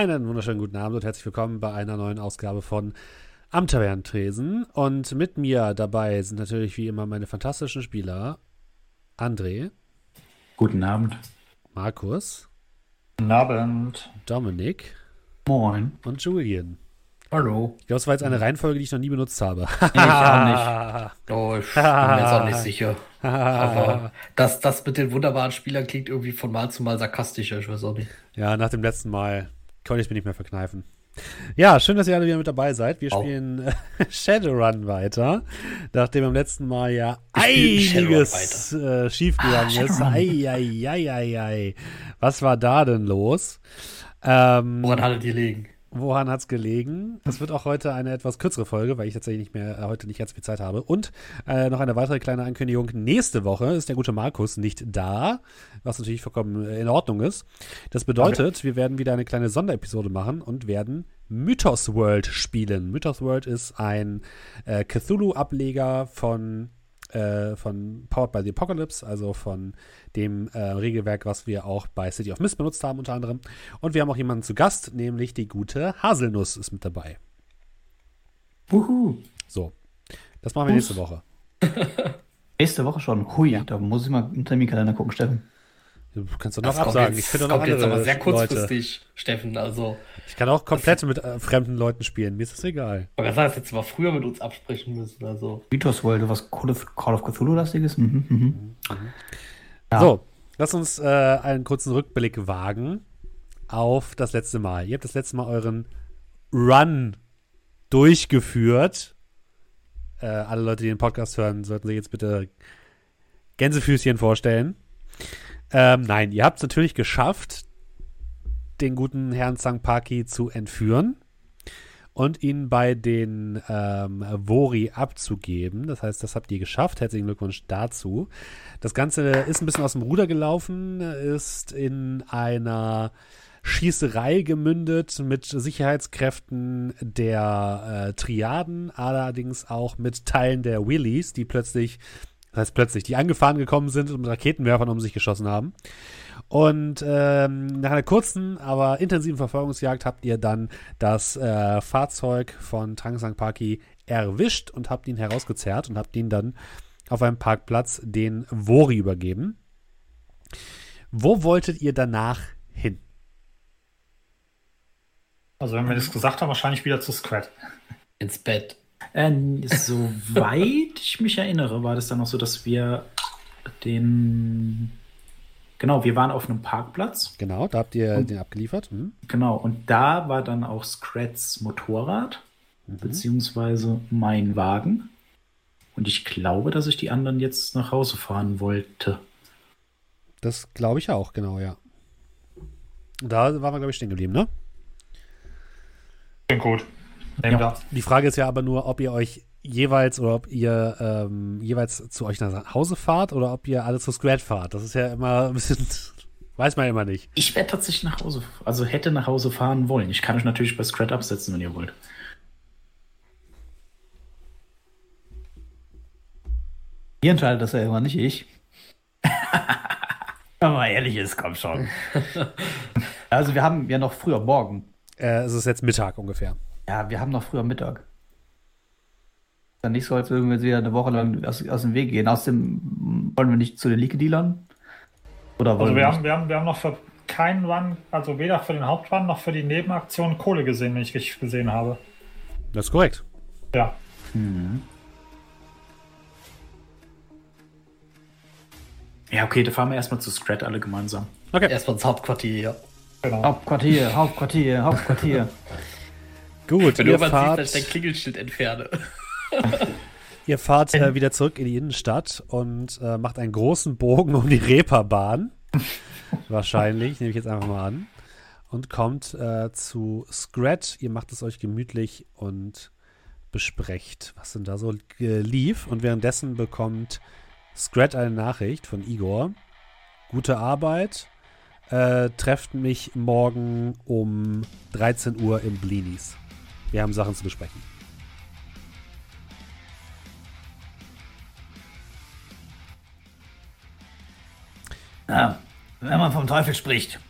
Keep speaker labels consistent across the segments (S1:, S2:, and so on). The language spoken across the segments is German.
S1: Einen wunderschönen guten Abend und herzlich willkommen bei einer neuen Ausgabe von Am Tavernentresen. Und mit mir dabei sind natürlich wie immer meine fantastischen Spieler André.
S2: Guten Abend.
S1: Markus.
S3: Guten Abend.
S1: Dominik.
S2: Moin.
S1: Und Julian.
S2: Hallo.
S1: Ich glaube, es war jetzt eine Reihenfolge, die ich noch nie benutzt habe.
S2: ich auch nicht.
S3: Oh, ich bin mir jetzt auch nicht sicher. Aber das, das mit den wunderbaren Spielern klingt irgendwie von Mal zu Mal sarkastischer, ich weiß auch nicht.
S1: Ja, nach dem letzten Mal konnte ich mir nicht mehr verkneifen. Ja, schön, dass ihr alle wieder mit dabei seid. Wir spielen äh, Shadowrun weiter, nachdem am letzten Mal ja einiges äh, schiefgegangen
S2: Ah,
S1: ist. Ei, ei, ei, ei, ei. Was war da denn los? Ähm,
S3: Woran hattet ihr liegen?
S1: Woran hat's gelegen? Das wird auch heute eine etwas kürzere Folge, weil ich tatsächlich nicht mehr, äh, heute nicht ganz viel Zeit habe. Und äh, noch eine weitere kleine Ankündigung. Nächste Woche ist der gute Markus nicht da, was natürlich vollkommen äh, in Ordnung ist. Das bedeutet, wir werden wieder eine kleine Sonderepisode machen und werden Mythos World spielen. Mythos World ist ein äh, Cthulhu-Ableger von äh, von Powered by the Apocalypse, also von dem äh, Regelwerk, was wir auch bei City of Mist benutzt haben, unter anderem. Und wir haben auch jemanden zu Gast, nämlich die gute Haselnuss ist mit dabei.
S2: Wuhu.
S1: So, das machen wir nächste Woche.
S2: Nächste Woche schon. Hui, da muss ich mal im Terminkalender gucken, Steffen.
S1: Du kannst doch noch
S3: Das
S1: absagen.
S3: jetzt,
S1: ich finde noch
S3: kommt jetzt
S1: andere
S3: aber sehr
S1: Leute.
S3: kurzfristig, Steffen. Also,
S1: Ich kann auch komplett mit äh, fremden Leuten spielen. Mir ist das egal.
S3: aber das heißt jetzt mal früher mit uns absprechen müssen. Also,
S2: Mythos World, was Call of, Call of Cthulhu-lastiges? Mhm, mhm. Ja.
S1: So, lass uns äh, einen kurzen Rückblick wagen auf das letzte Mal. Ihr habt das letzte Mal euren Run durchgeführt. Äh, alle Leute, die den Podcast hören, sollten sich jetzt bitte Gänsefüßchen vorstellen. Ähm, nein, ihr habt es natürlich geschafft, den guten Herrn Sangpaki zu entführen und ihn bei den ähm, Vori abzugeben. Das heißt, das habt ihr geschafft. Herzlichen Glückwunsch dazu. Das Ganze ist ein bisschen aus dem Ruder gelaufen, ist in einer Schießerei gemündet mit Sicherheitskräften der äh, Triaden, allerdings auch mit Teilen der Willies, die plötzlich, das heißt plötzlich, die angefahren gekommen sind und mit Raketenwerfern um sich geschossen haben. Und ähm, nach einer kurzen, aber intensiven Verfolgungsjagd habt ihr dann das äh, Fahrzeug von Trangsang Paki erwischt und habt ihn herausgezerrt und habt ihn dann auf einem Parkplatz den Vori übergeben. Wo wolltet ihr danach hin?
S4: Also wenn wir das gesagt haben, wahrscheinlich wieder zu Scrat.
S3: ins Bett.
S5: Äh, soweit ich mich erinnere, war das dann noch so, dass wir den. Genau, wir waren auf einem Parkplatz.
S1: Genau, da habt ihr den abgeliefert. Hm?
S5: Genau, und da war dann auch Scrats Motorrad, beziehungsweise mein Wagen. Und ich glaube, dass ich die anderen jetzt nach Hause fahren wollte.
S1: Das glaube ich auch, genau, ja. Da waren wir, glaube ich, stehen geblieben, ne?
S4: Klingt gut.
S5: Ja.
S1: Die Frage ist ja aber nur, ob ihr euch jeweils oder ob ihr ähm, jeweils zu euch nach Hause fahrt oder ob ihr alle zu Scrat fahrt. Das ist ja immer ein bisschen, weiß man immer nicht.
S5: Ich werde tatsächlich nach Hause, also hätte nach Hause fahren wollen. Ich kann euch natürlich bei Scrat absetzen, wenn ihr wollt.
S2: Ihr entscheidet das ja immer, nicht ich. Aber ehrlich ist, komm schon. also wir haben ja noch früher morgen.
S1: Äh, es ist jetzt Mittag ungefähr.
S2: Ja, wir haben noch früher Mittag. Dann nicht so, als würden wir jetzt wieder eine Woche lang aus, aus dem Weg gehen. Außerdem wollen wir nicht zu den League-Dealern. Oder wollen
S4: Also wir
S2: wir
S4: haben, wir, haben, wir haben noch für keinen Run, also weder für den Hauptrun noch für die Nebenaktion Kohle gesehen, wenn ich richtig gesehen habe.
S1: Das ist korrekt.
S4: Ja.
S5: Ja, okay, da fahren wir erstmal zu Scrat alle gemeinsam.
S1: Okay,
S3: Erstmal ins Hauptquartier, ja.
S4: Genau.
S2: Hauptquartier, Hauptquartier, Hauptquartier.
S1: gut.
S3: Wenn
S1: Ihr
S3: du irgendwann siehst,
S1: fahrt,
S3: dass ich dein Klingelschild entferne.
S1: ihr fahrt äh, wieder zurück in die Innenstadt und äh, macht einen großen Bogen um die Reeperbahn. Wahrscheinlich, nehme ich jetzt einfach mal an. Und kommt äh, zu Scrat. Ihr macht es euch gemütlich und besprecht, was denn da so äh, lief. Und währenddessen bekommt Scrat eine Nachricht von Igor. Gute Arbeit. Äh, trefft mich morgen um 13 Uhr im Blinis. Wir haben Sachen zu besprechen.
S2: Ja, wenn man vom Teufel spricht.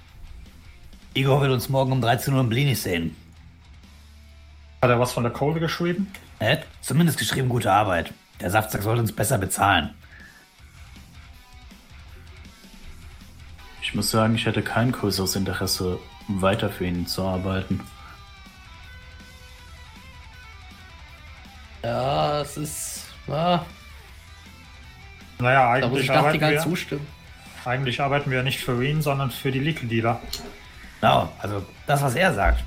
S6: Igor will uns morgen um 13 Uhr im Blinis sehen.
S4: Hat er was von der Kohle geschrieben?
S6: Er hat zumindest geschrieben, gute Arbeit. Der Saftsack soll uns besser bezahlen.
S5: Ich muss sagen, ich hätte kein größeres Interesse, weiter für ihn zu arbeiten.
S3: Ja, es ist. Ja,
S4: Naja,
S3: da muss
S4: eigentlich
S3: ich
S4: wir,
S3: zustimmen.
S4: eigentlich arbeiten wir nicht für ihn, sondern für die League-Dealer.
S6: Genau, also das, was er sagt.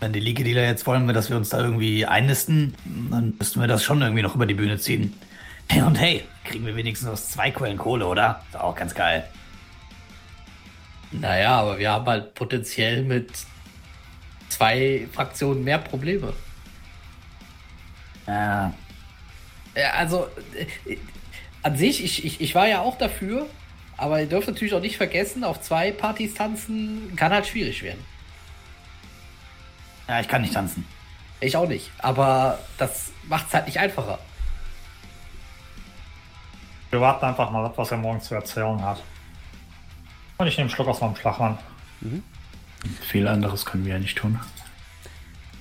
S6: Wenn die League-Dealer jetzt wollen, wir, dass wir uns da irgendwie einnisten, dann müssten wir das schon irgendwie noch über die Bühne ziehen. Hey und hey, kriegen wir wenigstens aus zwei Quellen Kohle, oder? Ist auch ganz geil.
S3: Naja, aber wir haben halt potenziell mit zwei Fraktionen mehr Probleme.
S6: Ja,
S3: Ja, also, äh, an sich, ich, ich, ich war ja auch dafür, aber ihr dürft natürlich auch nicht vergessen, auf zwei Partys tanzen kann halt schwierig werden.
S6: ja, ich kann nicht tanzen.
S3: Ich auch nicht, aber das macht es halt nicht einfacher.
S4: Wir warten einfach mal ab, was er morgen zu erzählen hat. Und ich nehme einen Schluck aus meinem Schlachmann.
S5: Viel anderes können wir ja nicht tun.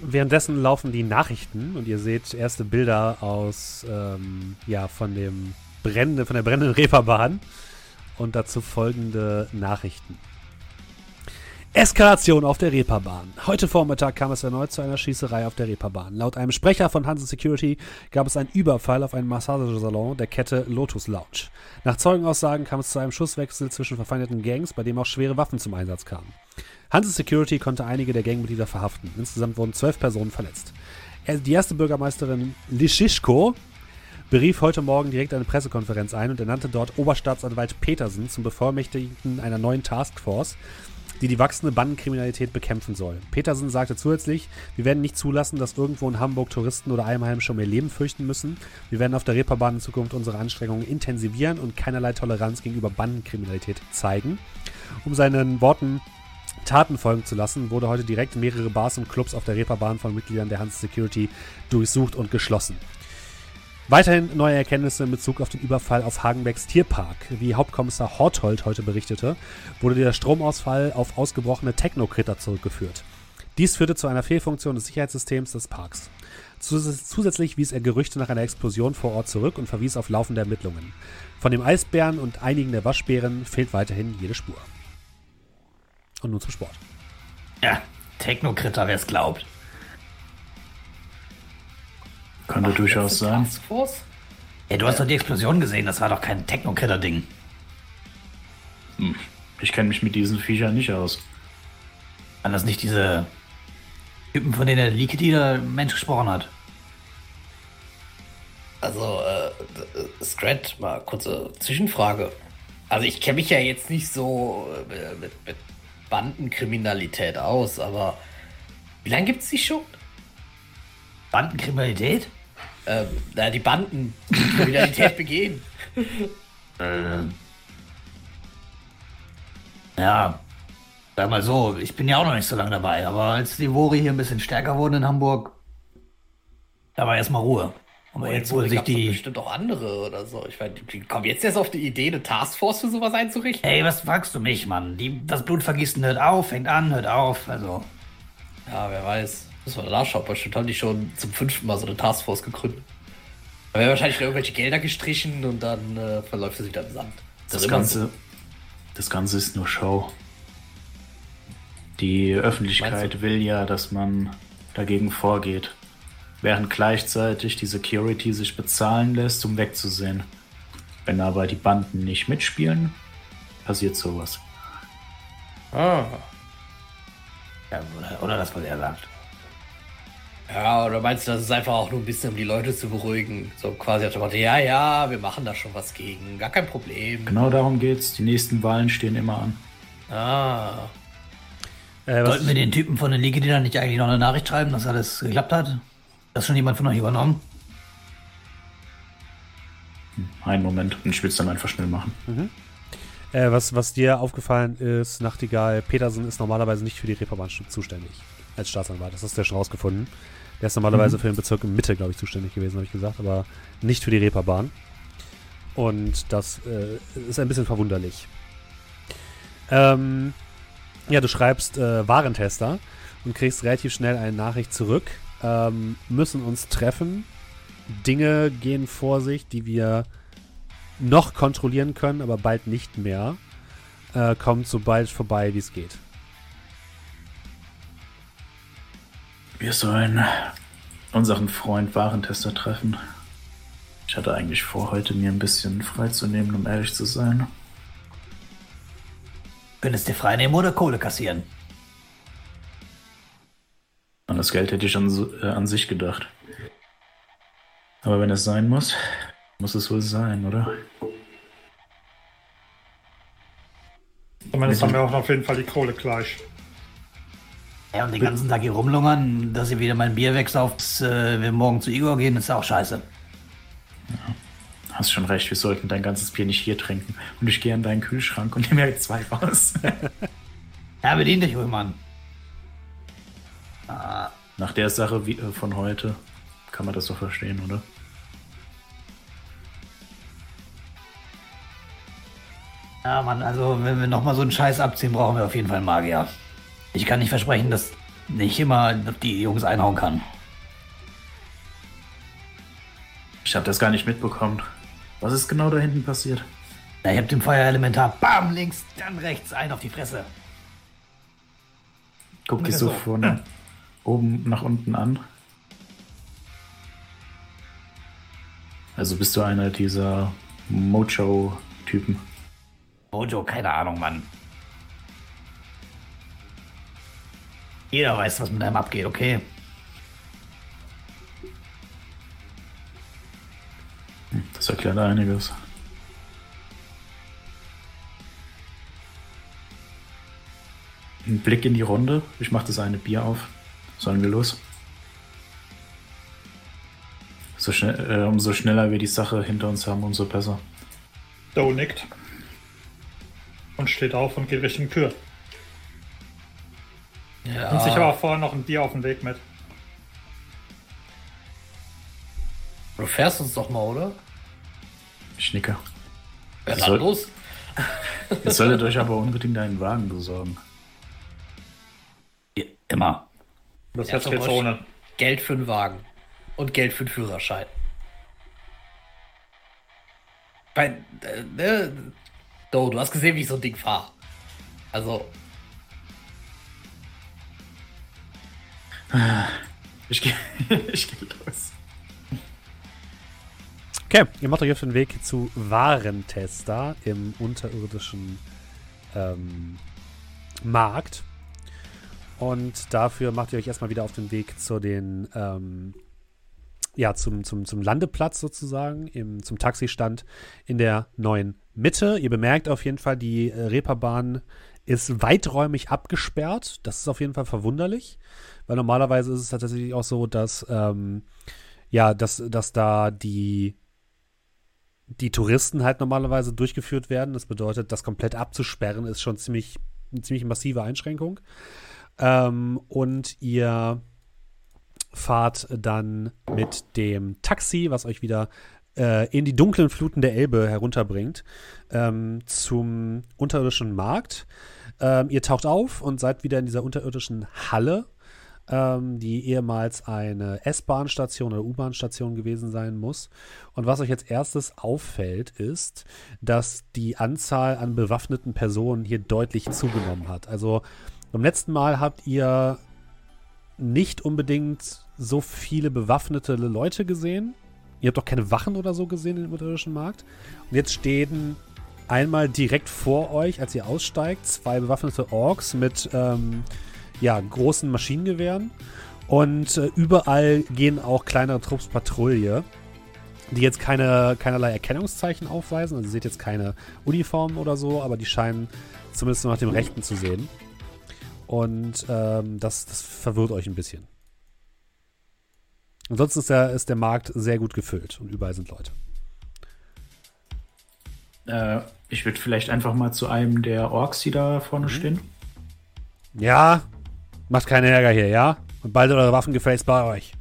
S1: Währenddessen laufen die Nachrichten und ihr seht erste Bilder aus, ähm, ja, von dem brennenden, von der brennenden Reeperbahn und dazu folgende Nachrichten. Eskalation auf der Reeperbahn. Heute Vormittag kam es erneut zu einer Schießerei auf der Reeperbahn. Laut einem Sprecher von Hansen Security gab es einen Überfall auf einen Massagesalon der Kette Lotus Lounge. Nach Zeugenaussagen kam es zu einem Schusswechsel zwischen verfeindeten Gangs, bei dem auch schwere Waffen zum Einsatz kamen. Hansen Security konnte einige der Gangmitglieder verhaften. Insgesamt wurden zwölf Personen verletzt. Er- Die erste Bürgermeisterin Lischischko berief heute Morgen direkt eine Pressekonferenz ein und ernannte dort Oberstaatsanwalt Petersen zum Bevollmächtigten einer neuen Taskforce, die die wachsende Bandenkriminalität bekämpfen soll. Petersen sagte zusätzlich, wir werden nicht zulassen, dass irgendwo in Hamburg Touristen oder Einheimische um ihr Leben fürchten müssen. Wir werden auf der Reeperbahn in Zukunft unsere Anstrengungen intensivieren und keinerlei Toleranz gegenüber Bandenkriminalität zeigen. Um seinen Worten Taten folgen zu lassen, wurde heute direkt mehrere Bars und Clubs auf der Reeperbahn von Mitgliedern der Hans Security durchsucht und geschlossen. Weiterhin neue Erkenntnisse in Bezug auf den Überfall auf Hagenbecks Tierpark. Wie Hauptkommissar Horthold heute berichtete, wurde der Stromausfall auf ausgebrochene Technokritter zurückgeführt. Dies führte zu einer Fehlfunktion des Sicherheitssystems des Parks. Zus zusätzlich wies er Gerüchte nach einer Explosion vor Ort zurück und verwies auf laufende Ermittlungen. Von dem Eisbären und einigen der Waschbären fehlt weiterhin jede Spur. Und nun zum Sport.
S6: Ja, Technokritter, wer es glaubt.
S5: Könnte durchaus sein.
S3: Taskforce?
S6: Ey, du hast doch die Explosion gesehen, das war doch kein Technokritter-Ding.
S5: Ich kenne mich mit diesen Viechern nicht aus.
S6: Waren das nicht diese Typen, von denen der Leaky-Dealer Mensch gesprochen hat?
S3: Also, äh, äh, Scrat, mal kurze Zwischenfrage. Also, ich kenne mich ja jetzt nicht so äh, mit, mit Bandenkriminalität aus, aber wie lange gibt es die schon?
S6: Bandenkriminalität?
S3: Ähm, na, die Banden, die Kriminalität begehen.
S6: Äh, ja, sag mal so, ich bin ja auch noch nicht so lange dabei, aber als die Vori hier ein bisschen stärker wurden in Hamburg, da war erstmal Ruhe. Aber jetzt,
S3: gab's
S6: sich die.
S3: bestimmt auch andere oder so. Ich meine, die kommen jetzt erst auf die Idee, eine Taskforce für sowas einzurichten.
S6: Ey, was fragst du mich, Mann? Die, das Blutvergießen hört auf, fängt an, hört auf. Also,
S3: Ja, wer weiß. Müssen wir nachschauen. Bestimmt haben die schon zum fünften Mal so eine Taskforce gegründet. Da werden wahrscheinlich irgendwelche Gelder gestrichen und dann äh, verläuft es wieder im Sand.
S5: Das
S3: immer
S5: Ganze, das Ganze ist nur Show. Die Öffentlichkeit will ja, dass man dagegen vorgeht. Während gleichzeitig die Security sich bezahlen lässt, um wegzusehen. Wenn aber die Banden nicht mitspielen, passiert sowas.
S3: so. Ah.
S6: ja, oder, oder das, was er sagt.
S3: Ja, oder meinst du, das ist einfach auch nur ein bisschen, um die Leute zu beruhigen? So quasi auf der Motto, ja, ja, wir machen da schon was gegen. Gar kein Problem.
S5: Genau darum geht's. Die nächsten Wahlen stehen immer an.
S3: Ah.
S1: Äh,
S6: Sollten wir den Typen von den Leaky-Dealern nicht eigentlich noch eine Nachricht schreiben, dass alles geklappt hat? Das schon jemand von euch übernommen?
S5: Einen Moment und ich will es dann einfach schnell machen.
S1: Äh, was, was dir aufgefallen ist, Nachtigall, Petersen ist normalerweise nicht für die Reeperbahn zuständig als Staatsanwalt. Das hast du ja schon rausgefunden. Der ist normalerweise für den Bezirk in Mitte, glaube ich, zuständig gewesen, habe ich gesagt, aber nicht für die Reeperbahn. Und das äh, ist ein bisschen verwunderlich. Ähm, Ja, du schreibst äh, Warentester und kriegst relativ schnell eine Nachricht zurück. Ähm, müssen uns treffen. Dinge gehen vor sich, die wir noch kontrollieren können, aber bald nicht mehr. Äh, kommt so bald vorbei, wie es geht.
S5: Wir sollen unseren Freund Warentester treffen. Ich hatte eigentlich vor, heute mir ein bisschen freizunehmen, um ehrlich zu sein.
S2: Könntest dir frei nehmen oder Kohle kassieren?
S5: An das Geld hätte ich an, äh, an sich gedacht. Aber wenn es sein muss, muss es wohl sein, oder?
S4: Zumindest haben wir auch auf jeden Fall die Kohle gleich.
S2: Ja, und den ganzen Tag hier rumlungern, dass ihr wieder mein Bier wegsauft, äh, wir morgen zu Igor gehen, ist auch scheiße.
S5: Hast schon recht, wir sollten dein ganzes Bier nicht hier trinken. Und ich gehe in deinen Kühlschrank und nehme mir zwei raus.
S2: Ja, bedien dich ruhig, Mann.
S5: Nach der Sache wie, äh, von heute kann man das doch verstehen, oder?
S2: Ja, Mann, also wenn wir nochmal so einen Scheiß abziehen, brauchen wir auf jeden Fall einen Magier. Ich kann nicht versprechen, dass nicht immer die Jungs einhauen kann.
S5: Ich habe das gar nicht mitbekommen. Was ist genau da hinten passiert?
S2: Na, ihr habt dem Feuerelementar, bam, links, dann rechts, ein auf die Fresse.
S5: Guck dich so
S2: so.
S5: oben nach unten an. Also bist du einer dieser Mojo-Typen.
S2: Mojo, keine Ahnung, Mann. Jeder weiß, was mit einem abgeht, okay?
S5: Das erklärt einiges. Ein Blick in die Runde. Ich mache das eine Bier auf. Sollen wir los? So schnell, äh, umso schneller wir die Sache hinter uns haben, umso besser.
S4: Doe nickt. Und steht auf und geht Richtung Tür.
S3: Ja,
S4: Nimmt sich aber vorher noch ein Bier auf den Weg mit.
S3: du fährst uns doch mal, oder?
S5: Ich nicke.
S3: Ja,
S5: Soll-
S3: dann los.
S5: Ihr solltet euch aber unbedingt einen Wagen besorgen.
S2: Ja, Immer.
S4: Das
S3: Ja,
S4: jetzt ohne.
S3: Geld für einen Wagen. Und Geld für den Führerschein. Bei, äh, ne? Do, du hast gesehen, wie ich so ein Ding fahre. Also,
S5: Ich gehe ich geh los.
S1: Okay, ihr macht euch auf den Weg zu Warentester im unterirdischen ähm, Markt. Und dafür macht ihr euch erstmal wieder auf den Weg zu den, ähm, ja, zum, zum, zum Landeplatz sozusagen, im, zum Taxistand in der neuen Mitte. Ihr bemerkt auf jeden Fall, die äh, Reeperbahn ist weiträumig abgesperrt. Das ist auf jeden Fall verwunderlich, weil normalerweise ist es tatsächlich auch so, dass, ähm, ja, dass, dass da die die Touristen halt normalerweise durchgeführt werden. Das bedeutet, das komplett abzusperren ist schon ziemlich, eine ziemlich massive Einschränkung. Ähm, und ihr fahrt dann mit dem Taxi, was euch wieder äh, in die dunklen Fluten der Elbe herunterbringt, ähm, zum unterirdischen Markt. Ähm, ihr taucht auf und seid wieder in dieser unterirdischen Halle, ähm, die ehemals eine S-Bahn-Station oder U-Bahn-Station gewesen sein muss. Und was euch als erstes auffällt, ist, dass die Anzahl an bewaffneten Personen hier deutlich zugenommen hat. Also beim letzten Mal habt ihr nicht unbedingt so viele bewaffnete Leute gesehen. Ihr habt doch keine Wachen oder so gesehen im unterirdischen Markt. Und jetzt stehen einmal direkt vor euch, als ihr aussteigt, zwei bewaffnete Orks mit ähm, ja, großen Maschinengewehren. Und äh, überall gehen auch kleinere Trupps Patrouille, die jetzt keine, keinerlei Erkennungszeichen aufweisen. Also ihr seht jetzt keine Uniformen oder so, aber die scheinen zumindest nach dem Rechten zu sehen. Und ähm, das, das verwirrt euch ein bisschen. Ansonsten ist der, ist der Markt sehr gut gefüllt und überall sind Leute.
S5: Äh, ich würde vielleicht einfach mal zu einem der Orks, die da vorne stehen.
S1: Ja, macht keinen Ärger hier, ja? Und bald eure Waffengefäß bei euch.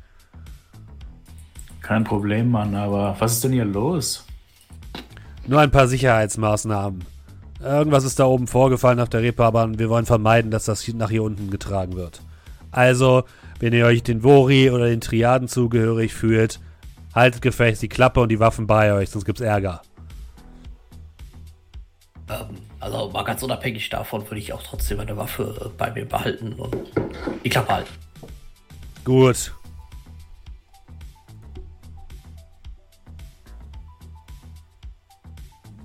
S5: Kein Problem, Mann, aber was ist denn hier los?
S1: Nur ein paar Sicherheitsmaßnahmen. Irgendwas ist da oben vorgefallen auf der Reeperbahn. Wir wollen vermeiden, dass das nach hier unten getragen wird. Also, wenn ihr euch den Vori oder den Triaden zugehörig fühlt, haltet gefälligst die Klappe und die Waffen bei euch, sonst gibt's Ärger.
S3: Ähm, also mal ganz unabhängig davon würde ich auch trotzdem meine Waffe äh, bei mir behalten und die Klappe halten.
S1: Gut.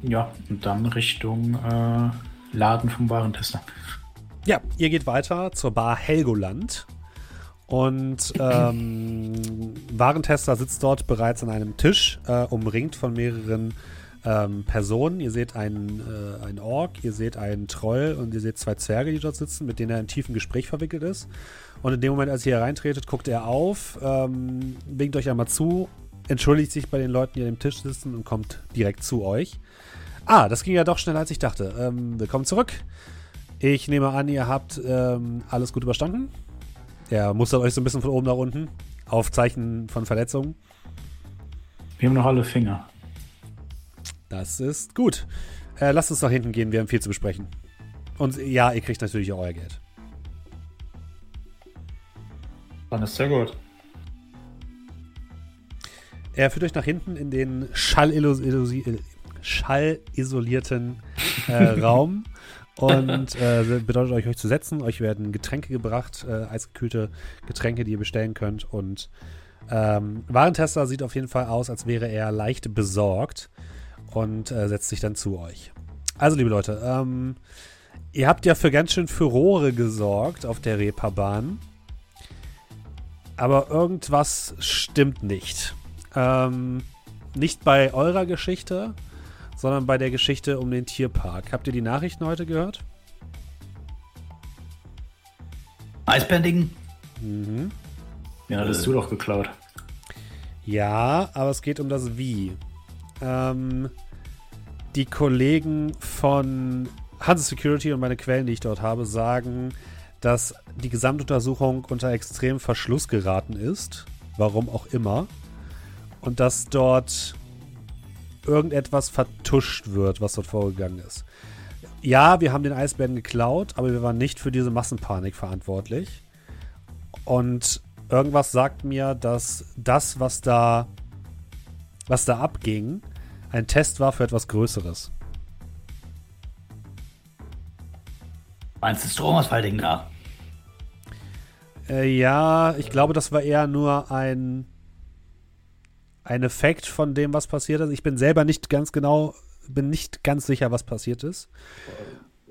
S5: Ja, und dann Richtung äh, Laden vom Warentester.
S1: Ja, ihr geht weiter zur Bar Helgoland. Und ähm, Warentester sitzt dort bereits an einem Tisch, äh, umringt von mehreren ähm, Personen. Ihr seht einen, äh, einen Ork, ihr seht einen Troll und ihr seht zwei Zwerge, die dort sitzen, mit denen er in tiefen Gespräch verwickelt ist. Und in dem Moment, als ihr hereintretet, guckt er auf, ähm, winkt euch einmal zu, entschuldigt sich bei den Leuten, die an dem Tisch sitzen und kommt direkt zu euch. Ah, das ging ja doch schneller, als ich dachte. Ähm, willkommen zurück. Ich nehme an, ihr habt ähm, alles gut überstanden. Er mustert euch so ein bisschen von oben nach unten. Auf Zeichen von Verletzungen.
S5: Wir haben noch alle Finger.
S1: Das ist gut. Äh, lasst uns nach hinten gehen, wir haben viel zu besprechen. Und ja, ihr kriegt natürlich auch euer Geld.
S4: Dann ist sehr gut.
S1: Er führt euch nach hinten in den schallisolierten schallisolierten äh, Raum und äh, bedeutet euch, euch zu setzen. Euch werden Getränke gebracht, äh, eisgekühlte Getränke, die ihr bestellen könnt. Und ähm, Warentester sieht auf jeden Fall aus, als wäre er leicht besorgt und äh, setzt sich dann zu euch. Also, liebe Leute, ähm, ihr habt ja für ganz schön Furore gesorgt auf der Reeperbahn. Aber irgendwas stimmt nicht. Ähm, nicht bei eurer Geschichte, sondern bei der Geschichte um den Tierpark. Habt ihr die Nachrichten heute gehört?
S2: Eisbändigen?
S1: Mhm.
S5: Ja, hattest du doch geklaut.
S1: Ja, aber es geht um das Wie. Ähm, die Kollegen von Hanse Security und meine Quellen, die ich dort habe, sagen, dass die Gesamtuntersuchung unter extrem Verschluss geraten ist. Warum auch immer. Und dass dort irgendetwas vertuscht wird, was dort vorgegangen ist. Ja, wir haben den Eisbären geklaut, aber wir waren nicht für diese Massenpanik verantwortlich. Und irgendwas sagt mir, dass das, was da, was da abging, ein Test war für etwas Größeres.
S2: Meinst du Stromausfall-Ding da?
S1: Äh, ja, ich glaube, das war eher nur ein, ein Effekt von dem, was passiert ist. Ich bin selber nicht ganz genau, bin nicht ganz sicher, was passiert ist.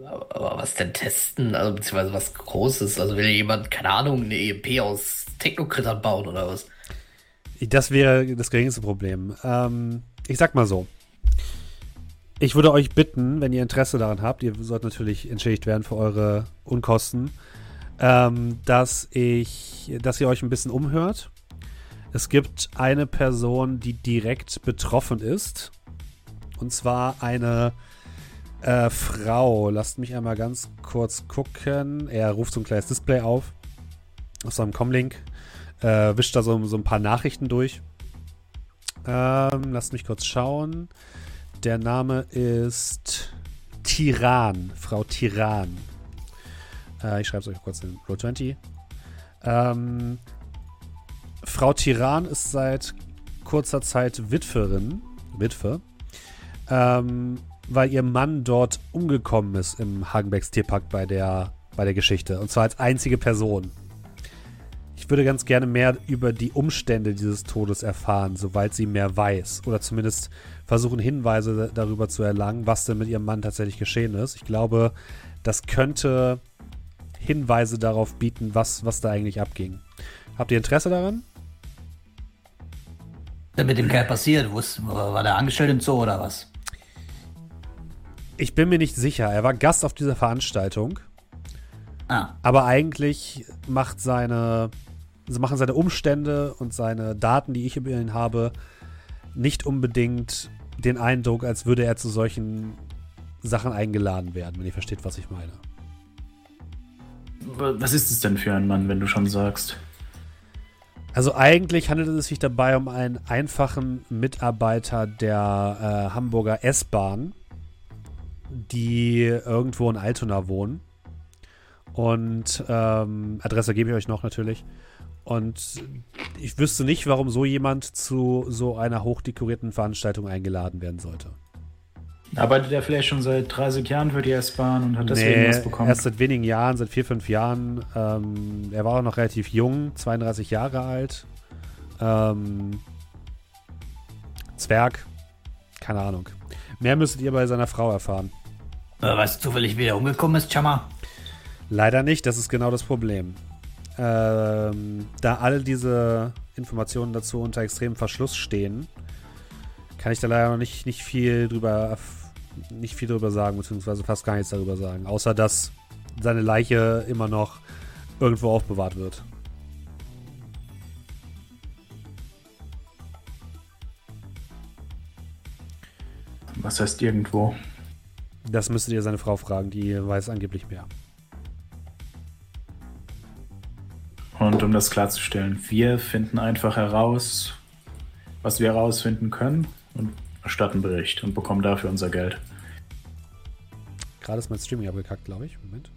S3: Aber, was denn testen? Also beziehungsweise was Großes? Also will jemand, keine Ahnung, eine EMP aus Technokrittern bauen oder was?
S1: Das wäre das geringste Problem. Ähm, ich sag mal so. Ich würde euch bitten, wenn ihr Interesse daran habt, ihr sollt natürlich entschädigt werden für eure Unkosten, ähm, dass ich, dass ihr euch ein bisschen umhört. Es gibt eine Person, die direkt betroffen ist. Und zwar eine äh, Frau. Lasst mich einmal ganz kurz gucken. Er ruft so ein kleines Display auf. Auf seinem Comlink. Äh, wischt da so, so ein paar Nachrichten durch. Ähm, lasst mich kurz schauen. Der Name ist Tiran. Frau Tiran. Äh, ich schreibe es euch kurz in Roll20. Ähm, Frau Tiran ist seit kurzer Zeit Witwerin. Witwe. Ähm, weil ihr Mann dort umgekommen ist im Hagenbecks Tierpark bei der, bei der Geschichte. Und zwar als einzige Person. Ich würde ganz gerne mehr über die Umstände dieses Todes erfahren, soweit sie mehr weiß. Oder zumindest versuchen, Hinweise darüber zu erlangen, was denn mit ihrem Mann tatsächlich geschehen ist. Ich glaube, das könnte Hinweise darauf bieten, was, was da eigentlich abging. Habt ihr Interesse daran?
S2: Ist mit dem Kerl passiert? War der angestellt im Zoo oder was?
S1: Ich bin mir nicht sicher. Er war Gast auf dieser Veranstaltung.
S2: Ah,
S1: Aber eigentlich macht seine, also machen seine Umstände und seine Daten, die ich über ihn habe, nicht unbedingt den Eindruck, als würde er zu solchen Sachen eingeladen werden, wenn ihr versteht, was ich meine.
S5: Was ist es denn für ein Mann, wenn du schon sagst?
S1: Also eigentlich handelt es sich dabei um einen einfachen Mitarbeiter der äh, Hamburger S-Bahn, die irgendwo in Altona wohnen. Und ähm, Adresse gebe ich euch noch natürlich. Und ich wüsste nicht, warum so jemand zu so einer hochdekorierten Veranstaltung eingeladen werden sollte.
S5: Arbeitet er vielleicht schon seit 30 Jahren für die S-Bahn und hat deswegen
S1: Nee,
S5: was bekommen?
S1: erst seit wenigen Jahren, seit vier, fünf Jahren. Ähm, er war auch noch relativ jung, 32 Jahre alt. Ähm, Zwerg, keine Ahnung. Mehr müsstet ihr bei seiner Frau erfahren.
S2: Äh, weißt du zufällig, wie der umgekommen ist, Chama?
S1: Leider nicht, das ist genau das Problem. Ähm, da alle diese Informationen dazu unter extremem Verschluss stehen, kann ich da leider noch nicht, nicht viel drüber nicht viel drüber sagen, beziehungsweise fast gar nichts darüber sagen, außer dass seine Leiche immer noch irgendwo aufbewahrt wird.
S5: Was heißt irgendwo?
S1: Das müsstet ihr seine Frau fragen, die weiß angeblich mehr.
S5: Und um das klarzustellen, wir finden einfach heraus, was wir herausfinden können und erstatten Bericht und bekommen dafür unser Geld.
S1: Gerade ist mein Streaming abgekackt, glaube ich. Moment.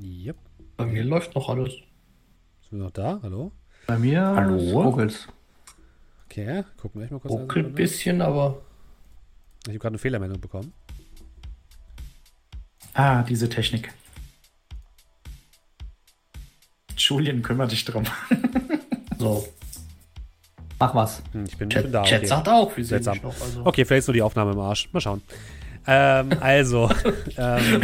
S1: Yep.
S3: Bei mir läuft noch alles.
S1: Sind wir noch da? Hallo?
S2: Bei mir
S5: Hallo?
S2: ruckelt's.
S1: Okay, gucken wir mal kurz
S3: Ruckelt ein
S1: an.
S3: bisschen, aber
S1: Ich habe gerade eine Fehlermeldung bekommen.
S5: Ah, diese Technik. Julian, kümmere dich drum.
S3: so.
S2: Mach was.
S1: Hm, ich bin, ich
S3: Chat,
S1: bin da.
S3: Chat
S1: okay.
S3: sagt auch, wir sehen
S1: Seltsam.
S3: noch. Also.
S1: Okay, vielleicht ist nur die Aufnahme im Arsch. Mal schauen. Ähm, also, ähm,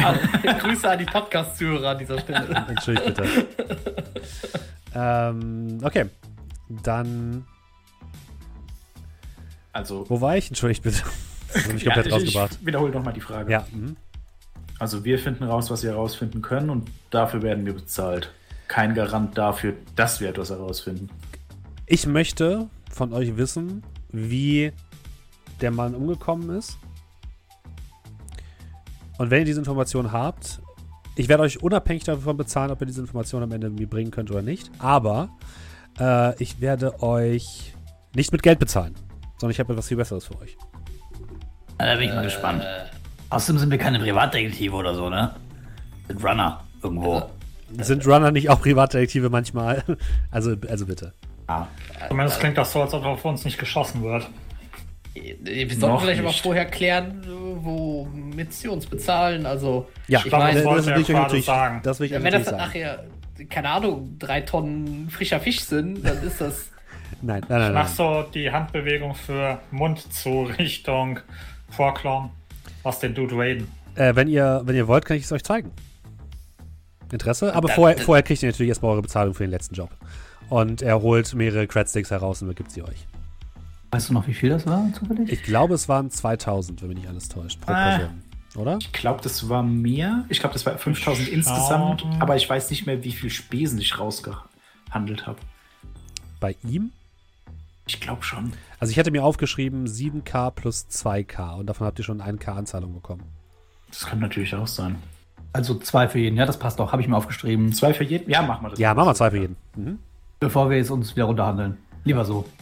S3: Grüße an die Podcast-Zuhörer an dieser Stelle.
S1: entschuldigt bitte. ähm, okay. Dann,
S5: Also,
S1: wo war ich? Entschuldigt bitte. Das mich
S5: ja,
S1: komplett
S5: ich,
S1: rausgebracht.
S5: ich wiederhole nochmal die Frage.
S1: Ja, mhm.
S5: Also, wir finden raus, was wir herausfinden können und dafür werden wir bezahlt. Kein Garant dafür, dass wir etwas herausfinden.
S1: ich möchte von euch wissen, wie der Mann umgekommen ist. Und wenn ihr diese Information habt, ich werde euch unabhängig davon bezahlen, ob ihr diese Information am Ende mir bringen könnt oder nicht. Aber äh, ich werde euch nicht mit Geld bezahlen, sondern ich habe etwas viel Besseres für euch.
S2: Da bin ich mal gespannt. Außerdem sind wir keine Privatdetektive oder so, ne? Sind Runner irgendwo.
S1: Sind Runner nicht auch Privatdetektive manchmal? Also, also bitte.
S2: Ja.
S4: Zumindest klingt das so, als ob auf uns nicht geschossen wird.
S3: Wir sollten
S5: Noch
S3: vielleicht aber
S5: nicht.
S3: vorher klären, womit sie uns bezahlen. Also,
S1: Ja,
S3: ich
S4: glaube,
S3: meine,
S4: das wollte er
S1: will ich euch
S4: gerade
S1: natürlich
S4: sagen.
S1: Das will ich euch
S3: wenn das
S1: natürlich
S3: dann
S1: sagen.
S3: nachher, keine Ahnung, drei Tonnen frischer Fisch sind, dann ist das.
S1: Nein, nein, nein.
S4: Mach
S1: nein.
S4: so die Handbewegung für Mund zu Richtung Vorklauen. Was den Dude Raiden.
S1: Äh, wenn, ihr, wenn ihr wollt, kann ich es euch zeigen. Interesse? Aber
S3: Dann-
S1: vorher,
S3: dann-
S1: vorher kriegt ihr natürlich erstmal eure Bezahlung für den letzten Job. Und er holt mehrere Cradsticks heraus und übergibt sie euch.
S2: Weißt du noch, wie viel das war zufällig?
S1: Ich glaube, es waren 2000, wenn mich nicht alles täuscht, pro
S5: Ah.
S1: Person. Oder?
S5: Ich glaube, das war mehr. Ich glaube, das war 5000 insgesamt. Aber ich weiß nicht mehr, wie viel Spesen ich rausgehandelt habe.
S1: Bei ihm?
S5: Ich glaube schon.
S1: Also ich hatte mir aufgeschrieben 7k plus 2k und davon habt ihr schon 1k Anzahlung bekommen.
S5: Das kann natürlich auch sein.
S2: Also zwei für jeden. Ja, das passt doch. Habe ich mir aufgeschrieben.
S5: Zwei für jeden? Ja, machen wir das.
S1: Ja, machen wir zwei für jeden. Mhm.
S2: Bevor wir jetzt uns wieder runterhandeln. Lieber so.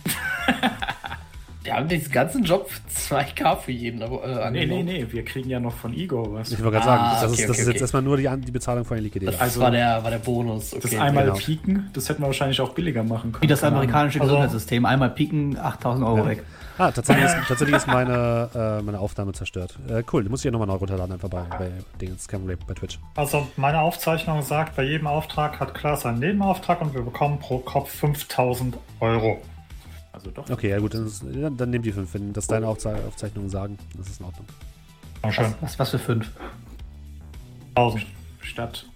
S3: Wir haben diesen ganzen Job für 2K für jeden äh,
S5: Nee,
S3: angenommen.
S5: nee, nee. Wir kriegen ja noch von Igor was.
S1: Ich wollte gerade
S3: Ah,
S1: sagen, das,
S3: okay,
S1: ist, das
S3: okay,
S1: ist jetzt
S3: okay.
S1: erstmal nur die, An- die Bezahlung von Liquidität.
S3: Das
S5: Also-
S3: war, der, war der Bonus. Okay.
S5: Das einmal
S1: genau.
S5: pieken, das hätten wir wahrscheinlich auch billiger machen können.
S2: Wie das amerikanische
S4: Also-
S2: Gesundheitssystem. Einmal pieken, 8000 Euro weg.
S1: Ah, tatsächlich ist, tatsächlich ist meine, äh, meine Aufnahme zerstört. Äh, cool, die muss ich ja nochmal neu runterladen, einfach bei, bei Problem, bei Twitch.
S4: Also meine Aufzeichnung sagt, bei jedem Auftrag hat Klaas einen Nebenauftrag und wir bekommen pro Kopf 5000 Euro.
S5: Also doch.
S1: Okay, ja gut, dann, ist, dann, dann nehmt die fünf, wenn das deine Aufze Aufzeichnungen sagen. Das ist in Ordnung.
S4: Dankeschön.
S2: Was, was für fünf?
S4: 1000.
S5: Statt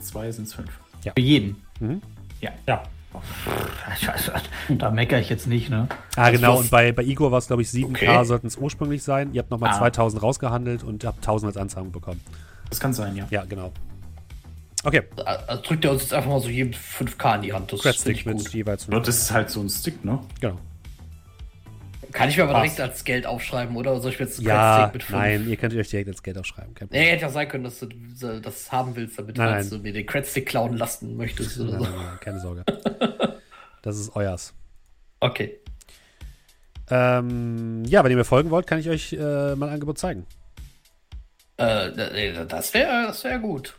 S5: zwei sind es fünf.
S2: Für jeden.
S1: Mhm.
S5: Ja.
S4: Ja.
S2: Scheiße, Da meckere ich jetzt nicht, ne?
S1: Ah, genau, und bei, bei Igor war es, glaube ich, 7k
S3: Okay.
S1: sollten es ursprünglich sein. Ihr habt nochmal
S5: Ah.
S1: 2000 rausgehandelt und habt 1000 als Anzahlung bekommen.
S5: Das kann sein, ja.
S1: Ja, genau. Okay,
S3: Also drückt er uns jetzt einfach mal so jedem 5K in die Hand. Das ich
S1: mit
S3: gut.
S1: jeweils
S5: Nur
S1: 5.
S5: das ist halt so ein Stick, ne?
S1: Genau.
S3: Kann ich mir aber
S4: Passt.
S3: direkt als Geld aufschreiben, oder? Soll ich mir jetzt
S1: Ja,
S3: Credstick mit 5?
S1: nein, ihr könnt euch direkt als Geld aufschreiben. Kein
S3: Nee,
S1: Problem.
S3: hätte ja sein können, dass du das haben willst, damit
S1: Nein, nein.
S3: du mir den Credstick klauen lassen möchtest oder
S1: Nein,
S3: so.
S1: nein, nein, keine Sorge. Das ist euers.
S3: Okay.
S1: Ähm, ja, wenn ihr mir folgen wollt, kann ich euch äh, mein Angebot zeigen.
S3: Äh, das wäre das wär gut.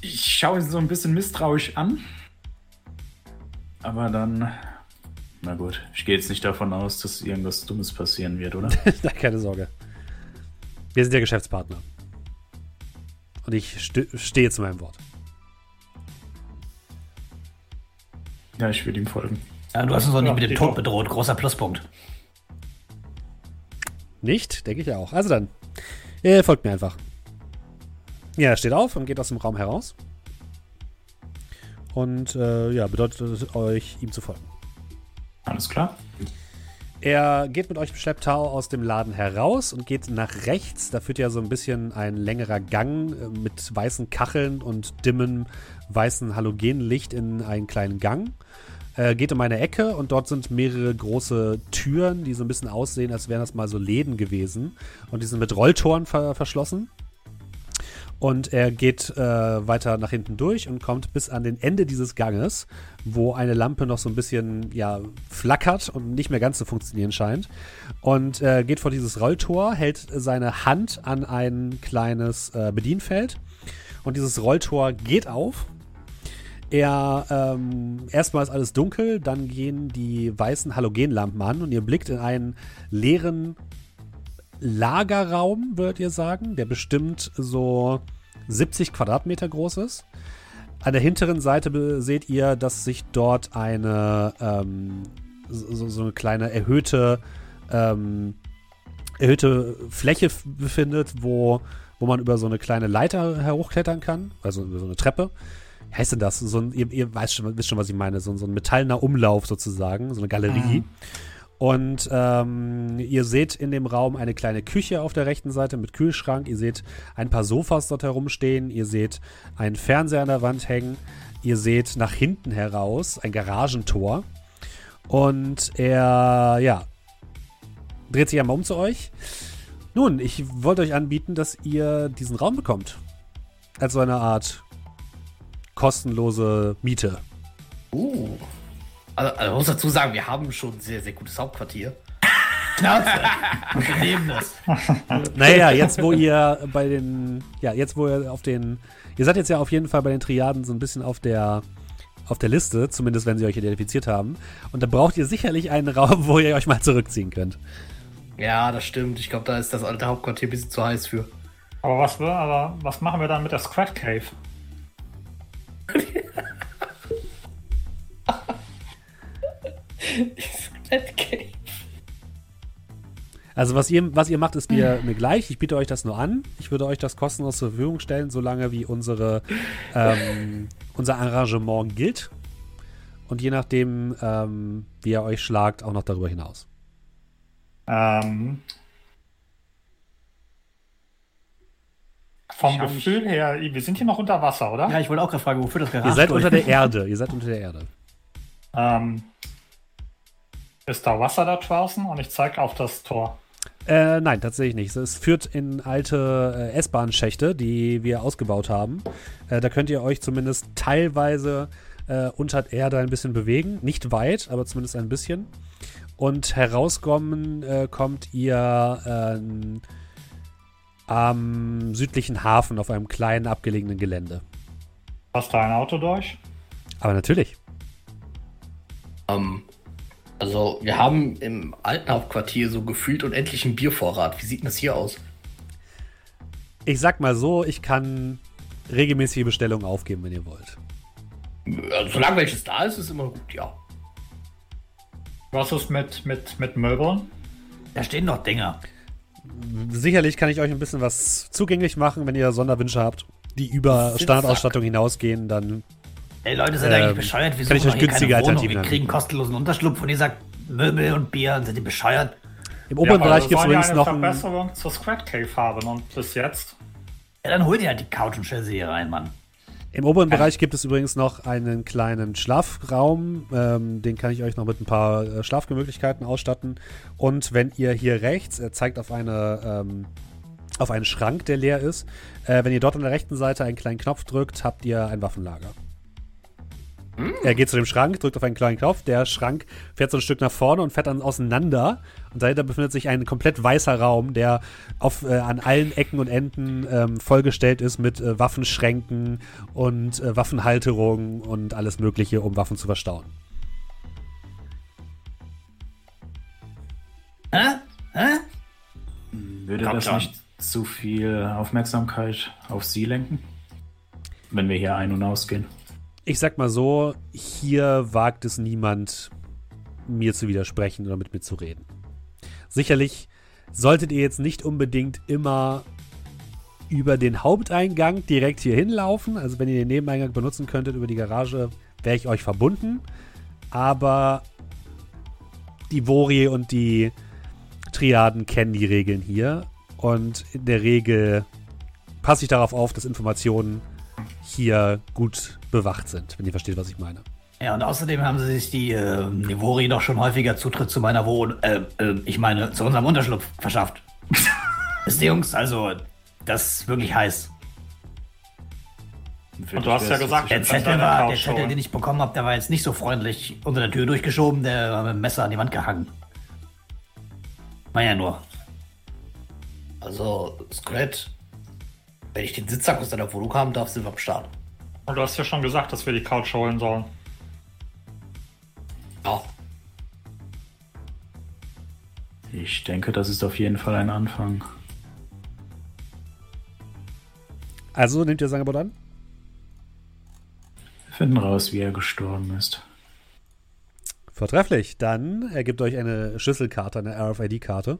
S5: Ich schaue ihn so ein bisschen misstrauisch an. Aber dann. Na gut, ich gehe jetzt nicht davon aus, dass irgendwas Dummes passieren wird, oder?
S1: Na, keine Sorge. Wir sind ja Geschäftspartner. Und ich st stehe zu meinem Wort.
S5: ja, ich will ihm folgen.
S2: Ja, du hast uns doch nicht
S4: Ja,
S2: mit dem Tod bedroht. Großer Pluspunkt.
S1: Nicht? Denke ich ja auch. Also dann, ihr folgt mir einfach. Ja, er steht auf und geht aus dem Raum heraus. Und äh, ja, bedeutet es euch, ihm zu folgen.
S5: Alles klar?
S1: Er geht mit euch im Schlepptau aus dem Laden heraus und geht nach rechts. Da führt ja so ein bisschen ein längerer Gang äh, mit weißen Kacheln und dimmem weißen Halogenlicht in einen kleinen Gang. Äh, geht um eine Ecke und dort sind mehrere große Türen, die so ein bisschen aussehen, als wären das mal so Läden gewesen. Und die sind mit Rolltoren ver verschlossen. Und er geht äh, weiter nach hinten durch und kommt bis an den Ende dieses Ganges, wo eine Lampe noch so ein bisschen ja, flackert und nicht mehr ganz zu funktionieren scheint. Und äh, geht vor dieses Rolltor, hält seine Hand an ein kleines äh, Bedienfeld. Und dieses Rolltor geht auf. Er, ähm, erstmal ist alles dunkel, dann gehen die weißen Halogenlampen an und ihr blickt in einen leeren Lagerraum, würdet ihr sagen, der bestimmt so 70 Quadratmeter groß ist. An der hinteren Seite seht ihr, dass sich dort eine ähm, so, so eine kleine erhöhte ähm, erhöhte Fläche befindet, wo, wo man über so eine kleine Leiter hochklettern kann, also über so eine Treppe. Wie heißt denn das? So ein, ihr, ihr schon, wisst schon, was ich meine. So, so ein metallener Umlauf sozusagen, so eine Galerie. Und ähm, ihr seht in dem Raum eine kleine Küche auf der rechten Seite mit Kühlschrank. Ihr seht ein paar Sofas dort herumstehen. Ihr seht einen Fernseher an der Wand hängen. Ihr seht nach hinten heraus ein Garagentor. Und er, ja, dreht sich einmal um zu euch. Nun, ich wollte euch anbieten, dass ihr diesen Raum bekommt. Als so eine Art kostenlose Miete.
S3: Uh. Also, also man muss dazu sagen, wir haben schon ein sehr, sehr gutes Hauptquartier.
S2: Schnauze. Wir nehmen das.
S1: Naja, jetzt wo ihr bei den, ja, jetzt wo ihr auf den, ihr seid jetzt ja auf jeden Fall bei den Triaden so ein bisschen auf der, auf der Liste, zumindest wenn sie euch identifiziert haben. Und da braucht ihr sicherlich einen Raum, wo ihr euch mal zurückziehen könnt.
S3: Ja, das stimmt. Ich glaube, da ist das alte Hauptquartier ein bisschen zu heiß für.
S4: Aber was, wir, aber was machen wir dann mit der Squad Cave?
S1: Also was ihr, was ihr macht, ist mir, mir gleich. Ich biete euch das nur an. Ich würde euch das kostenlos zur Verfügung stellen, solange wie unsere, ähm, unser Arrangement gilt. Und je nachdem, ähm, wie ihr euch schlagt, auch noch darüber hinaus.
S4: Ähm, vom Gefühl her, wir sind hier noch unter Wasser, oder?
S2: Ja, ich wollte auch gerade fragen, wofür das Garage
S1: Ihr seid unter der Erde. Ihr seid unter der Erde.
S4: Ähm, ist da Wasser da draußen? Und ich zeige auf das Tor.
S1: Äh, nein, tatsächlich nicht. Es führt in alte äh, S-Bahn-Schächte, die wir ausgebaut haben. Äh, da könnt ihr euch zumindest teilweise äh, unter der Erde ein bisschen bewegen. Nicht weit, aber zumindest ein bisschen. Und herauskommen äh, kommt ihr ähm, am südlichen Hafen auf einem kleinen abgelegenen Gelände.
S4: Passt da ein Auto durch?
S1: Aber natürlich.
S3: Ähm, also, wir haben im alten Hauptquartier so gefühlt unendlichen Biervorrat. Wie sieht denn das hier aus?
S1: Ich sag mal so, ich kann regelmäßige Bestellungen aufgeben, wenn ihr wollt.
S3: Also, solange welches da ist, ist immer gut, ja.
S4: Was ist mit, mit, mit Möbeln?
S2: Da stehen noch Dinger.
S1: Sicherlich kann ich euch ein bisschen was zugänglich machen, wenn ihr Sonderwünsche habt, die über
S3: Sitzsack.
S1: Standardausstattung hinausgehen, dann
S2: Ey, Leute, seid
S1: Ähm,
S2: eigentlich bescheuert? Wir
S1: kann ich
S2: suchen
S1: euch günstige
S2: keine Wohnung.
S1: Alternativen
S2: Wir kriegen kostenlosen Unterschlupf und ihr sagt Möbel und Bier. Seid ihr bescheuert?
S1: im oberen
S4: aber
S1: Bereich gibt es
S4: ja
S1: übrigens
S4: eine
S1: noch ein,
S4: Verbesserung zur Squad Cave haben und bis jetzt.
S2: Ja, dann holt ihr halt die Couch und stell sie hier rein, Mann.
S1: im oberen Bereich gibt es übrigens noch einen kleinen Schlafraum, ähm, den kann ich euch noch mit ein paar äh, Schlafgemöglichkeiten ausstatten. Und wenn ihr hier rechts, er zeigt auf eine ähm, auf einen Schrank, der leer ist, äh, wenn ihr dort an der rechten Seite einen kleinen Knopf drückt, habt ihr ein Waffenlager. Er geht zu dem Schrank, drückt auf einen kleinen Knopf. Der Schrank fährt so ein Stück nach vorne und fährt dann auseinander. Und dahinter befindet sich ein komplett weißer Raum, der auf, äh, an allen Ecken und Enden ähm, vollgestellt ist mit äh, Waffenschränken und äh, Waffenhalterungen und alles Mögliche, um Waffen zu verstauen.
S2: Hä? Hä?
S5: Würde
S2: Komm
S5: das nicht zu viel Aufmerksamkeit auf Sie lenken? Wenn wir hier ein- und ausgehen.
S1: Ich sag mal so, hier wagt es niemand, mir zu widersprechen oder mit mir zu reden. Sicherlich solltet ihr jetzt nicht unbedingt immer über den Haupteingang direkt hier hinlaufen. Also wenn ihr den Nebeneingang benutzen könntet über die Garage, wäre ich euch verbunden. Aber die Vori und die Triaden kennen die Regeln hier. Und in der Regel passe ich darauf auf, dass Informationen hier gut bewacht sind, wenn ihr versteht, was ich meine.
S2: Ja, und außerdem haben sie sich die äh, Nivori doch schon häufiger Zutritt zu meiner Wohn... Äh, äh, ich meine, zu unserem Unterschlupf verschafft. Wisst ihr, Jungs, also, das ist wirklich heiß.
S4: Und du hast ja gesagt,
S2: Der Zettel, war, der Zettel, den ich bekommen habe, der war jetzt nicht so freundlich unter der Tür durchgeschoben, der war mit dem Messer an die Wand gehangen. War ja nur.
S3: Also, Scrat, wenn ich den Sitzsack aus deiner Wohnung haben darf, sind wir am Start.
S4: Und du hast ja schon gesagt, dass wir die Couch holen sollen.
S3: Ja.
S5: Ich denke, das ist auf jeden Fall ein Anfang.
S1: Also nehmt ihr das Angebot an?
S5: Wir finden raus, wie er gestorben ist.
S1: Vortrefflich. Dann ergibt euch eine Schlüsselkarte, eine RFID-Karte.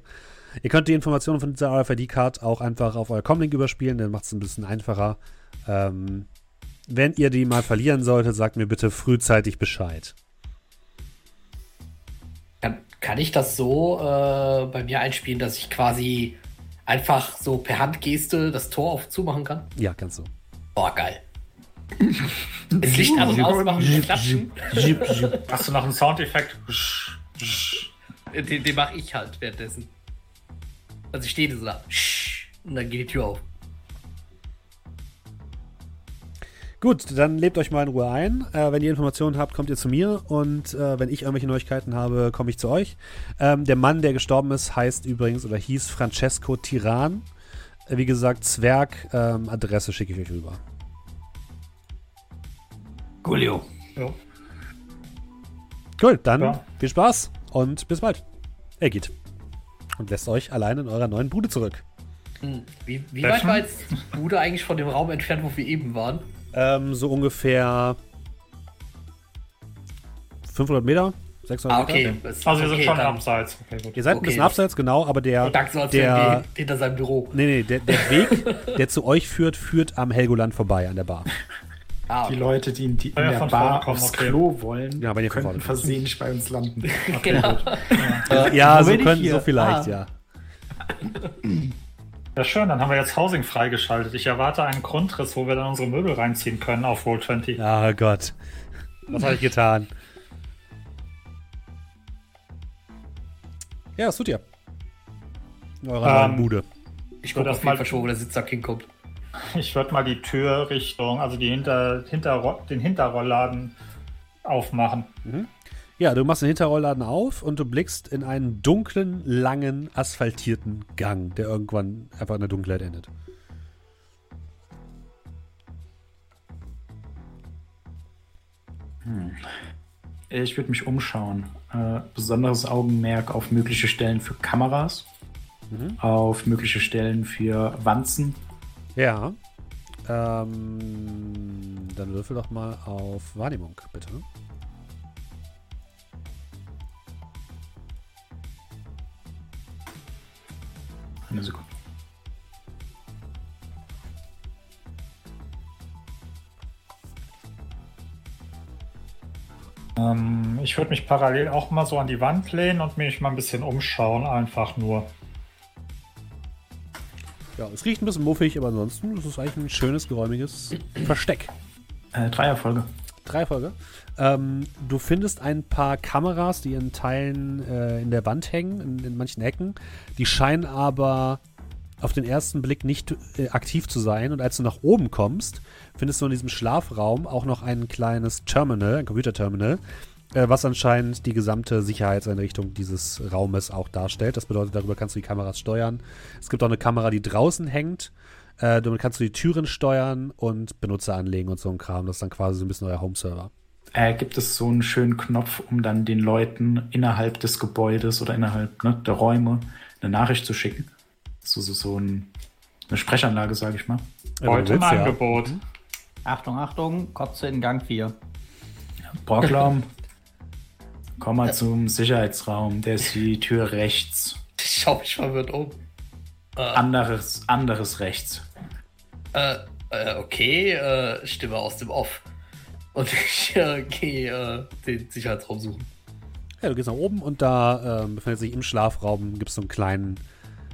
S1: Ihr könnt die Informationen von dieser RFID-Card auch einfach auf euer Comlink überspielen, dann macht es ein bisschen einfacher. Ähm, wenn ihr die mal verlieren solltet, sagt mir bitte frühzeitig Bescheid.
S3: Kann, kann ich das so äh, bei mir einspielen, dass ich quasi einfach so per Handgeste das Tor auf zumachen kann?
S1: Ja, kannst du.
S3: Boah, geil. Das Licht an und ausmachen, klatschen.
S4: Hast du noch einen Soundeffekt?
S3: Den, den mache ich halt währenddessen. Also ich stehe so da. Und dann geht die Tür auf.
S1: Gut, dann lebt euch mal in Ruhe ein. Äh, wenn ihr Informationen habt, kommt ihr zu mir und äh, wenn ich irgendwelche Neuigkeiten habe, komme ich zu euch. Ähm, der Mann, der gestorben ist, heißt übrigens oder hieß Francesco Tiran. Äh, wie gesagt, Zwerg. Ähm, Adresse schicke ich euch rüber.
S2: Coolio.
S4: Jo.
S1: Cool, dann
S4: Ja.
S1: viel Spaß und bis bald. Er geht. Und lässt euch allein in eurer neuen Bude zurück.
S3: Hm. Wie, wie weit war jetzt die Bude eigentlich von dem Raum entfernt, wo wir eben waren?
S1: Ähm, so ungefähr 500 Meter, 600
S3: Ah,
S1: Meter.
S3: okay. Das-
S4: Also wir sind
S3: okay,
S4: schon
S3: dann-
S4: abseits. Okay, gut.
S1: Ihr seid ein
S3: Okay,
S1: bisschen
S3: das-
S1: abseits, genau, aber der,
S3: So so, als
S1: der,
S3: wir hinter seinem Büro.
S1: nee, nee, der, der Weg, der zu euch führt, führt am Helgoland vorbei an der Bar.
S3: Ah,
S5: Die. Leute, die in, die, in
S4: Ja,
S5: der
S4: von
S5: Bar
S4: kommen,
S5: aufs
S4: okay.
S5: Klo wollen,
S1: Ja, wenn
S5: könnten versehentlich bei uns landen.
S3: genau.
S1: ja, so
S2: bin ich
S1: können,
S2: hier?
S1: so vielleicht,
S2: Ah.
S1: ja.
S4: Ja, schön, dann haben wir jetzt Housing freigeschaltet. Ich erwarte einen Grundriss, wo wir dann unsere Möbel reinziehen können auf Roll 20.
S1: Oh Gott. Was habe ich getan? Ja, was tut ihr? In eurer
S4: Ähm,
S1: neuen Bude.
S3: Ich gucke
S4: das mal-
S3: schon, wo der Sitzsack hinkommt.
S4: Ich würde mal die Tür Richtung, also die hinter, hinter, den Hinterrollladen aufmachen.
S1: Ja, du machst den Hinterrollladen auf und du blickst in einen dunklen, langen, asphaltierten Gang, der irgendwann einfach in der Dunkelheit endet.
S5: Ich würde mich umschauen. Äh, besonderes Augenmerk auf mögliche Stellen für Kameras, auf mögliche Stellen für Wanzen.
S1: Ja. Ähm, dann würfel doch mal auf Wahrnehmung, bitte.
S5: Eine Sekunde.
S4: Ähm, ich würde mich parallel auch mal so an die Wand lehnen und mich mal ein bisschen umschauen, einfach nur.
S1: Ja, es riecht ein bisschen muffig, aber ansonsten ist es eigentlich ein schönes, geräumiges Versteck.
S5: Äh, drei Erfolge.
S1: Drei Folge. Ähm, du findest ein paar Kameras, die in Teilen äh, in der Wand hängen, in, in manchen Ecken. Die scheinen aber auf den ersten Blick nicht äh, aktiv zu sein. Und als du nach oben kommst, findest du in diesem Schlafraum auch noch ein kleines Terminal, ein Computerterminal, äh, was anscheinend die gesamte Sicherheitseinrichtung dieses Raumes auch darstellt. Das bedeutet, darüber kannst du die Kameras steuern. Es gibt auch eine Kamera, die draußen hängt. Äh, damit kannst du die Türen steuern und Benutzer anlegen und so ein Kram. Das ist dann quasi so ein bisschen euer Home-Server.
S5: Äh, gibt es so einen schönen Knopf, um dann den Leuten innerhalb des Gebäudes oder innerhalb ne, der Räume eine Nachricht zu schicken? So, so, so ein, eine Sprechanlage, sage ich mal.
S1: Äh,
S4: Heute im
S1: willst, ja.
S4: Angebot.
S2: Achtung, Achtung, Kotze in Gang 4.
S5: Borglaum, komm mal zum Sicherheitsraum. Der ist die Tür rechts.
S3: Ich schau mich verwirrt um.
S5: Anderes, anderes rechts.
S3: Äh, äh, okay, äh, Stimme aus dem Off. Und ich äh, gehe äh, den Sicherheitsraum suchen.
S1: Ja, du gehst nach oben und da ähm, befindet sich im Schlafraum, gibt es so einen kleinen,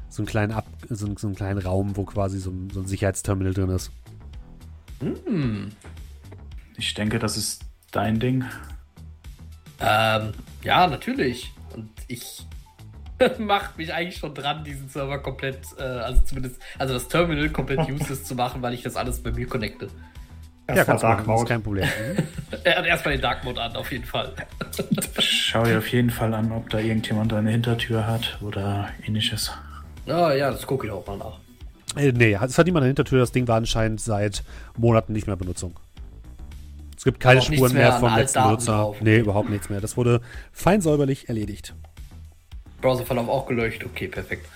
S1: so einen kleinen Ab so, einen- so einen kleinen Raum, wo quasi so ein, so ein Sicherheitsterminal drin ist.
S5: Ich denke, das ist dein Ding.
S3: Ähm, ja, natürlich. Und ich mache mich eigentlich schon dran, diesen Server komplett, äh, also zumindest, also das Terminal komplett useless zu machen, weil ich das alles bei mir connecte.
S1: Du machen,
S4: Dark Mode.
S1: kein Problem. Mhm.
S3: Er hat erstmal den Dark Mode an, auf jeden Fall.
S5: Schau dir auf jeden Fall an, ob da irgendjemand eine Hintertür hat oder ähnliches.
S3: Ah, ja, das gucke ich auch mal nach.
S1: Äh, nee, es hat niemand eine Hintertür. Das Ding war anscheinend seit Monaten nicht mehr in Benutzung. Es gibt keine
S3: Auch
S1: Spuren
S3: mehr
S1: mehr vom letzten Benutzer. Nee, überhaupt nichts mehr. Das wurde fein säuberlich erledigt.
S3: Browserverlauf auch gelöscht. Okay, perfekt.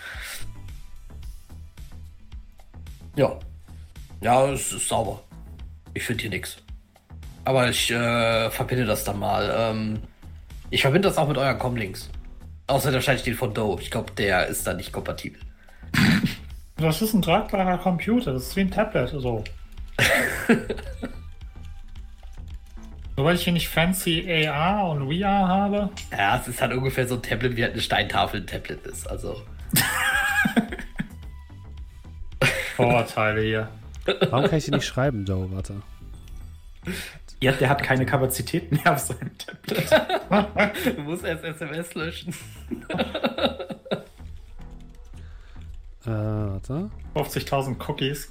S3: Ja. Ja, es ist sauber. Ich finde hier nichts. Aber ich äh, verbinde das dann mal. Ähm, ich verbinde das auch mit euren Comlinks. Außer wahrscheinlich den von Doe. Ich glaube, der ist da nicht kompatibel.
S4: Das ist ein tragbarer Computer, das ist wie ein Tablet, so. Nur weil ich hier nicht fancy AR und VR habe.
S3: Ja, es ist halt ungefähr so ein Tablet, wie halt eine Steintafel ein Tablet ist. Also,
S4: Vorurteile hier.
S1: Warum kann ich die nicht schreiben, Joe? Warte.
S5: Ja, der hat keine Kapazitäten mehr auf seinem Tablet.
S3: du musst erst SMS löschen.
S1: Äh, warte.
S4: 50.000 Cookies.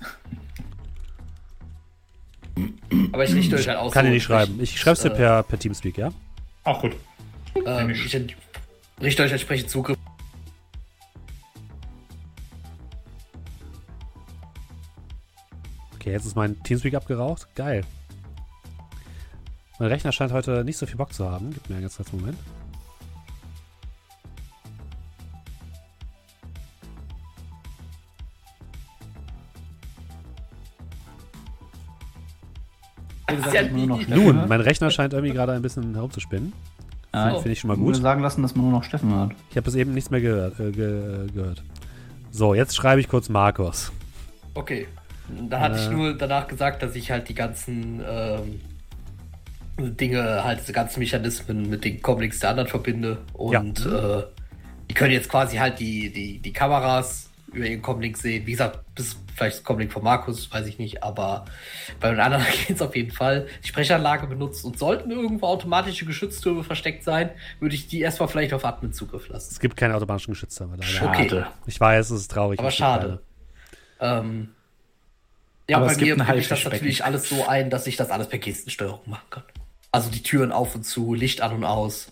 S3: Aber ich richte euch halt aus.
S1: Kann
S3: so-
S1: ich nicht schreiben. Ich schreibe es dir
S3: äh,
S1: per, per Teamspeak, ja?
S4: Auch gut.
S3: Ähm, ich richte euch entsprechend Zugriff.
S1: Okay, jetzt ist mein Teamspeak abgeraucht. Geil. Mein Rechner scheint heute nicht so viel Bock zu haben. Gib mir einen ganz kurzen Moment.
S3: Ja,
S6: nur noch Steffen
S1: Nun, mein Rechner scheint irgendwie gerade ein bisschen herumzuspinnen.
S6: Ah,
S3: So.
S1: Finde ich schon mal
S6: Ich würde
S1: gut.
S6: sagen lassen, dass man nur noch Steffen hört.
S1: Ich habe bis eben nichts mehr gehört, äh, ge gehört. So, jetzt schreibe ich kurz Markus.
S3: Okay. Da hatte ich
S1: Äh.
S3: nur danach gesagt, dass ich halt die ganzen ähm, Dinge, halt diese ganzen Mechanismen mit den Comlinks der anderen verbinde. Und äh, die können jetzt quasi halt die, die, die Kameras über ihren Comlink sehen. Wie gesagt, das ist vielleicht das Comlink von Markus, weiß ich nicht, aber bei den anderen geht es auf jeden Fall. Die Sprechanlage benutzt und sollten irgendwo automatische Geschütztürme versteckt sein, würde ich die erstmal vielleicht auf Admin-Zugriff lassen.
S1: Es gibt keine automatischen Geschütztürme leider.
S3: Okay.
S5: Schade.
S1: Ich weiß, es ist traurig.
S3: Aber schade. Ähm, ja,
S5: Aber
S3: bei
S5: es gibt
S3: mir binde ich das natürlich alles so ein, dass ich das alles per Gestensteuerung machen kann. Also die Türen auf und zu, Licht an und aus.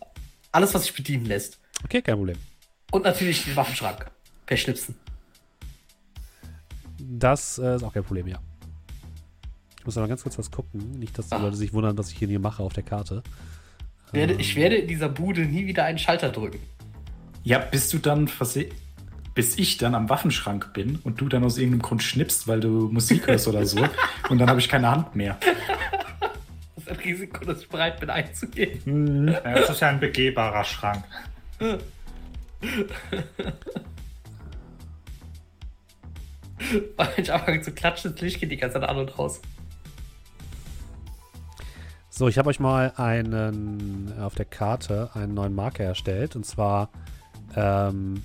S3: Alles, was sich bedienen lässt.
S1: Okay, kein Problem.
S3: Und natürlich den Waffenschrank. Per Schnipsen.
S1: Das äh, ist auch kein Problem, ja. Ich muss aber ganz kurz was gucken. Nicht, dass die
S3: Ah.
S1: Leute sich wundern, was ich hier mache auf der Karte.
S3: Werde, ich werde in dieser Bude nie wieder einen Schalter drücken.
S5: Ja, bis du dann bis ich dann am Waffenschrank bin und du dann aus irgendeinem Grund schnippst, weil du Musik hörst oder so. Und dann habe ich keine Hand mehr.
S3: Das ist ein Risiko, das ich bereit bin einzugehen.
S4: Ja, das ist ja ein begehbarer Schrank.
S3: Weil ich anfange zu klatschen, das Licht geht die ganze Zeit an und aus.
S1: So, ich habe euch mal einen auf der Karte einen neuen Marker erstellt. Und zwar, ähm,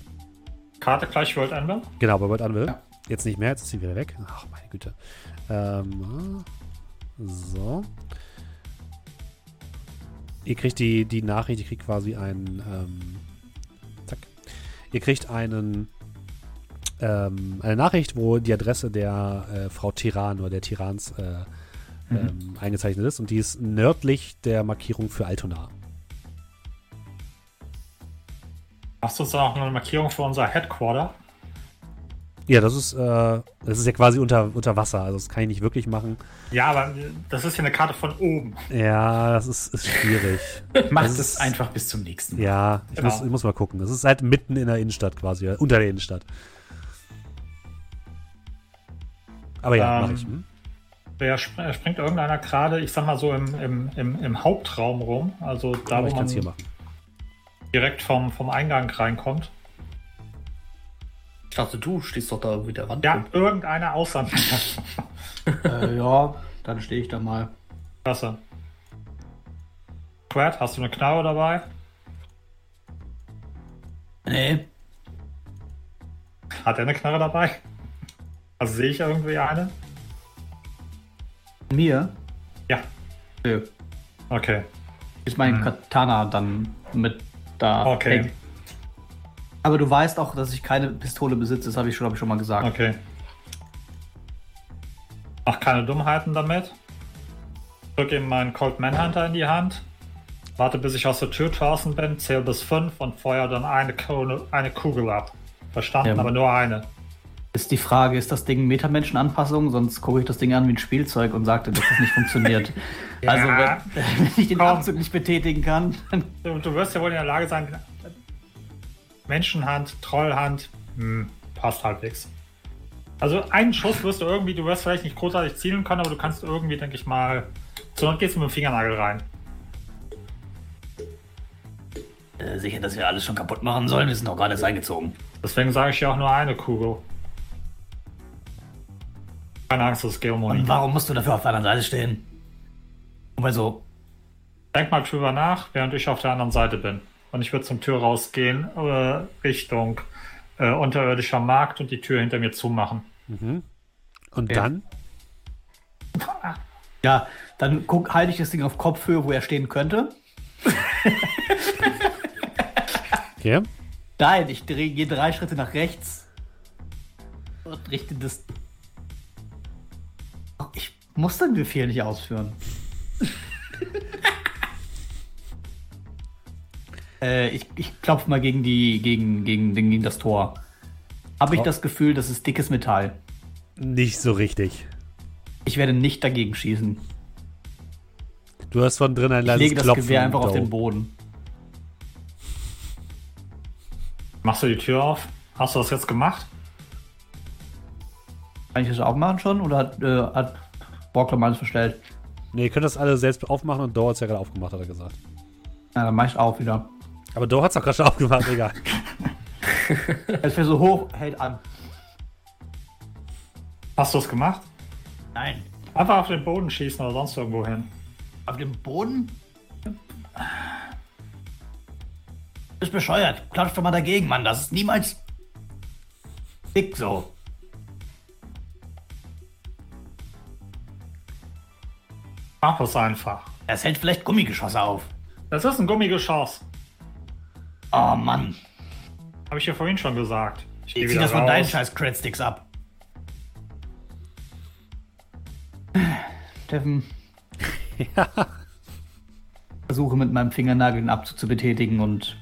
S4: Karte gleich World Ender.
S1: genau, bei World Anvil. Jetzt nicht mehr, jetzt ist sie wieder weg. Ach, meine Güte. Ähm, so. Ihr kriegt die, die Nachricht, ihr kriegt quasi einen, ähm, zack. Ihr kriegt einen ähm, eine Nachricht, wo die Adresse der äh, Frau Tiran oder der Tirans äh, ähm, eingezeichnet ist und die ist nördlich der Markierung für Altona.
S4: Machst du uns dann auch noch eine Markierung für unser Headquarter?
S1: Ja, das ist, äh, das ist ja quasi unter, unter Wasser, also das kann ich nicht wirklich machen.
S4: Ja, aber das ist ja eine Karte von oben.
S1: Ja, das ist, ist schwierig.
S5: Macht
S1: Das
S5: es
S1: ist-
S5: einfach bis zum nächsten Mal.
S1: Ja, ich,
S4: Genau.
S1: muss, ich muss mal gucken. Das ist halt mitten in der Innenstadt quasi, unter der Innenstadt. Aber ja,
S4: Ähm,
S1: mach ich. Hm?
S4: Wer sp äh, springt irgendeiner gerade, ich sag mal so, im, im, im, im Hauptraum rum? Also da,
S1: Aber
S4: wo man direkt vom, vom Eingang reinkommt.
S3: Ich dachte, du stehst doch da irgendwie der Wand.
S4: Ja,
S3: rum.
S4: irgendeiner außer mir.
S6: Äh, ja, dann stehe ich da mal.
S4: Klasse. Quad, hast du eine Knarre dabei?
S2: Nee.
S4: Hat er eine Knarre dabei? Also sehe ich irgendwie eine?
S6: Mir?
S4: Ja.
S6: Nö.
S4: Okay.
S6: Ist mein
S4: Hm.
S6: Katana dann mit da.
S4: Okay.
S6: hängt. Aber du weißt auch, dass ich keine Pistole besitze, das habe ich schon, hab ich schon mal gesagt.
S4: Okay. Mach keine Dummheiten damit. Drück ihm meinen Colt Manhunter in die Hand. Warte, bis ich aus der Tür draußen bin, zähl bis fünf und feuer dann eine, Kugel- eine Kugel ab. Verstanden,
S6: Ja.
S4: aber nur eine.
S6: Ist die Frage, ist das Ding Metamenschen-Anpassung? Sonst gucke ich das Ding an wie ein Spielzeug und sagte, dass das nicht funktioniert. Also,
S4: Ja.
S6: wenn, wenn ich den
S4: Komm.
S6: Abzug nicht betätigen kann, dann
S4: Du, du wirst ja wohl in der Lage sein. Menschenhand, Trollhand, hm, passt halbwegs. Also einen Schuss wirst du irgendwie, du wirst vielleicht nicht großartig zielen können, aber du kannst irgendwie, denke ich mal, zur Not gehst du mit dem Fingernagel rein.
S2: Äh, sicher, dass wir alles schon kaputt machen sollen. Wir sind doch gerade erst eingezogen.
S4: Deswegen sage ich ja auch nur eine Kugel. Keine Angst, das ist
S2: Und warum musst du dafür auf der anderen Seite stehen? Und weil so,
S4: Denk mal drüber nach, während ich auf der anderen Seite bin. Und ich würde zum Tür rausgehen, äh, Richtung äh, unterirdischer Markt und die Tür hinter mir zumachen.
S1: Und
S6: Ja.
S1: dann?
S6: Ja, dann guck, halte ich das Ding auf Kopfhöhe, wo er stehen könnte.
S1: Okay.
S6: Nein, ich gehe drei Schritte nach rechts und richte das. Ich muss den Befehl nicht ausführen. äh, ich ich klopfe mal gegen, die, gegen, gegen, gegen das Tor. Habe ich
S1: Oh.
S6: das Gefühl, das ist dickes Metall.
S1: Nicht so richtig.
S6: Ich werde nicht dagegen schießen.
S1: Du hast von drin ein
S6: Ich
S1: leises
S6: lege das
S1: Klopfen.
S6: Gewehr einfach auf den Boden.
S4: Machst du die Tür auf? Hast du das jetzt gemacht?
S6: Kann ich das auch machen schon? Oder hat, äh, hat Borgler mal alles verstellt?
S1: Nee, ihr könnt das alle selbst aufmachen und Doe hat es ja gerade aufgemacht, hat er gesagt.
S6: Ja, dann mach ich auch wieder.
S1: Aber Doe hat es auch gerade schon aufgemacht, egal.
S6: Es wäre so hoch, hält an.
S4: Hast du es gemacht?
S2: nein.
S4: Einfach auf den Boden schießen oder sonst irgendwo hin.
S2: Auf dem Boden? Bist bescheuert. Klatsch doch mal dagegen, Mann. Das ist niemals dick so.
S4: Mach es einfach.
S2: Das hält vielleicht Gummigeschosse auf.
S4: Das ist ein Gummigeschoss.
S2: Oh Mann.
S4: Habe ich dir vorhin schon gesagt. Ich
S2: Ich zieh das von
S4: raus.
S2: deinen scheiß Cradsticks ab.
S6: Steffen. Versuche mit meinem Fingernagel den Abzug zu betätigen und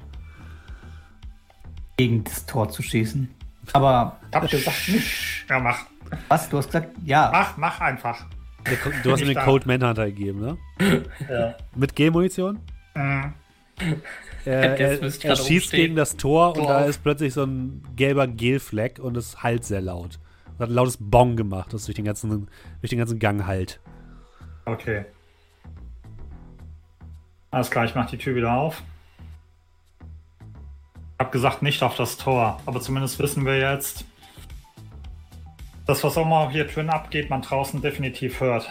S6: gegen das Tor zu schießen. Aber
S4: Ich hab gesagt, nicht. Ja, mach.
S6: was? Du hast gesagt, ja.
S4: Mach, mach einfach.
S1: Du hast ihm den. Cold Manhunter gegeben, ne?
S4: Ja.
S1: Mit G-Munition?
S4: Mhm.
S1: Er, er, er schießt gegen das Tor und da ist plötzlich so ein gelber Gelfleck und es halt sehr laut. Und hat ein lautes Bong gemacht, das durch den ganzen, durch den ganzen Gang halt.
S4: Okay. Alles klar, ich mach die Tür wieder auf. Hab gesagt, nicht auf das Tor. Aber zumindest wissen wir jetzt, dass was auch immer hier drin abgeht, man draußen definitiv hört.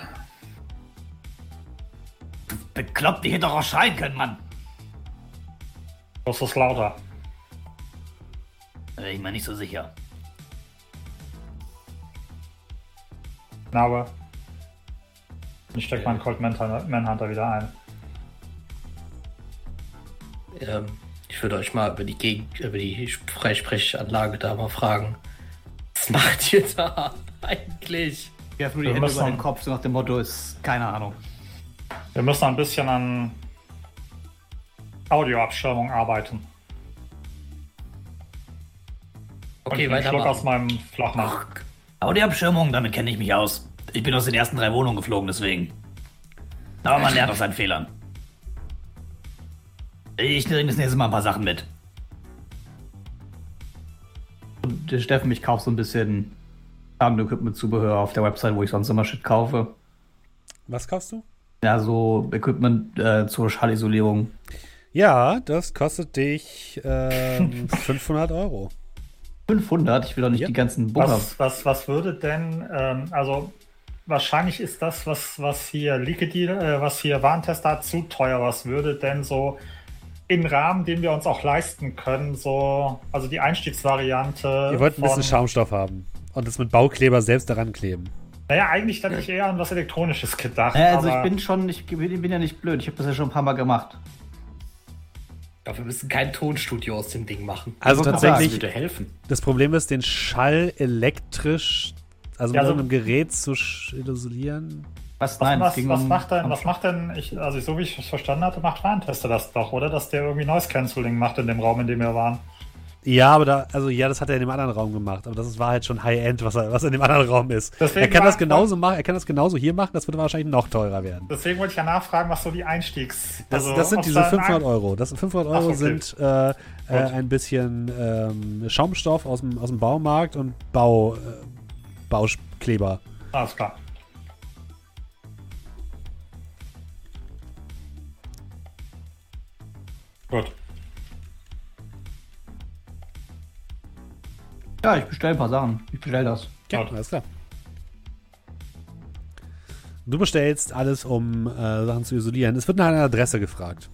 S2: Bekloppt, ich hätte doch auch schreien können, Mann.
S4: Das ist lauter.
S2: Bin ich mir nicht so sicher.
S4: Aber ich steck meinen Colt Manhunter wieder ein.
S3: Ähm, ich würde euch mal über die Gegend, über die Freisprechanlage da mal fragen. Was macht ihr da eigentlich?
S6: Ich werfe nur die
S4: Wir
S6: Hände
S4: müssen-
S6: über den Kopf, so nach dem Motto ist keine Ahnung.
S4: Wir müssen ein bisschen an Audioabschirmung arbeiten.
S3: Okay,
S4: einen Schluck aus
S3: weitermachen.
S4: meinem Flachmann.
S2: Aber die Abschirmung, damit kenne ich mich aus. Ich bin aus den ersten drei Wohnungen geflogen, deswegen. Aber man lernt aus seinen Fehlern. Ich nehme das nächste Mal ein paar Sachen mit.
S6: Und der Steffen, ich kaufe so ein bisschen Equipment-Zubehör auf der Website, wo ich sonst immer Shit kaufe.
S1: Was kaufst du?
S6: Ja, so Equipment äh, zur Schallisolierung.
S1: Ja, das kostet dich ähm, 500 Euro.
S6: 500, ich will doch nicht
S1: Ja.
S6: die ganzen Bunker.
S4: Was, was, was würde denn, ähm, also wahrscheinlich ist das, was, was hier Liquidil, äh, was hier Warentester hat, zu teuer. Was würde denn so im Rahmen, den wir uns auch leisten können, so, also die Einstiegsvariante.
S1: Ihr wollt ein bisschen Schaumstoff haben und es mit Baukleber selbst daran kleben.
S4: Naja, eigentlich hätte ich eher an was Elektronisches gedacht.
S6: Ja, also
S4: aber
S6: ich bin schon, ich bin, bin ja nicht blöd. Ich habe das ja schon ein paar Mal gemacht.
S3: Ja, wir müssen kein Tonstudio aus dem Ding machen.
S1: Also
S6: wollte
S5: Das
S1: tatsächlich,
S5: würde helfen.
S1: das Problem ist, den Schall elektrisch, also mit
S4: Ja, also-
S1: irgendeinem Gerät zu isolieren.
S6: Was,
S4: Was,
S6: nein,
S4: was,
S6: ging
S4: was
S6: um,
S4: macht denn,
S6: um-
S4: was macht denn, ich, also so wie ich es verstanden hatte, macht Warentester das doch, oder? Dass der irgendwie Noise Cancelling macht in dem Raum, in dem wir waren.
S1: Ja, aber da, also ja, das hat er in dem anderen Raum gemacht, aber das war halt schon High-End, was, er, was in dem anderen Raum ist.
S4: Deswegen
S1: er kann das genauso machen, er kann das genauso hier machen, das würde wahrscheinlich noch teurer werden.
S4: Deswegen wollte ich ja nachfragen, was so die Einstiegs.
S1: Das,
S4: also,
S1: das sind diese
S4: da ein
S1: 500
S4: Ein-
S1: Euro. Das 500 Euro
S4: Ach, okay.
S1: sind äh, äh, ein bisschen ähm, Schaumstoff aus dem, aus dem Baumarkt und Bau, äh, Baukleber.
S4: Alles klar. Gut.
S6: Ja, ich bestelle ein paar Sachen. Ich bestelle das.
S1: Ja,
S4: Gut.
S1: alles klar. Du bestellst alles, um äh, Sachen zu isolieren. Es wird nach einer Adresse gefragt.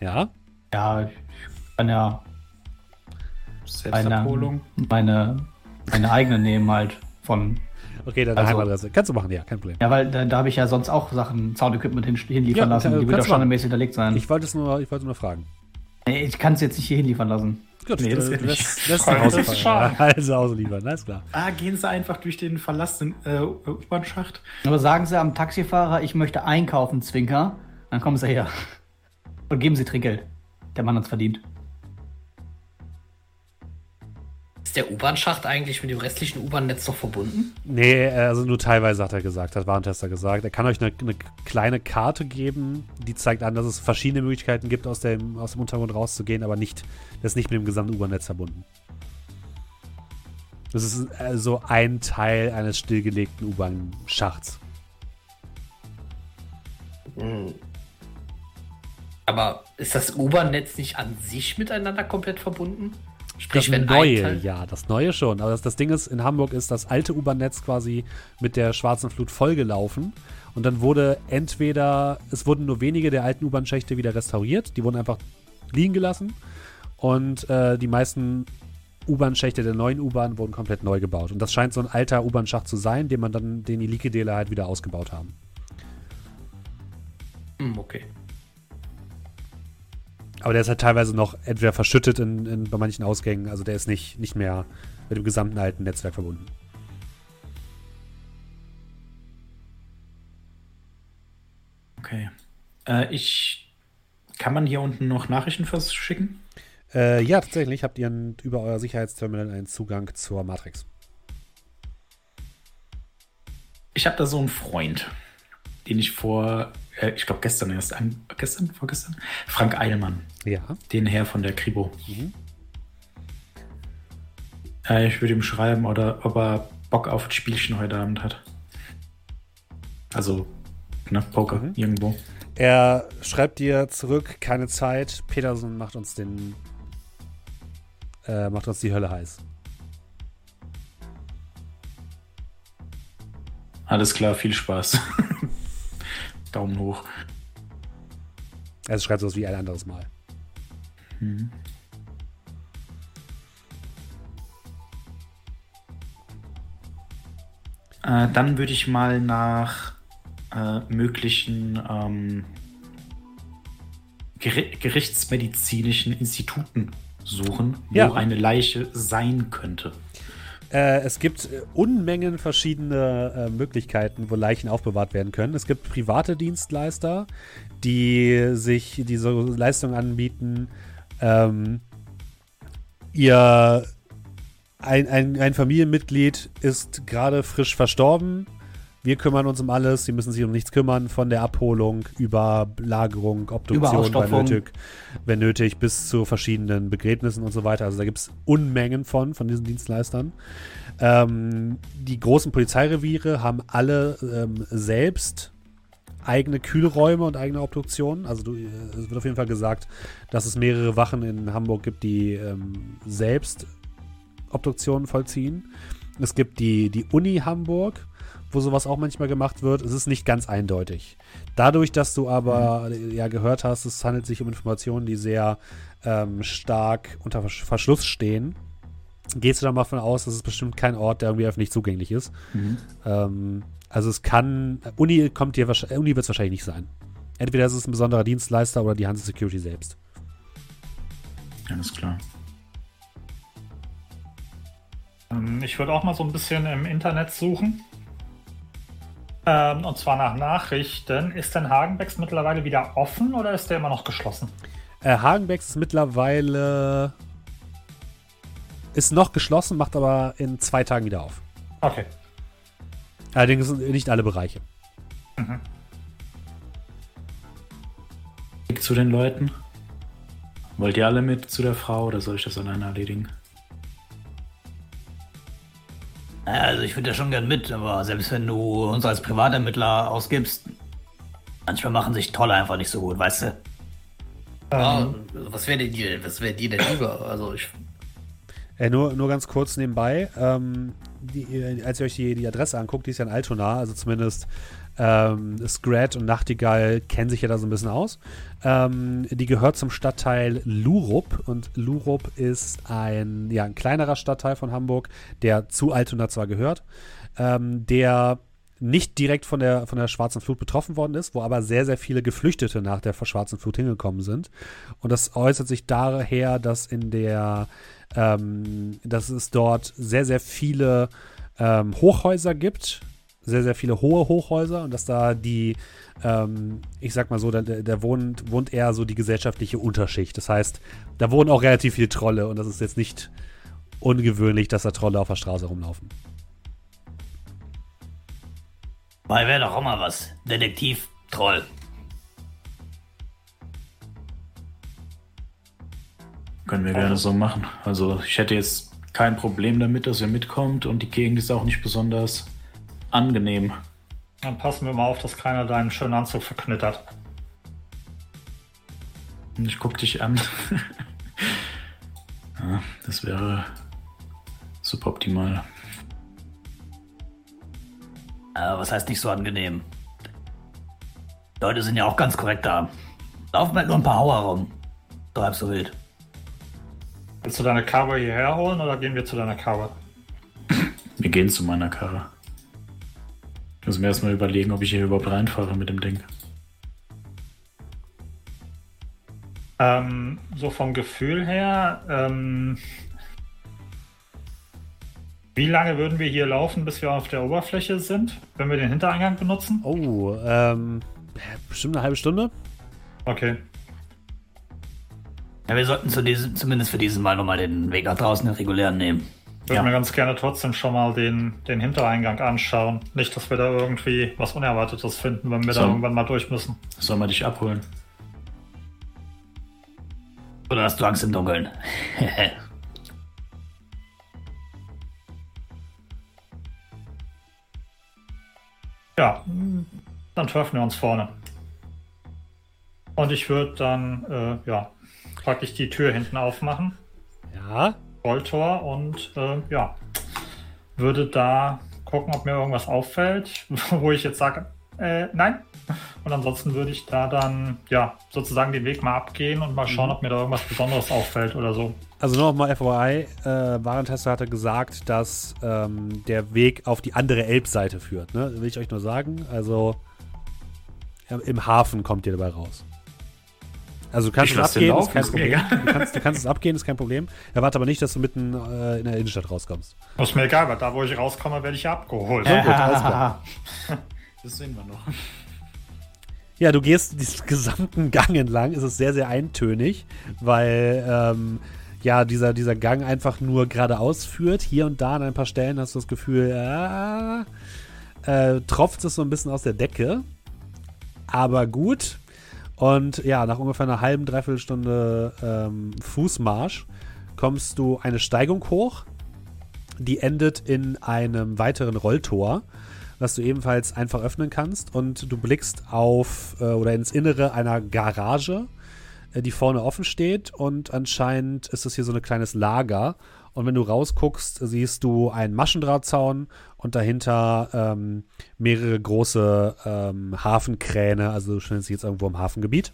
S1: Ja?
S6: Ja, ich kann ja
S5: Selbstabholung.
S6: meine, meine, meine eigene nehmen halt von.
S1: Okay, deine
S6: Also-
S1: Heimadresse. Kannst du machen, ja, kein Problem.
S6: Ja, weil da, da habe ich ja sonst auch Sachen, Soundequipment hin, hinliefern
S1: Ja,
S6: lassen.
S1: kann-
S6: Die wird auch standardmäßig hinterlegt sein.
S1: Ich wollte es nur, ich wollte nur fragen.
S6: Ich kann es jetzt nicht hier hinliefern lassen.
S1: Gut,
S5: Nee, das
S1: lässt
S4: Das
S1: Hause
S4: ist schade.
S1: Also Hause liefern, alles klar.
S5: Ah, gehen Sie einfach durch den verlassenen äh, U-Bahn-Schacht.
S6: Aber sagen Sie am Taxifahrer, ich möchte einkaufen, Zwinker, dann kommen Sie her. Und geben Sie Trinkgeld. Der Mann hat's verdient.
S3: Ist der U-Bahn-Schacht eigentlich mit dem restlichen U-Bahn-Netz noch verbunden?
S1: Nee, also nur teilweise hat er gesagt, hat Warentester gesagt. Er kann euch eine, eine kleine Karte geben, die zeigt an, dass es verschiedene Möglichkeiten gibt, aus dem, aus dem Untergrund rauszugehen, aber nicht, das ist nicht mit dem gesamten U-Bahn-Netz verbunden. Das ist äh, so ein Teil eines stillgelegten U-Bahn-Schachts.
S3: Hm. Aber ist das U-Bahn-Netz nicht an sich miteinander komplett verbunden? Sprich,
S1: Das
S3: wenn
S1: neue,
S3: ein Teil,
S1: ja, das neue schon. Aber das, das Ding ist, in Hamburg ist das alte U-Bahn-Netz quasi mit der schwarzen Flut vollgelaufen. Und dann wurde entweder, es wurden nur wenige der alten U-Bahn-Schächte wieder restauriert, die wurden einfach liegen gelassen. Und äh, die meisten U-Bahn-Schächte der neuen U-Bahn wurden komplett neu gebaut. Und das scheint so ein alter U-Bahn-Schacht zu sein, den man dann, den die Likedele halt wieder ausgebaut haben.
S3: Hm, okay.
S1: Aber der ist halt teilweise noch entweder verschüttet in, in, bei manchen Ausgängen, also der ist nicht, nicht mehr mit dem gesamten alten Netzwerk verbunden.
S5: Okay. Äh, ich. Kann man hier unten noch Nachrichten verschicken?
S1: Äh, ja, tatsächlich habt ihr n- über euer Sicherheitsterminal einen Zugang zur Matrix.
S5: Ich habe da so einen Freund, den ich vor, äh, ich glaube gestern erst, an, gestern, vorgestern, Frank Eilmann,
S1: Ja.
S5: den Herr von der Kribo.
S1: Mhm.
S5: Äh, ich würde ihm schreiben, oder ob er Bock auf das Spielchen heute Abend hat. Also, ne, Poker,
S1: Mhm.
S5: irgendwo.
S1: Er schreibt dir zurück, keine Zeit. Peterson macht uns den. Äh, macht uns die Hölle heiß.
S5: Alles klar, viel Spaß. Daumen hoch.
S1: Also schreibt sowas wie ein anderes Mal.
S5: Äh, dann würde ich mal nach äh, möglichen ähm, Ger gerichtsmedizinischen Instituten suchen,
S1: Ja.
S5: wo eine Leiche sein könnte.
S1: Äh, es gibt äh, Unmengen verschiedene äh, Möglichkeiten, wo Leichen aufbewahrt werden können. Es gibt private Dienstleister, die sich diese Leistung anbieten. Ähm, ihr ein, ein, ein Familienmitglied ist gerade frisch verstorben. Wir kümmern uns um alles. Sie müssen sich um nichts kümmern, von der Abholung über Lagerung, Obduktion, wenn nötig, wenn nötig, bis zu verschiedenen Begräbnissen und so weiter. Also da gibt es Unmengen von, von diesen Dienstleistern. Ähm, die großen Polizeireviere haben alle ähm, selbst eigene Kühlräume und eigene Obduktionen. Also du, es wird auf jeden Fall gesagt, dass es mehrere Wachen in Hamburg gibt, die ähm, selbst Obduktionen vollziehen. Es gibt die, die Uni Hamburg, wo sowas auch manchmal gemacht wird. Es ist nicht ganz eindeutig. Dadurch, dass du aber äh, ja gehört hast, es handelt sich um Informationen, die sehr ähm, stark unter Versch- Verschluss stehen, gehst du dann mal davon aus, dass es bestimmt kein Ort, der irgendwie öffentlich zugänglich ist. Ähm, also es kann, Uni kommt dir wahrscheinlich, Uni wird es wahrscheinlich nicht sein. Entweder ist es ein besonderer Dienstleister oder die Hanse Security selbst.
S5: Alles klar.
S4: Ähm, Ich würde auch mal so ein bisschen im Internet suchen. Ähm, und zwar nach Nachrichten. Ist denn Hagenbecks mittlerweile wieder offen oder ist der immer noch geschlossen?
S1: Äh, Hagenbecks ist mittlerweile ist noch geschlossen, macht aber in zwei Tagen wieder auf.
S4: Okay.
S1: Allerdings sind nicht alle Bereiche.
S5: Weg zu den Leuten. Wollt ihr alle mit zu der Frau oder soll ich das alleine erledigen?
S2: Also ich würde ja schon gern mit, aber selbst wenn du uns als Privatermittler ausgibst, manchmal machen sich Tolle einfach nicht so gut, weißt du?
S4: Ähm,
S3: was wäre dir, was wäre dir denn lieber? Also ich,
S1: Äh, nur, nur ganz kurz nebenbei, ähm, die, äh, als ihr euch die, die Adresse anguckt, die ist ja in Altona, also zumindest ähm, Scrat und Nachtigall kennen sich ja da so ein bisschen aus. Ähm, die gehört zum Stadtteil Lurup und Lurup ist ein, ja, ein kleinerer Stadtteil von Hamburg, der zu Altona zwar gehört, ähm, der nicht direkt von der, von der schwarzen Flut betroffen worden ist, wo aber sehr, sehr viele Geflüchtete nach der schwarzen Flut hingekommen sind. Und das äußert sich daher, dass in der, ähm, dass es dort sehr, sehr viele ähm, Hochhäuser gibt, sehr, sehr viele hohe Hochhäuser und dass da die, ähm, ich sag mal so, da, da wohnt, wohnt eher so die gesellschaftliche Unterschicht. Das heißt, da wohnen auch relativ viele Trolle und das ist jetzt nicht ungewöhnlich, dass da Trolle auf der Straße rumlaufen.
S2: Weil wäre doch auch mal was. Detektiv, Troll.
S5: Können wir gerne so machen. Also ich hätte jetzt kein Problem damit, dass ihr mitkommt und die Gegend ist auch nicht besonders angenehm.
S4: Dann passen wir mal auf, dass keiner deinen schönen Anzug verknittert.
S5: Und ich guck dich an. ja, das wäre suboptimal.
S2: Äh, was heißt nicht so angenehm? Leute sind ja auch ganz korrekt da. Laufen halt nur ein paar Hauer rum. So halb so wild.
S4: Willst du deine Karre hierher holen oder gehen wir zu deiner Karre?
S5: Wir gehen zu meiner Karre. Ich muss mir erstmal überlegen, ob ich hier überhaupt reinfahre mit dem Ding.
S4: Ähm, so vom Gefühl her, ähm, wie lange würden wir hier laufen, bis wir auf der Oberfläche sind, wenn wir den Hintereingang benutzen?
S1: Oh, ähm, bestimmt eine halbe Stunde?
S4: Okay.
S2: Ja, wir sollten zu diesem, zumindest für diesen Mal nochmal den Weg nach draußen, den regulären nehmen.
S4: Ich würde
S2: Ja.
S4: mir ganz gerne trotzdem schon mal den, den Hintereingang anschauen. Nicht, dass wir da irgendwie was Unerwartetes finden, wenn wir
S5: So.
S4: da irgendwann mal durch müssen.
S5: Sollen wir dich abholen?
S2: Oder hast du Angst im Dunkeln?
S4: Ja, dann treffen wir uns vorne. Und ich würde dann, äh, ja, praktisch die Tür hinten aufmachen.
S1: Ja.
S4: Rolltor und äh, ja, würde da gucken, ob mir irgendwas auffällt, wo ich jetzt sage, äh, nein. Und ansonsten würde ich da dann, ja, sozusagen den Weg mal abgehen und mal schauen, ob mir da irgendwas Besonderes auffällt oder so.
S1: Also nur nochmal FYI, äh, Warentester hatte gesagt, dass ähm, der Weg auf die andere Elbseite führt. Ne? Will ich euch nur sagen. Also im Hafen kommt ihr dabei raus. Also du kannst
S5: Ich
S1: es abgehen, ist
S5: laufen,
S1: kein
S5: ist
S1: Problem. Du kannst, du kannst es abgehen, ist kein Problem. Erwarte aber nicht, dass du mitten äh, in der Innenstadt rauskommst.
S4: Ist mir egal, weil da, wo ich rauskomme, werde ich ja abgeholt.
S1: gut, alles klar.
S5: Das sehen wir noch.
S1: Ja, du gehst diesen gesamten Gang entlang. Es ist sehr, sehr eintönig, weil ähm, ja, dieser, dieser Gang einfach nur geradeaus führt. Hier und da an ein paar Stellen hast du das Gefühl, ah, äh, tropft es so ein bisschen aus der Decke. Aber gut. Und ja, nach ungefähr einer halben, dreiviertel Stunde ähm, Fußmarsch kommst du eine Steigung hoch, die endet in einem weiteren Rolltor, was du ebenfalls einfach öffnen kannst. Und du blickst auf äh, oder ins Innere einer Garage, äh, die vorne offen steht. Und anscheinend ist es hier so ein kleines Lager. Und wenn du rausguckst, siehst du einen Maschendrahtzaun und dahinter ähm, mehrere große ähm, Hafenkräne. Also du dich jetzt irgendwo im Hafengebiet.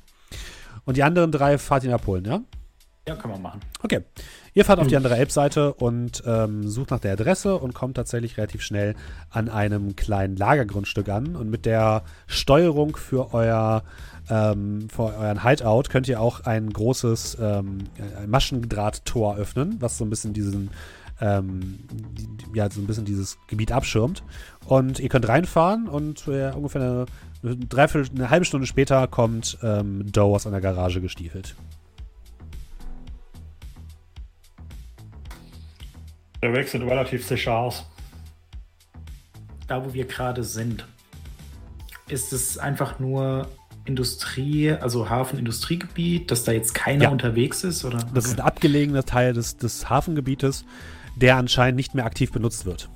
S1: Und die anderen drei fahrt ihn abholen, ja?
S5: Ja, kann man machen.
S1: Okay. Ihr fahrt auf die andere Elbseite und ähm, sucht nach der Adresse und kommt tatsächlich relativ schnell an einem kleinen Lagergrundstück an. Und mit der Steuerung für euer ähm, für euren Hideout könnt ihr auch ein großes ähm, Maschendrahttor öffnen, was so ein bisschen diesen ähm, ja, so ein bisschen dieses Gebiet abschirmt. Und ihr könnt reinfahren und äh, ungefähr eine, eine, Dreiviertel, eine halbe Stunde später kommt ähm, Doe aus einer Garage gestiefelt.
S4: Der Weg sieht relativ sicher aus.
S5: Da, wo wir gerade sind, ist es einfach nur Industrie, also Hafenindustriegebiet, dass da jetzt keiner
S1: Ja.
S5: unterwegs ist? Oder?
S1: Das ist ein abgelegener Teil des, des Hafengebietes, der anscheinend nicht mehr aktiv benutzt wird.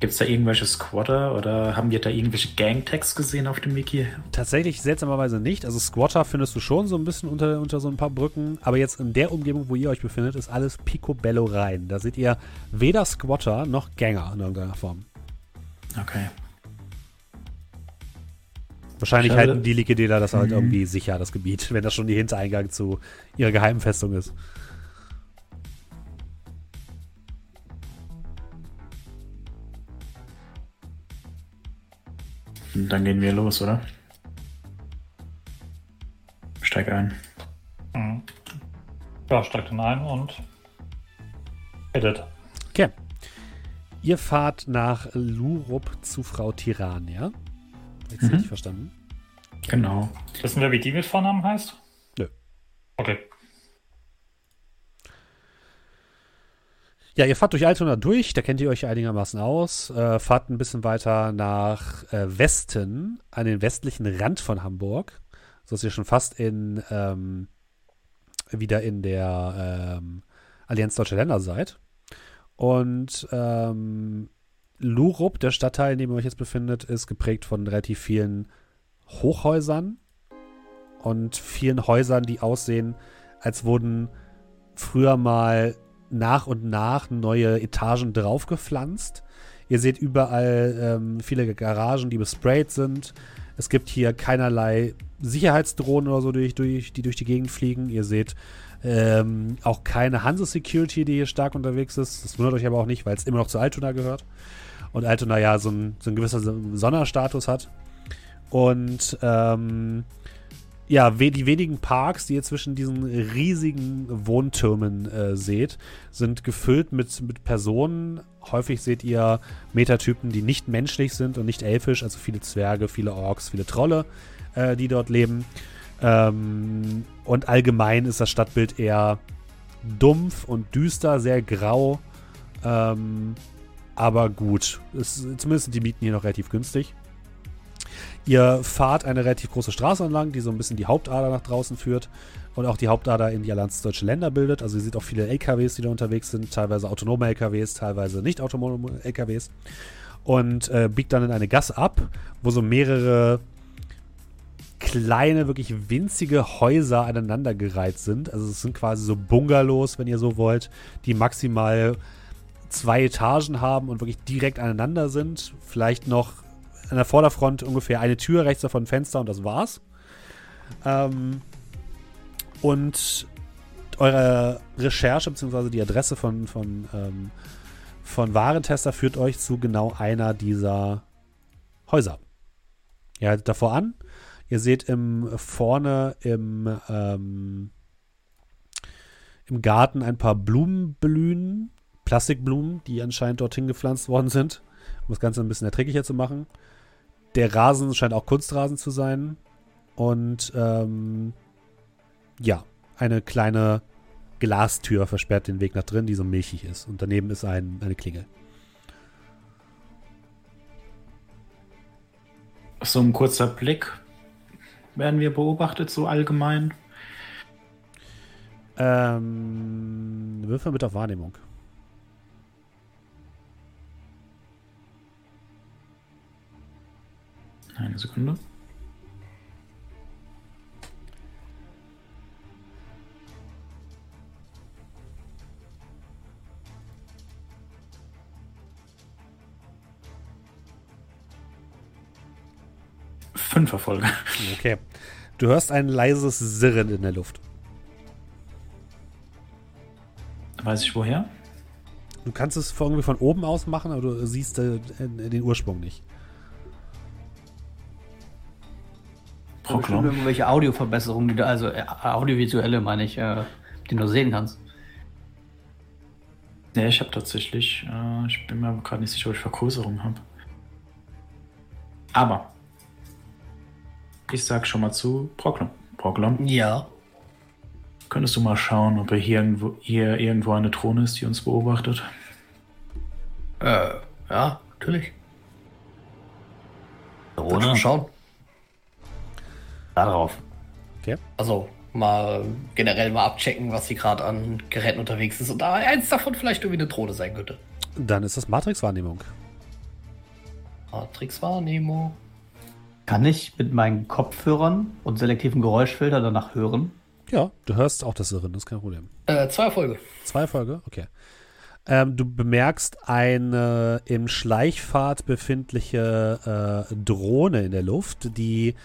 S5: Gibt es da irgendwelche Squatter oder haben wir da irgendwelche Gang-Tags gesehen auf dem Wiki?
S1: Tatsächlich seltsamerweise nicht. Also Squatter findest du schon so ein bisschen unter, unter so ein paar Brücken. Aber jetzt in der Umgebung, wo ihr euch befindet, ist alles picobello rein. Da seht ihr weder Squatter noch Gänger in irgendeiner Form.
S5: Okay.
S1: Wahrscheinlich
S5: Schade.
S1: halten die Likedeler das halt
S5: Mhm.
S1: irgendwie sicher, das Gebiet, wenn das schon die Hintereingang zu ihrer geheimen Festung ist.
S5: Und dann gehen wir los, oder? Steig ein.
S4: Mhm. Ja, steigt dann ein und edit.
S1: Okay. Ihr fahrt nach Lurup zu Frau Tiran, ja? Jetzt
S5: Mhm.
S1: richtig verstanden?
S5: Genau.
S4: Wissen wir, wie die mit Vornamen heißt?
S1: Nö.
S4: Okay.
S1: Ja, ihr fahrt durch Altona durch, da kennt ihr euch einigermaßen aus. Äh, fahrt ein bisschen weiter nach äh, Westen, an den westlichen Rand von Hamburg, sodass ihr schon fast in ähm, wieder in der ähm, Allianz Deutscher Länder seid. Und ähm, Lurup, der Stadtteil, in dem ihr euch jetzt befindet, ist geprägt von relativ vielen Hochhäusern und vielen Häusern, die aussehen, als wurden früher mal nach und nach neue Etagen draufgepflanzt. Ihr seht überall ähm, viele Garagen, die besprayt sind. Es gibt hier keinerlei Sicherheitsdrohnen oder so, durch, durch, die durch die Gegend fliegen. Ihr seht ähm, auch keine Hanse Security, die hier stark unterwegs ist. Das wundert euch aber auch nicht, weil es immer noch zu Altona gehört. Und Altona ja so ein, so ein gewisser Sonderstatus hat. Und ähm, ja, die wenigen Parks, die ihr zwischen diesen riesigen Wohntürmen äh, seht, sind gefüllt mit, mit Personen. Häufig seht ihr Metatypen, die nicht menschlich sind und nicht elfisch, also viele Zwerge, viele Orks, viele Trolle, äh, die dort leben. Ähm, und allgemein ist das Stadtbild eher dumpf und düster, sehr grau. Ähm, aber gut, es, zumindest sind die Mieten hier noch relativ günstig. Ihr fahrt eine relativ große Straße entlang, die so ein bisschen die Hauptader nach draußen führt und auch die Hauptader in die Allianz Deutsche Länder bildet. Also ihr seht auch viele LKWs, die da unterwegs sind, teilweise autonome LKWs, teilweise nicht autonome LKWs. Und äh, biegt dann in eine Gasse ab, wo so mehrere kleine, wirklich winzige Häuser aneinandergereiht sind. Also es sind quasi so Bungalows, wenn ihr so wollt, die maximal zwei Etagen haben und wirklich direkt aneinander sind. Vielleicht noch an der Vorderfront ungefähr eine Tür, rechts davon ein Fenster und das war's. Ähm, und eure Recherche bzw. die Adresse von, von, ähm, von Warentester führt euch zu genau einer dieser Häuser. Ihr haltet davor an, Ihr seht im, vorne im, ähm, im Garten ein paar Blumen blühen, Plastikblumen, die anscheinend dorthin gepflanzt worden sind, um das Ganze ein bisschen erträglicher zu machen. Der Rasen scheint auch Kunstrasen zu sein. Und ähm, ja, eine kleine Glastür versperrt den Weg nach drin, die so milchig ist. Und daneben ist ein, eine Klingel.
S5: So ein kurzer Blick. Werden wir beobachtet, so allgemein?
S1: Ähm, Würfel mit auf Wahrnehmung.
S5: Eine Sekunde. Fünf Erfolge.
S1: Okay. Du hörst ein leises Sirren in der Luft.
S5: Weiß ich woher?
S1: Du kannst es von- irgendwie von oben aus machen, aber du siehst äh, den Ursprung nicht.
S5: Proklom.
S6: irgendwelche Audioverbesserungen, die du, also äh, audiovisuelle meine ich, äh, die du sehen kannst.
S5: Ja, ich habe tatsächlich, äh, ich bin mir aber gerade nicht sicher, ob ich Vergrößerung habe. Aber ich sag schon mal zu Proklom. Proklom,
S3: Ja.
S5: könntest du mal schauen, ob er hier irgendwo, hier irgendwo eine Drohne ist, die uns beobachtet?
S3: Äh, ja, natürlich.
S2: Drohne?
S3: Mal schauen.
S2: Da drauf.
S1: Okay.
S3: Also mal generell mal abchecken, was hier gerade an Geräten unterwegs ist. Und da eins davon vielleicht irgendwie eine Drohne sein könnte.
S1: Dann ist das Matrix-Wahrnehmung.
S3: Matrix-Wahrnehmung.
S6: Kann ich mit meinen Kopfhörern und selektiven Geräuschfilter danach hören?
S1: Ja, du hörst auch das Sirren, das ist kein Problem.
S3: Äh, zwei Erfolge.
S1: Zwei Folge? Okay. Ähm, du bemerkst eine im Schleichfahrt befindliche äh, Drohne in der Luft, die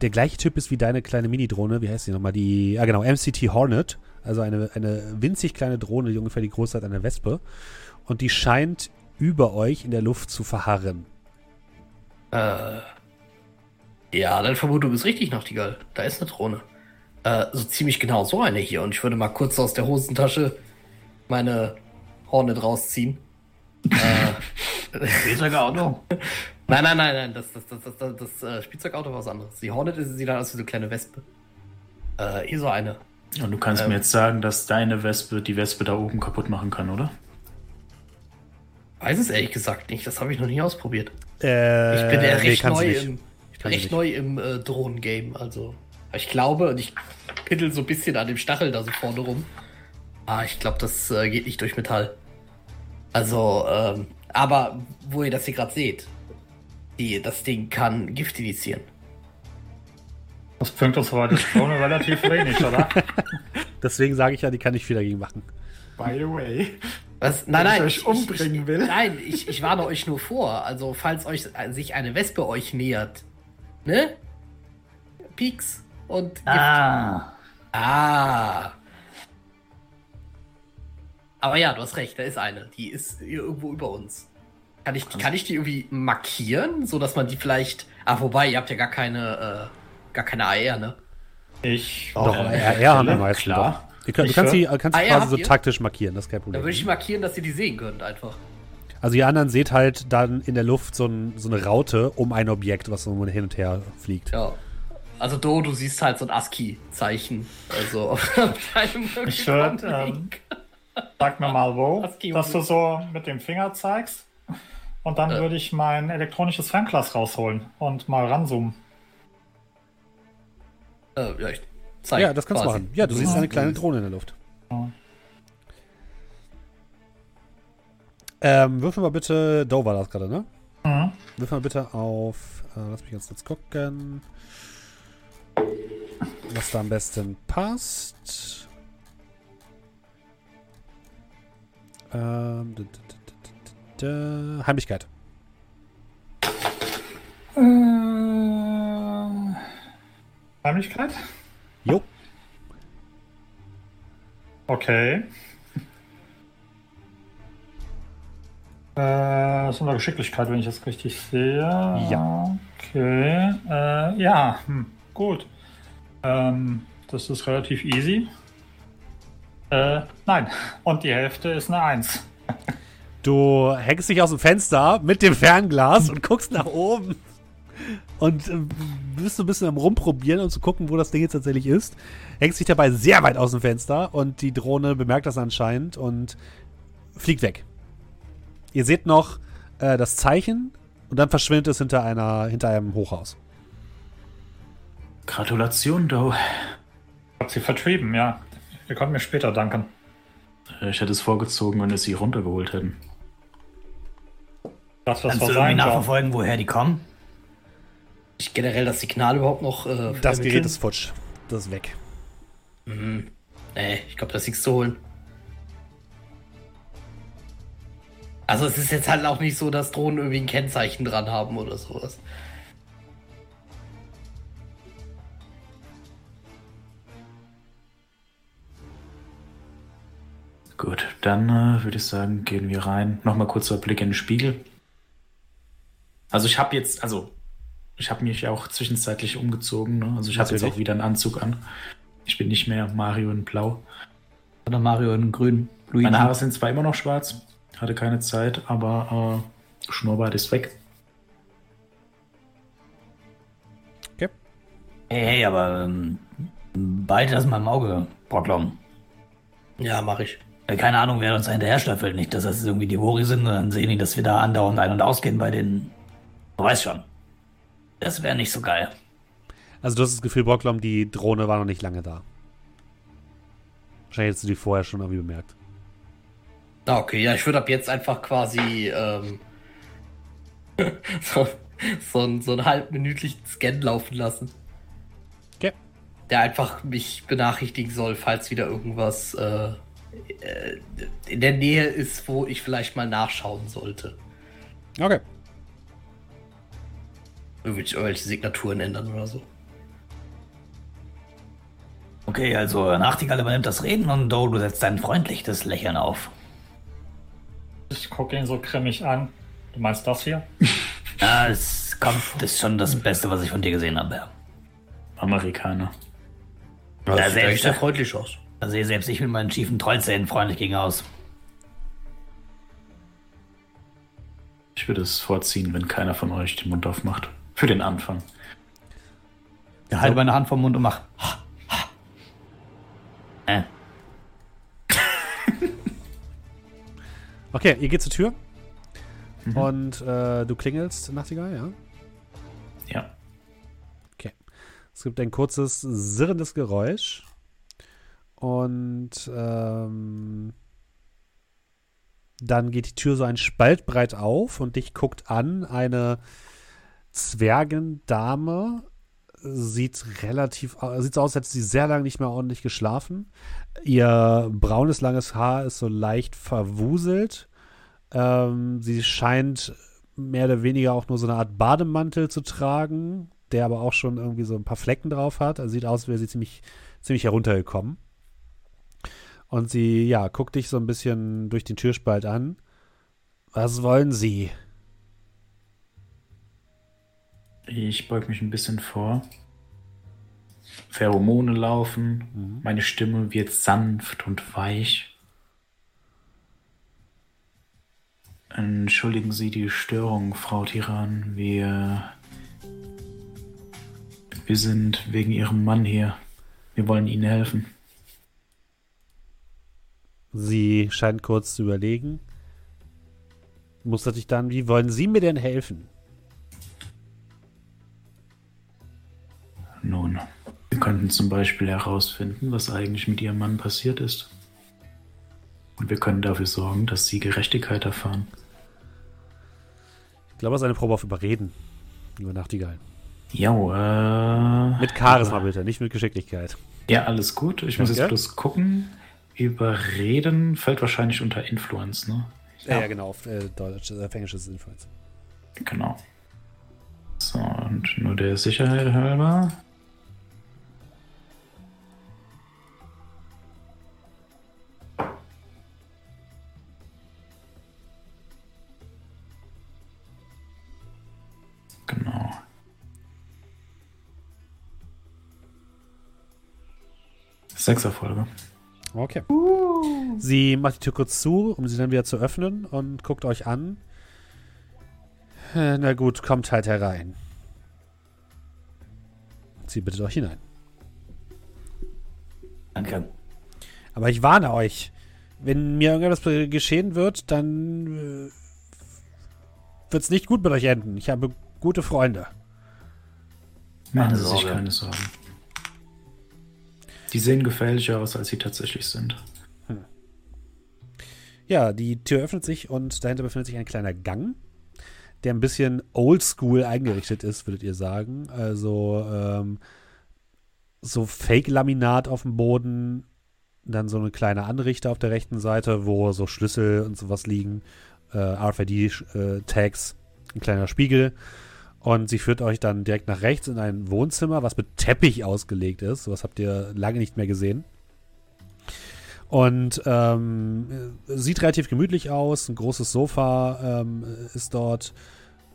S1: der gleiche Typ ist wie deine kleine Mini-Drohne. Wie heißt die nochmal? Die, ah genau, MCT Hornet. Also eine, eine winzig kleine Drohne, die ungefähr die Größe hat einer Wespe. Und die scheint über euch in der Luft zu verharren.
S3: Äh, ja, deine Vermutung ist richtig, Nachtigall. Da ist eine Drohne. Äh, so ziemlich genau so eine hier. Und ich würde mal kurz aus der Hosentasche meine Hornet rausziehen. äh,
S2: Spielzeugauto?
S3: nein, nein, nein, nein. Das, das, das, das, das, das äh, Spielzeugauto war was anderes. Die Hornet ist, sieht dann aus wie so eine kleine Wespe. Äh, hier so eine.
S5: Und du kannst
S3: Ähm.
S5: mir jetzt sagen, dass deine Wespe die Wespe da oben kaputt machen kann, oder?
S3: Weiß es ehrlich gesagt nicht. Das habe ich noch nie ausprobiert.
S1: Äh,
S3: Ich bin ja
S1: nee,
S3: recht neu
S1: nicht.
S3: im, recht neu im äh, Drohnen-Game. Also, ich glaube, und ich piddel so ein bisschen an dem Stachel da so vorne rum. Ah, ich glaube, das äh, geht nicht durch Metall. Also, ähm, aber wo ihr das hier gerade seht, die, das Ding kann Gift initiieren.
S4: Das bringt uns aber die Drohne relativ wenig, oder?
S1: Deswegen sage ich ja, die kann nicht viel dagegen machen.
S5: By the way.
S3: Was? Nein,
S5: ich
S3: nein,
S5: euch umbringen
S3: ich,
S5: will.
S3: Nein, ich, ich warne euch nur vor. Also, falls euch äh, sich eine Wespe euch nähert, ne? Pieks und Gift.
S6: Ah.
S3: Ah. Aber ja, du hast recht, da ist eine. Die ist hier irgendwo über uns. Kann ich, kann ich die irgendwie markieren, so dass man die vielleicht. Ah, wobei, ihr habt ja gar keine, äh, gar keine AR, ne?
S4: Ich.
S1: Doch,
S5: Äh,
S1: RR haben die
S5: klar.
S1: meisten
S5: Klar.
S1: doch. Ihr könnt, du kannst sie kannst
S3: Ah,
S1: quasi so
S3: ihr?
S1: taktisch markieren, das ist kein
S3: Da
S1: Problem.
S3: würde ich markieren, dass ihr die sehen könnt, einfach.
S1: Also ihr anderen seht halt dann in der Luft so, ein, so eine Raute um ein Objekt, was so hin und her fliegt.
S3: Ja. Also, Do, du siehst halt so ein ASCII-Zeichen. Also, auf deinem
S4: Ich würd, ähm, Sag mir mal wo, dass du so mit dem Finger zeigst. Und dann
S3: Äh.
S4: würde ich mein elektronisches Fernglas rausholen und mal ranzoomen.
S3: Äh, ja, ich zeig
S1: Ja, das kannst du machen. Ja, du siehst eine kleine Drohne in der Luft.
S4: Ja.
S1: Ähm, würfel mal bitte, Doe war das gerade, ne?
S4: Mhm.
S1: Würfel mal bitte auf, äh, lass mich ganz kurz gucken, was da am besten passt. Ähm, d- d- d- d- d- d- Heimlichkeit.
S4: Äh, Heimlichkeit?
S1: Jo.
S4: Okay. Äh, das ist unter Geschicklichkeit, wenn ich das richtig sehe.
S1: Ja.
S4: Okay. Äh, ja, hm, gut. Ähm, das ist relativ easy. Äh, nein. Und die Hälfte ist eine 1.
S1: Du hängst dich aus dem Fenster mit dem Fernglas und guckst nach oben. Und äh, bist so ein bisschen am Rumprobieren und zu gucken, wo das Ding jetzt tatsächlich ist. Hängst dich dabei sehr weit aus dem Fenster und die Drohne bemerkt das anscheinend und fliegt weg. Ihr seht noch äh, das Zeichen und dann verschwindet es hinter, einer, hinter einem Hochhaus.
S5: Gratulation, Doe.
S4: Hab sie vertrieben, ja. Ihr könnt mir später danken.
S5: Äh, Ich hätte es vorgezogen, wenn wir sie runtergeholt hätten.
S4: Das, was
S6: Kannst du irgendwie nachverfolgen, woher die kommen?
S3: Ich generell das Signal überhaupt noch. Äh,
S1: Das? Gerät ist futsch. Das ist weg.
S3: Nee, ich glaube, das ist nichts zu holen. Also es ist jetzt halt auch nicht so, dass Drohnen irgendwie ein Kennzeichen dran haben oder sowas.
S5: Gut, dann äh, würde ich sagen, gehen wir rein. Nochmal kurzer Blick in den Spiegel. Also ich habe jetzt, also ich habe mich auch zwischenzeitlich umgezogen. Ne? Also ich habe jetzt auch wieder einen Anzug an. Ich bin nicht mehr Mario in Blau.
S6: Oder Mario in Grün? Luigi?
S5: Meine Haare sind zwar immer noch schwarz, hatte keine Zeit, aber äh, Schnurrbart ist weg.
S1: Okay.
S6: Hey, hey, aber ähm, beide das mal im Auge, Brocklom.
S3: Ja, mache ich.
S6: Äh, Keine Ahnung, wer uns da hinterher staffelt. Nicht, dass das irgendwie die Wori sind und dann sehen die, dass wir da andauernd ein- und ausgehen bei den. Du weißt schon. Das wäre nicht so geil.
S1: Also du hast das Gefühl, Brocklom, die Drohne war noch nicht lange da. Wahrscheinlich hättest du die vorher schon irgendwie bemerkt.
S3: Ah, okay, ja, ich würde ab jetzt einfach quasi ähm, so, so, einen- so einen halbminütlichen Scan laufen lassen.
S1: Okay.
S3: Der einfach mich benachrichtigen soll, falls wieder irgendwas äh, äh, in der Nähe ist, wo ich vielleicht mal nachschauen sollte.
S1: Okay.
S3: Irgendwelche, irgendwelche Signaturen ändern oder so.
S6: Okay, also Nachtigall übernimmt das Reden und Do, du setzt dein freundliches Lächeln auf.
S4: Ich gucke ihn so grimmig an. Du meinst das hier?
S6: Ja, es kommt, das ist schon das Beste, was ich von dir gesehen habe.
S5: Amerikaner.
S3: Ja,
S6: Ja,
S3: sieht sehr freundlich aus.
S6: Da sehe selbst ich mit meinen schiefen Trollzähnen freundlich gegen aus.
S5: Ich würde es vorziehen, wenn keiner von euch den Mund aufmacht. Für den Anfang.
S6: Ich halte meine Hand vom Mund und mach. Äh,
S1: Okay, ihr geht zur Tür. Und äh, du klingelst, Nachtigall, ja?
S5: Ja.
S1: Es gibt ein kurzes, sirrendes Geräusch. Und ähm, dann geht die Tür so ein Spalt breit auf und dich guckt an eine Zwergendame. Sieht relativ, sieht so aus, als hätte sie sehr lange nicht mehr ordentlich geschlafen. Ihr braunes, langes Haar ist so leicht verwuselt. Ähm, sie scheint mehr oder weniger auch nur so eine Art Bademantel zu tragen, der aber auch schon irgendwie so ein paar Flecken drauf hat. Also sieht aus, als wäre sie ziemlich, ziemlich heruntergekommen. Und sie, ja, guckt dich so ein bisschen durch den Türspalt an. Was wollen Sie?
S5: Ich beug mich ein bisschen vor. Pheromone laufen. Meine Stimme wird sanft und weich. Entschuldigen Sie die Störung, Frau Tiran. Wir. Wir sind wegen Ihrem Mann hier. Wir wollen Ihnen helfen.
S1: Sie scheint kurz zu überlegen. Mustert dich dann, wie wollen Sie mir denn helfen?
S5: Nun, wir könnten zum Beispiel herausfinden, was eigentlich mit Ihrem Mann passiert ist. Und wir können dafür sorgen, dass Sie Gerechtigkeit erfahren.
S1: Ich glaube, es ist eine Probe auf Überreden, lieber Nachtigall.
S5: Ja, äh.
S1: Mit Charisma bitte, nicht mit Geschicklichkeit.
S5: Ja, alles gut. Ich muss
S1: Okay.
S5: jetzt bloß gucken. Überreden fällt wahrscheinlich unter Influence, ne?
S1: Ja, ja genau, auf äh, Deutsch, äh, Englisch ist Influence.
S5: Genau. So, und nur der Sicherheit halber. Sechs Erfolge.
S1: Okay. Sie macht die Tür kurz zu, um sie dann wieder zu öffnen und guckt euch an. Na gut, kommt halt herein. Sie bittet euch hinein.
S6: Danke.
S1: Aber ich warne euch, wenn mir irgendetwas geschehen wird, dann äh, wird es nicht gut mit euch enden. Ich habe gute Freunde.
S5: Machen
S6: Keine
S5: Sie sich
S6: Sorge.
S5: keine Sorgen. Die sehen gefährlicher aus, als sie tatsächlich sind.
S1: Ja, die Tür öffnet sich und dahinter befindet sich ein kleiner Gang, der ein bisschen oldschool eingerichtet ist, würdet ihr sagen. Also ähm, so Fake-Laminat auf dem Boden, dann so eine kleine Anrichter auf der rechten Seite, wo so Schlüssel und sowas liegen, äh, RFID-Tags, ein kleiner Spiegel. Und sie führt euch dann direkt nach rechts in ein Wohnzimmer, was mit Teppich ausgelegt ist. Sowas habt ihr lange nicht mehr gesehen. Und ähm, sieht relativ gemütlich aus. Ein großes Sofa ähm, ist dort.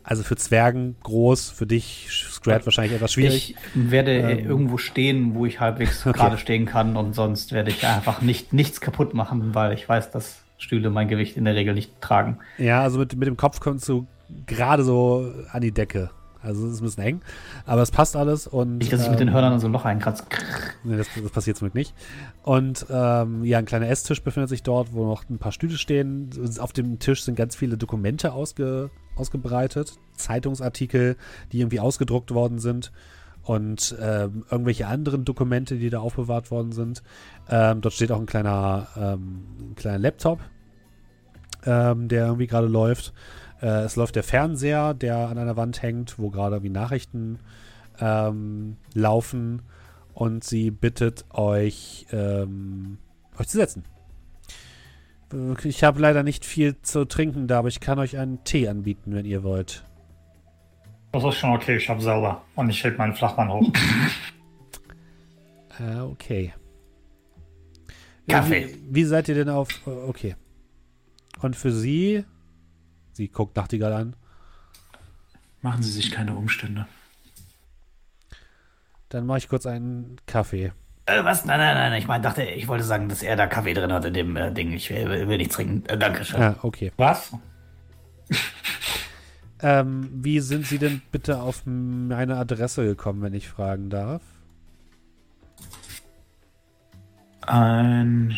S1: Also für Zwergen groß, für dich, Scrat, wahrscheinlich etwas schwierig.
S6: Ich werde
S1: Ähm,
S6: irgendwo stehen, wo ich halbwegs
S1: okay.
S6: gerade stehen kann und sonst werde ich einfach nicht nichts kaputt machen, weil ich weiß, dass Stühle mein Gewicht in der Regel nicht tragen.
S1: Ja, also mit, mit dem Kopf kommst du gerade so an die Decke. Also es ist ein bisschen eng, aber es passt alles und
S6: Nicht, dass ich mit den
S1: ähm,
S6: Hörnern in so ein Loch einkratze.
S1: Nee, das, das passiert zum Glück nicht. Und ähm, ja, ein kleiner Esstisch befindet sich dort, wo noch ein paar Stühle stehen. Auf dem Tisch sind ganz viele Dokumente ausge, ausgebreitet, Zeitungsartikel, die irgendwie ausgedruckt worden sind und ähm, irgendwelche anderen Dokumente, die da aufbewahrt worden sind. Ähm, dort steht auch ein kleiner, ähm, ein kleiner Laptop, ähm, der irgendwie gerade läuft. Äh, es läuft der Fernseher, der an einer Wand hängt, wo gerade irgendwie Nachrichten ähm, laufen und sie bittet euch, ähm, euch zu setzen. Ich habe leider nicht viel zu trinken da, aber ich kann euch einen Tee anbieten, wenn ihr wollt.
S4: Das ist schon okay, ich habe selber. Und ich heb meinen Flachmann hoch.
S1: Äh, okay.
S6: Kaffee.
S1: Wie, wie seid ihr denn auf. Okay. Und für sie. Sie guckt Nachtigall an.
S5: Machen Sie sich keine Umstände.
S1: Dann mache ich kurz einen Kaffee.
S6: Äh, was? Nein, nein, nein. Ich meine, dachte, ich wollte sagen, dass er da Kaffee drin hat in dem äh, Ding. Ich will, will nichts trinken. Äh, danke schön.
S1: Ah, okay.
S4: Was?
S1: Ähm, wie sind Sie denn bitte auf meine Adresse gekommen, wenn ich fragen darf?
S5: Ein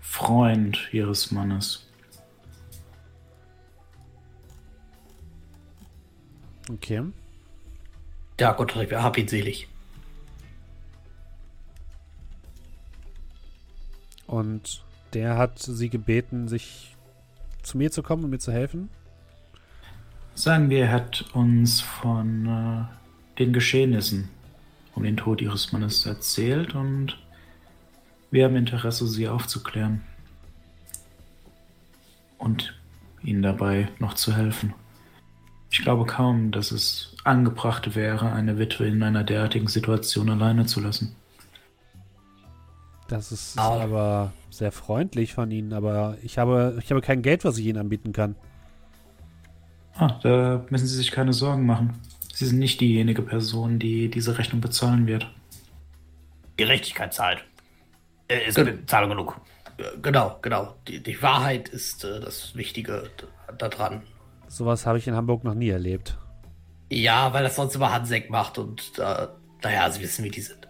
S5: Freund Ihres Mannes.
S1: Okay.
S3: Ja, Gott hab ihn selig.
S1: Und der hat sie gebeten, sich zu mir zu kommen und mir zu helfen.
S5: Sagen wir, er hat uns von äh, den Geschehnissen um den Tod Ihres Mannes erzählt und wir haben Interesse, Sie aufzuklären. Und Ihnen dabei noch zu helfen. Ich glaube kaum, dass es angebracht wäre, eine Witwe in einer derartigen Situation alleine zu lassen.
S1: Das ist
S3: Ah.
S1: aber sehr freundlich von Ihnen, aber ich habe, ich habe kein Geld, was ich Ihnen anbieten kann.
S5: Ah, da müssen Sie sich keine Sorgen machen. Sie sind nicht diejenige Person, die diese Rechnung bezahlen wird.
S6: Gerechtigkeit zahlt. Äh, ist
S3: Gut.
S6: Zahlung genug.
S3: Genau, genau. Die, die Wahrheit ist äh, das Wichtige daran.
S1: Sowas habe ich in Hamburg noch nie erlebt.
S3: Ja, weil das sonst immer Hansek macht und äh, naja, Sie wissen, wie die sind.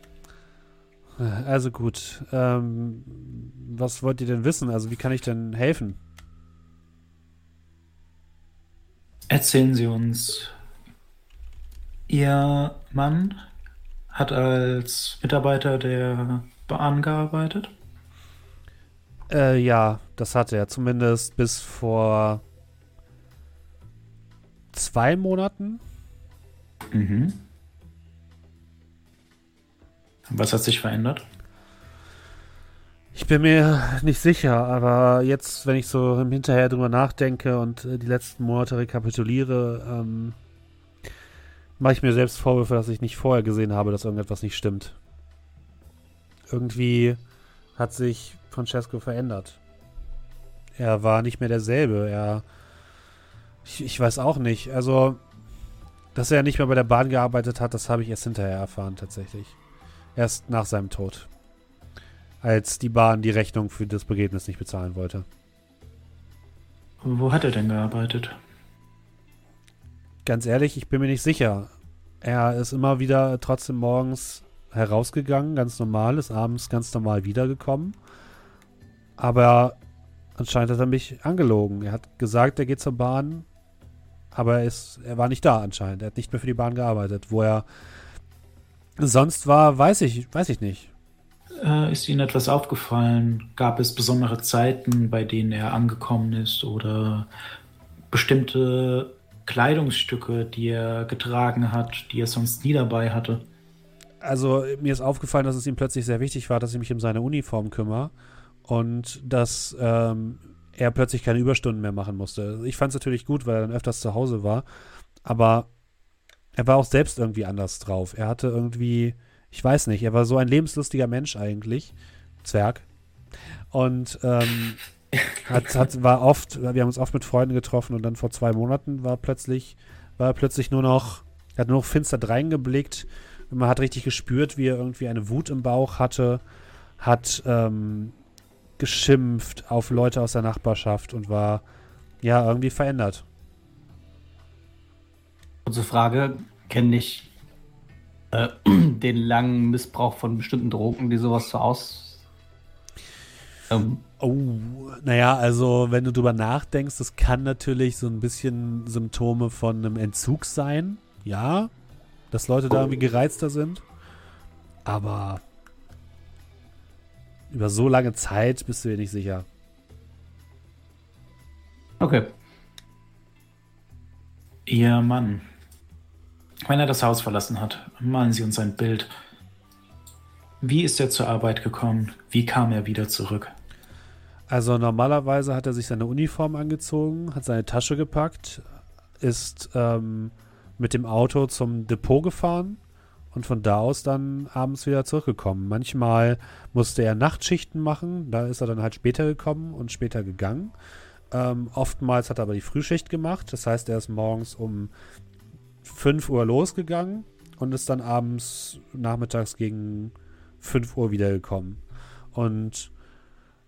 S1: Also gut. Ähm, was wollt ihr denn wissen? Also wie kann ich denn helfen?
S5: Erzählen Sie uns, Ihr Mann hat als Mitarbeiter der Bahn gearbeitet?
S1: Äh, ja, das hat er. Zumindest bis vor zwei Monaten.
S5: Mhm. Was hat sich verändert?
S1: Ich bin mir nicht sicher, aber jetzt, wenn ich so im Hinterher drüber nachdenke und äh, die letzten Monate rekapituliere, ähm, mache ich mir selbst Vorwürfe, dass ich nicht vorher gesehen habe, dass irgendetwas nicht stimmt. Irgendwie hat sich Francesco verändert. Er war nicht mehr derselbe. Er. Ich, ich weiß auch nicht. Also, dass er nicht mehr bei der Bahn gearbeitet hat, das habe ich erst hinterher erfahren, tatsächlich. Erst nach seinem Tod. als die Bahn die Rechnung für das Begräbnis nicht bezahlen wollte.
S5: Wo hat er denn gearbeitet?
S1: Ganz ehrlich, ich bin mir nicht sicher. Er ist immer wieder trotzdem morgens herausgegangen, ganz normal, ist abends ganz normal wiedergekommen. Aber anscheinend hat er mich angelogen. Er hat gesagt, er geht zur Bahn, aber er, ist, er war nicht da anscheinend. Er hat nicht mehr für die Bahn gearbeitet. Wo er sonst war, weiß ich, weiß ich nicht.
S5: Äh, ist Ihnen etwas aufgefallen? Gab es besondere Zeiten, bei denen er angekommen ist oder bestimmte Kleidungsstücke, die er getragen hat, die er sonst nie dabei hatte?
S1: Also mir ist aufgefallen, dass es ihm plötzlich sehr wichtig war, dass ich mich um seine Uniform kümmere und dass ähm, er plötzlich keine Überstunden mehr machen musste. Ich fand es natürlich gut, weil er dann öfters zu Hause war, aber er war auch selbst irgendwie anders drauf. Er hatte irgendwie ich weiß nicht, er war so ein lebenslustiger Mensch eigentlich. Zwerg. Und ähm, hat, hat, war oft, wir haben uns oft mit Freunden getroffen und dann vor zwei Monaten war plötzlich, war er plötzlich nur noch, hat nur noch finster dreingeblickt. Man hat richtig gespürt, wie er irgendwie eine Wut im Bauch hatte, hat ähm, geschimpft auf Leute aus der Nachbarschaft und war ja irgendwie verändert.
S6: Unsere Frage, kenne ich äh, den langen Missbrauch von bestimmten Drogen, die sowas so aus.
S1: Ähm, oh, naja, also wenn du drüber nachdenkst, das kann natürlich so ein bisschen Symptome von einem Entzug sein. Ja, dass Leute da irgendwie gereizter sind. Aber über so lange Zeit bist du dir nicht sicher.
S6: Okay.
S5: Ihr Mann, wenn er das Haus verlassen hat, malen Sie uns ein Bild. Wie ist er zur Arbeit gekommen? Wie kam er wieder zurück?
S1: Also normalerweise hat er sich seine Uniform angezogen, hat seine Tasche gepackt, ist ähm, mit dem Auto zum Depot gefahren und von da aus dann abends wieder zurückgekommen. Manchmal musste er Nachtschichten machen, da ist er dann halt später gekommen und später gegangen. Ähm, oftmals hat er aber die Frühschicht gemacht, das heißt, er ist morgens um 5 Uhr losgegangen und ist dann abends nachmittags gegen 5 Uhr wiedergekommen. Und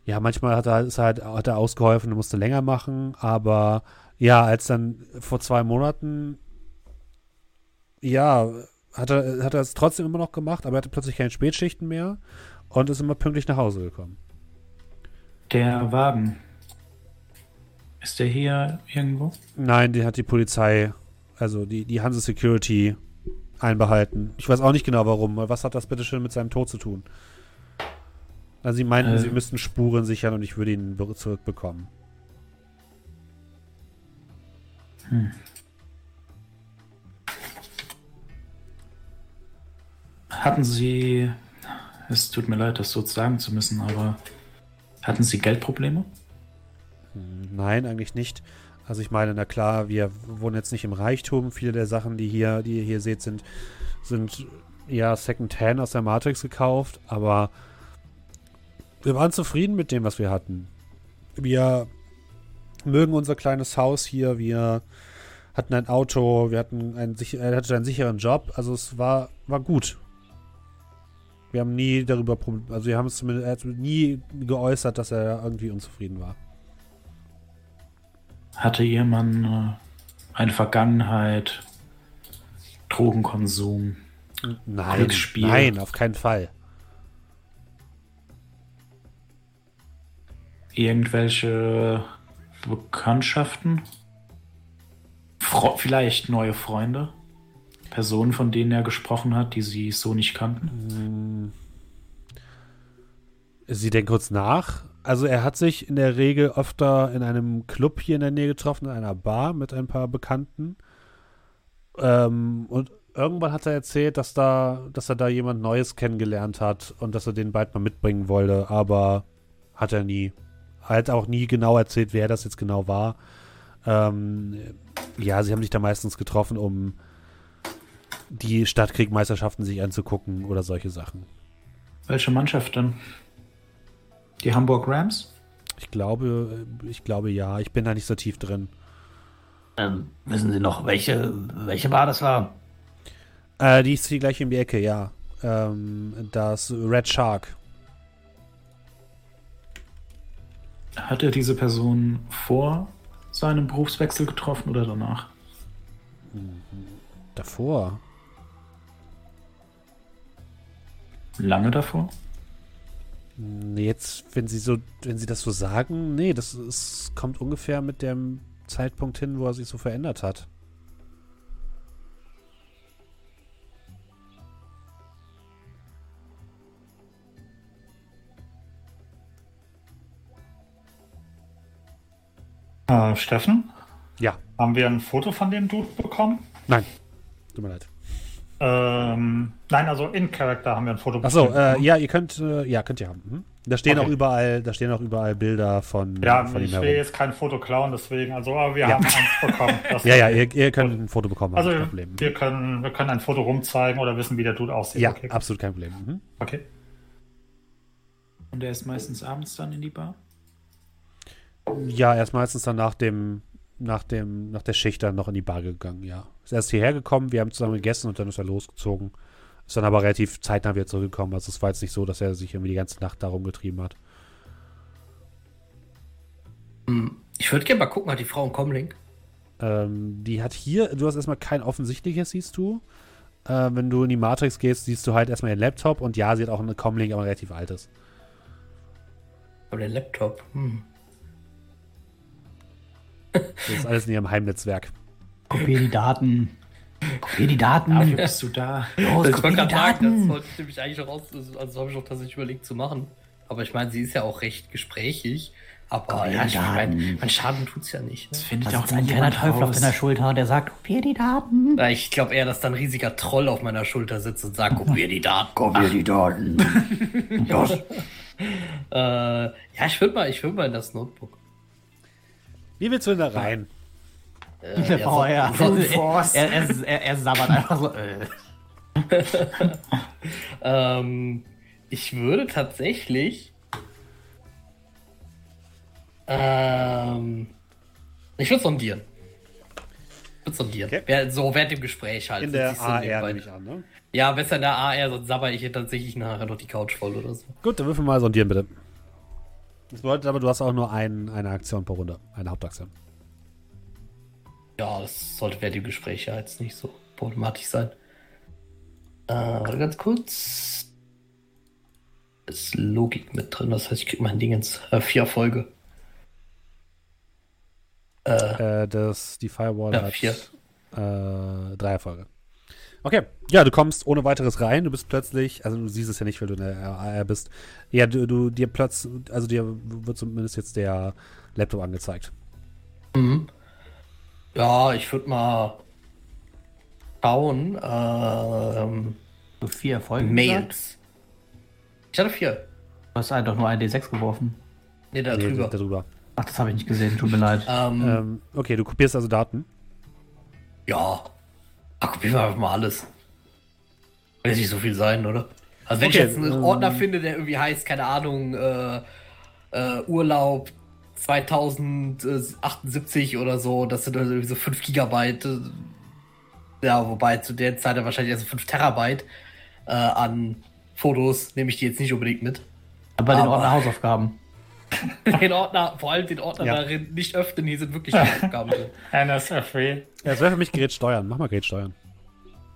S1: ja, manchmal hat er, ist halt, hat er ausgeholfen und musste länger machen, aber ja, als dann vor zwei Monaten, ja, hat er, hat er es trotzdem immer noch gemacht, aber er hatte plötzlich keine Spätschichten mehr und ist immer pünktlich nach Hause gekommen.
S5: Der Wagen. Ist der hier irgendwo?
S1: Nein, den hat die Polizei also die, die Hanse Security einbehalten. Ich weiß auch nicht genau warum. Was hat das bitte schön mit seinem Tod zu tun? Also sie meinten, äh. sie müssten Spuren sichern und ich würde ihn zurückbekommen. Hm.
S5: Hatten Sie, es tut mir leid, das so sagen zu müssen, aber hatten Sie Geldprobleme?
S1: Nein, eigentlich nicht. Also ich meine, na klar, wir wohnen jetzt nicht im Reichtum. Viele der Sachen, die hier, die ihr hier seht, sind, sind ja Secondhand aus der Matrix gekauft, aber wir waren zufrieden mit dem, was wir hatten. Wir mögen unser kleines Haus hier, wir hatten ein Auto, wir hatten einen, er hatte einen sicheren Job, also es war, war gut. Wir haben nie darüber, also wir haben es zumindest, nie geäußert, dass er irgendwie unzufrieden war.
S5: Hatte Ihr Mann eine Vergangenheit, Drogenkonsum,
S1: nein, Glücksspiel? Nein, auf keinen Fall.
S5: Irgendwelche Bekanntschaften? Fro vielleicht neue Freunde? Personen, von denen er gesprochen hat, die Sie so nicht kannten?
S1: Sie denken kurz nach. Also er hat sich in der Regel öfter in einem Club hier in der Nähe getroffen, in einer Bar mit ein paar Bekannten. Ähm, und irgendwann hat er erzählt, dass da, dass er da jemand Neues kennengelernt hat und dass er den bald mal mitbringen wollte, aber hat er nie. Er hat auch nie genau erzählt, wer das jetzt genau war. Ähm, ja, sie haben sich da meistens getroffen, um die Stadtkriegmeisterschaften sich anzugucken oder solche Sachen.
S5: Welche Mannschaft denn? Die Hamburg Rams?
S1: Ich glaube, ich glaube ja. Ich bin da nicht so tief drin.
S6: Ähm, wissen Sie noch, welche, welche Bar das war?
S1: Äh, die ist hier gleich in die Ecke, ja. Ähm, das Red Shark.
S5: Hat er diese Person vor seinem Berufswechsel getroffen oder danach?
S1: Davor.
S5: Lange davor?
S1: Nee, Jetzt, wenn sie so, wenn sie das so sagen, nee, das ist, kommt ungefähr mit dem Zeitpunkt hin, wo er sich so verändert hat.
S4: Äh, Steffen,
S1: Ja,
S4: haben wir ein Foto von dem Dude bekommen?
S1: nein. Tut mir leid.
S4: Ähm, nein, also in Character haben wir ein Foto
S1: Achso,
S4: bekommen.
S1: äh, ja, ihr könnt, äh, ja, könnt ihr haben. Mhm. Da stehen
S4: Okay.
S1: auch überall, da stehen auch überall Bilder von,
S4: Ja,
S1: von
S4: ich will
S1: herum.
S4: jetzt kein Foto klauen, deswegen, also, aber wir
S1: Ja.
S4: haben eins bekommen.
S1: Ja, ja, ihr, ihr könnt ein Foto bekommen,
S4: Also,
S1: kein Problem.
S4: wir können, wir können ein Foto rumzeigen oder wissen, wie der Dude aussieht.
S1: Ja,
S4: okay.
S1: absolut kein Problem. Mhm.
S4: okay.
S5: Und er ist meistens abends dann in die Bar?
S1: Ja, er ist meistens dann nach dem, nach dem, nach der Schicht dann noch in die Bar gegangen, ja. Ist erst hierher gekommen, wir haben zusammen gegessen und dann ist er losgezogen. Ist dann aber relativ zeitnah wieder zurückgekommen. Also es war jetzt nicht so, dass er sich irgendwie die ganze Nacht da rumgetrieben hat.
S3: Hm, Ich würde gerne mal gucken, hat die Frau einen Comlink?
S1: Ähm, die hat hier, du hast erstmal kein offensichtliches, siehst du. Äh, wenn du in die Matrix gehst, siehst du halt erstmal ihren Laptop und ja, sie hat auch eine Comlink, aber ein relativ altes.
S3: Aber der Laptop. Hm.
S1: Das ist alles in ihrem Heimnetzwerk.
S6: Kopier die Daten. Kopier die Daten.
S5: Dafür bist du da.
S6: Los,
S3: Das
S6: kopier die
S3: wollte gerade sagen, das
S6: Daten.
S3: wollte ich nämlich eigentlich auch raus, also habe ich auch tatsächlich überlegt zu machen. Aber ich meine, sie ist ja auch recht gesprächig. Aber ja, ich meine, mein Schaden tut's ja nicht.
S5: Das
S3: Ne?
S5: findet
S6: Das
S5: auch
S6: ist ein kleiner Teufel auf deiner Schulter, der sagt, kopier die Daten.
S3: Na, Ich glaube eher, dass da ein riesiger Troll auf meiner Schulter sitzt und sagt, mir die Daten.
S6: Kopier die Daten. Los.
S3: Äh, ja, ich würde mal, ich würd mal in das Notebook.
S1: Wie willst du denn da rein?
S3: Ja,
S6: Oh,
S3: so-
S6: ja.
S3: so-
S6: Er, er, er, er sabbert einfach so. Äh.
S3: Ähm, ich würde tatsächlich. Ähm, ich würde sondieren. Ich würde sondieren.
S1: Okay.
S3: Wer- So während dem Gespräch halt.
S1: In der AR nehme ich an, ne?
S3: Ja, besser in der AR, sonst sabber ich hier tatsächlich nachher noch die Couch voll oder so.
S1: Gut, dann würfel mal sondieren, bitte. Das bedeutet aber, du hast auch nur ein, eine Aktion pro Runde. Eine Hauptaktion.
S3: Ja, das sollte während dem Gespräch ja jetzt nicht so problematisch sein. Äh, warte ganz kurz. Ist Logik mit drin, das heißt, ich krieg mein Ding ins äh, vier Erfolge.
S1: Äh, das, die Firewall
S3: Ja,
S1: hat
S3: vier.
S1: Äh, drei Erfolge. Okay, ja, du kommst ohne weiteres rein. Du bist plötzlich, also du siehst es ja nicht, weil du in der AR bist. Ja, du, du dir plötzlich, also dir wird zumindest jetzt der Laptop angezeigt.
S3: Mhm. Ja, ich würde mal schauen. Ähm,
S6: So vier Erfolge.
S3: Mails. Ich hatte vier.
S6: Du hast einfach nur ein D6 geworfen.
S3: Nee, da
S1: Nee,
S3: drüber.
S1: darüber.
S6: Ach, das habe ich nicht gesehen, tut mir leid.
S3: Ähm,
S1: Ähm, okay, du kopierst also Daten.
S3: Ja. Ach, kopieren wir einfach mal alles. Will jetzt nicht so viel sein, oder? Also wenn
S1: Okay,
S3: ich jetzt einen
S1: ähm,
S3: Ordner finde, der irgendwie heißt, keine Ahnung, äh, äh, Urlaub 2078 oder so, das sind also irgendwie so 5 Gigabyte. äh, Ja, wobei zu der Zeit dann wahrscheinlich erst 5 Terabyte äh, an Fotos nehme ich die jetzt nicht unbedingt mit.
S6: Aber den
S3: aber-
S6: Ordner Hausaufgaben.
S3: Den Ordner, vor allem den Ordner
S1: Ja.
S3: darin nicht öffnen, hier sind wirklich Aufgaben drin.
S4: NSFW.
S1: Ja, das wäre für mich Gerät steuern. Mach mal Gerät steuern.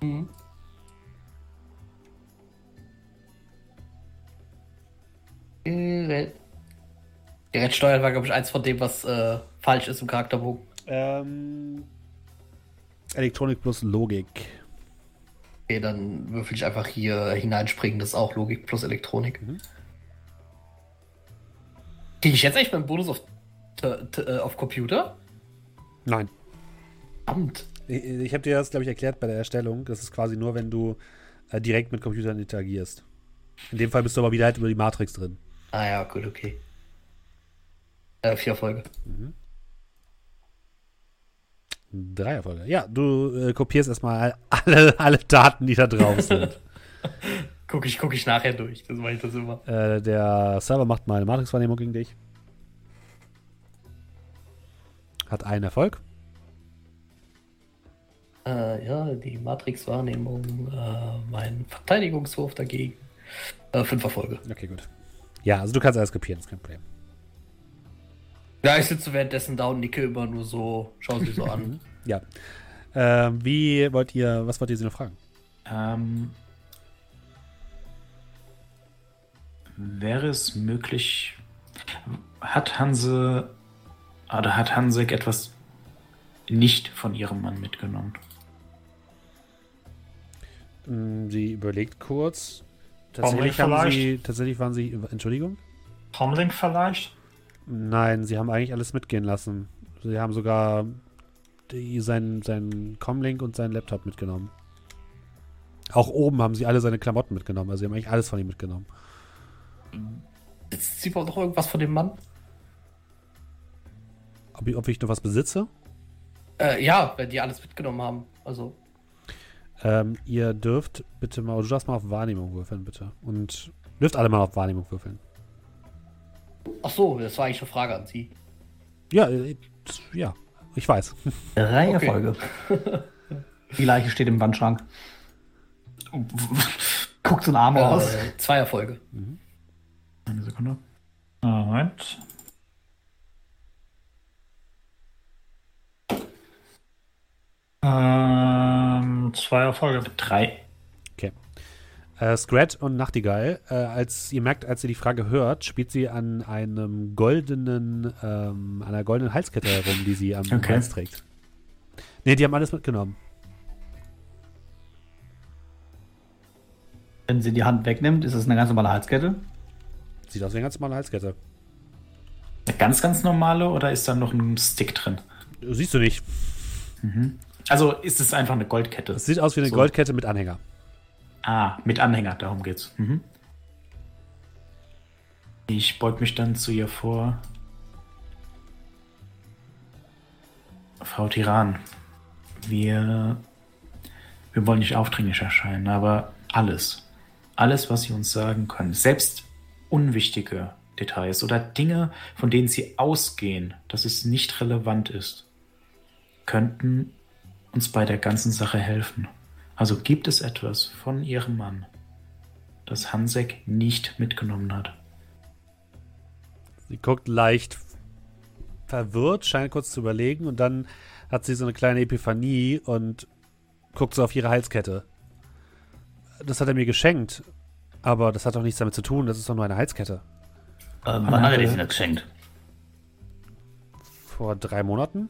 S3: Gerät. Gerät steuern war, glaube ich, eins von dem, was äh, falsch ist im Charakterbogen.
S1: Ähm, Elektronik plus Logik.
S3: Okay, dann würfel ich einfach hier hineinspringen, das ist auch Logik plus Elektronik. Kriege ich jetzt echt meinen Bonus auf, äh, auf Computer?
S1: Nein.
S3: Verdammt.
S1: Ich, ich habe dir das, glaube ich, erklärt bei der Erstellung. Das ist quasi nur, wenn du äh, direkt mit Computern interagierst. In dem Fall bist du aber wieder halt über die Matrix drin.
S3: Ah ja, gut, okay. Äh, vier Folge.
S1: Drei Erfolge. Ja, du äh, kopierst erstmal alle, alle Daten, die da drauf sind.
S3: Guck ich, guck ich nachher durch. Das mache ich das immer.
S1: äh, der Server macht mal eine Matrix-Wahrnehmung gegen dich. Hat einen Erfolg.
S3: Äh, ja, die Matrix-Wahrnehmung, äh, mein Verteidigungswurf dagegen. Äh, fünf Erfolge.
S1: Okay, gut. Ja, also du kannst alles kopieren, ist kein Problem.
S3: Ja, ich sitze währenddessen da und nicke immer nur so, schau sie so an.
S1: Ja. Ähm, wie wollt ihr, was wollt ihr sie noch fragen?
S5: Ähm, wäre es möglich, hat Hanse oder hat Hansek etwas nicht von ihrem Mann mitgenommen?
S1: Mm, Sie überlegt kurz. Tatsächlich, haben sie, tatsächlich waren sie. Entschuldigung?
S4: Comlink vielleicht?
S1: Nein, sie haben eigentlich alles mitgehen lassen. Sie haben sogar die, seinen, seinen Comlink und seinen Laptop mitgenommen. Auch oben haben sie alle seine Klamotten mitgenommen. Also sie haben eigentlich alles von ihm mitgenommen.
S3: Jetzt sieht man noch irgendwas von dem Mann?
S1: Ob ich, ob ich noch was besitze?
S3: Äh, ja, wenn die alles mitgenommen haben. Also,
S1: Ähm, ihr dürft bitte mal, du darfst mal auf Wahrnehmung würfeln, bitte. Und dürft alle mal auf Wahrnehmung würfeln.
S3: Ach so, das war eigentlich eine Frage an Sie.
S1: Ja, äh, ja, ich weiß.
S6: Drei
S3: Okay.
S6: Erfolge. Die Leiche steht im Wandschrank. Guckt so ein Arm.
S3: Äh, zwei Erfolge.
S5: Eine Sekunde.
S4: Moment. Ähm, zwei Erfolge.
S5: Drei.
S1: Äh, Scrat und Nachtigall, äh, als ihr merkt, als ihr die Frage hört, spielt sie an einem goldenen, ähm, einer goldenen Halskette herum, die sie am
S5: Okay.
S1: Hals trägt. Ne, die haben alles mitgenommen.
S6: Wenn sie die Hand wegnimmt, ist es eine ganz normale Halskette.
S1: Sieht aus wie eine ganz normale Halskette.
S5: Eine ganz, ganz normale oder ist da noch ein Stick drin?
S1: Siehst du nicht.
S5: Also ist es einfach eine Goldkette.
S1: Es sieht aus wie eine
S5: So.
S1: Goldkette mit Anhänger.
S5: Ah, mit Anhänger, darum geht's. Mhm. Ich beug mich dann zu ihr vor. Frau Tiran, wir, wir wollen nicht aufdringlich erscheinen, aber alles, alles, was Sie uns sagen können, selbst unwichtige Details oder Dinge, von denen Sie ausgehen, dass es nicht relevant ist, könnten uns bei der ganzen Sache helfen. Also gibt es etwas von Ihrem Mann, das Hansek nicht mitgenommen hat?
S1: Sie guckt leicht verwirrt, scheint kurz zu überlegen und dann hat sie so eine kleine Epiphanie und guckt so auf ihre Halskette. Das hat er mir geschenkt, aber das hat doch nichts damit zu tun, das ist doch nur eine Halskette.
S6: Ähm, wann hat er dir geschenkt?
S1: Vor drei Monaten?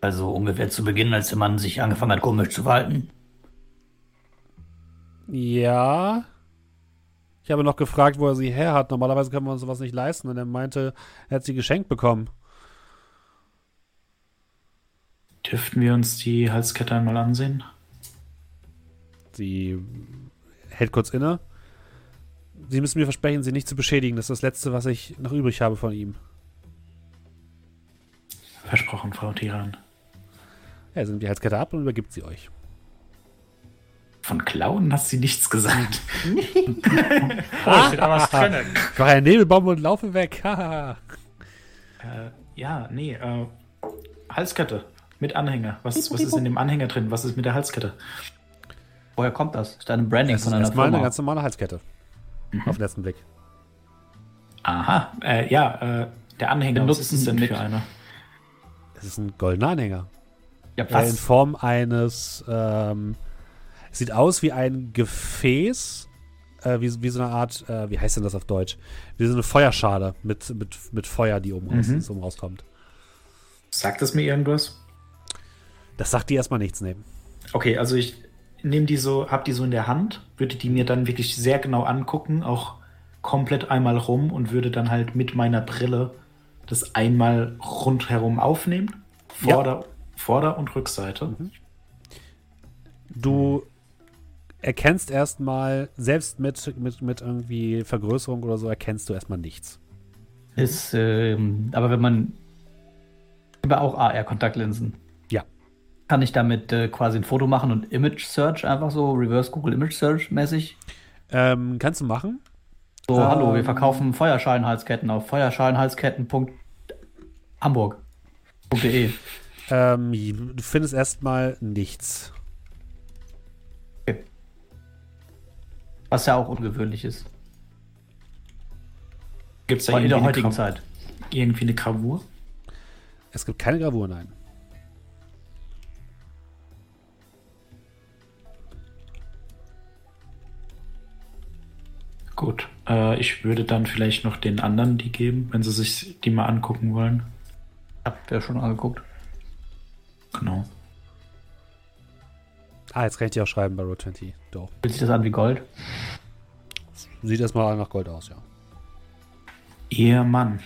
S6: Also ungefähr zu Beginn, als der Mann sich angefangen hat, komisch zu verhalten.
S1: Ja. Ich habe noch gefragt, wo er sie her hat. Normalerweise können wir uns sowas nicht leisten. Und er meinte, er hat sie geschenkt bekommen.
S5: Dürften wir uns die Halskette einmal ansehen?
S1: Sie hält kurz inne. Sie müssen mir versprechen, sie nicht zu beschädigen. Das ist das Letzte, was ich noch übrig habe von ihm.
S5: Versprochen, Frau Tiran.
S1: Ja, sie nimmt die Halskette ab und übergibt sie euch.
S5: Von Klauen hast sie nichts gesagt.
S4: Oh, steht da was drin.
S1: Ich mache einen Nebelbaum und laufe weg.
S5: Äh, ja, nee, äh, Halskette mit Anhänger. Was, was ist in dem Anhänger drin? Was ist mit der Halskette?
S6: Woher kommt das? Ist da ein Branding
S1: das
S6: von einer
S1: erstmal eine
S6: Firma?
S1: ganz normale Halskette. Auf den ersten Blick.
S5: Aha, äh, ja, äh, der Anhänger, was ist es denn
S6: Benutzen
S5: für einer?
S1: Es ist ein goldener Anhänger.
S6: Ja,
S1: Äh, in
S6: was?
S1: Form eines, ähm, sieht aus wie ein Gefäß, äh, wie, wie so eine Art, äh, wie heißt denn das auf Deutsch? Wie so eine Feuerschale mit, mit, mit Feuer, die oben, raus,
S5: Mhm.
S1: so oben rauskommt.
S5: Sagt es mir irgendwas?
S1: Das sagt die erstmal nichts neben.
S5: Okay, also ich nehme die so, hab die so in der Hand, würde die mir dann wirklich sehr genau angucken, auch komplett einmal rum und würde dann halt mit meiner Brille das einmal rundherum aufnehmen.
S1: Ja.
S5: Vorder-, und Rückseite.
S1: Du erkennst erstmal, selbst mit, mit, mit irgendwie Vergrößerung oder so, erkennst du erstmal nichts.
S6: Ist, ähm, aber wenn man über auch AR-Kontaktlinsen.
S1: Ja.
S6: Kann ich damit äh, quasi ein Foto machen und Image Search einfach so, Reverse Google Image Search mäßig?
S1: Ähm, kannst du machen?
S6: So,
S1: Ähm.
S6: hallo, wir verkaufen Feuerschalenhalsketten auf feuerschalenhalsketten.hamburg.de.
S1: Ähm, du findest erstmal nichts.
S6: Was ja auch ungewöhnlich ist.
S5: Gibt es da
S6: in der heutigen Zeit.
S5: irgendwie eine Gravur?
S1: Es gibt keine Gravur, nein.
S5: Gut. Äh, ich würde dann vielleicht noch den anderen die geben, wenn sie sich die mal angucken wollen.
S6: Habt ihr schon angeguckt?
S5: Genau.
S1: Ah, jetzt kann ich dir auch schreiben bei Road 20. Doch.
S6: Fühlt sich das an wie Gold?
S1: Sieht erstmal nach Gold aus, ja.
S5: Ihr Mann.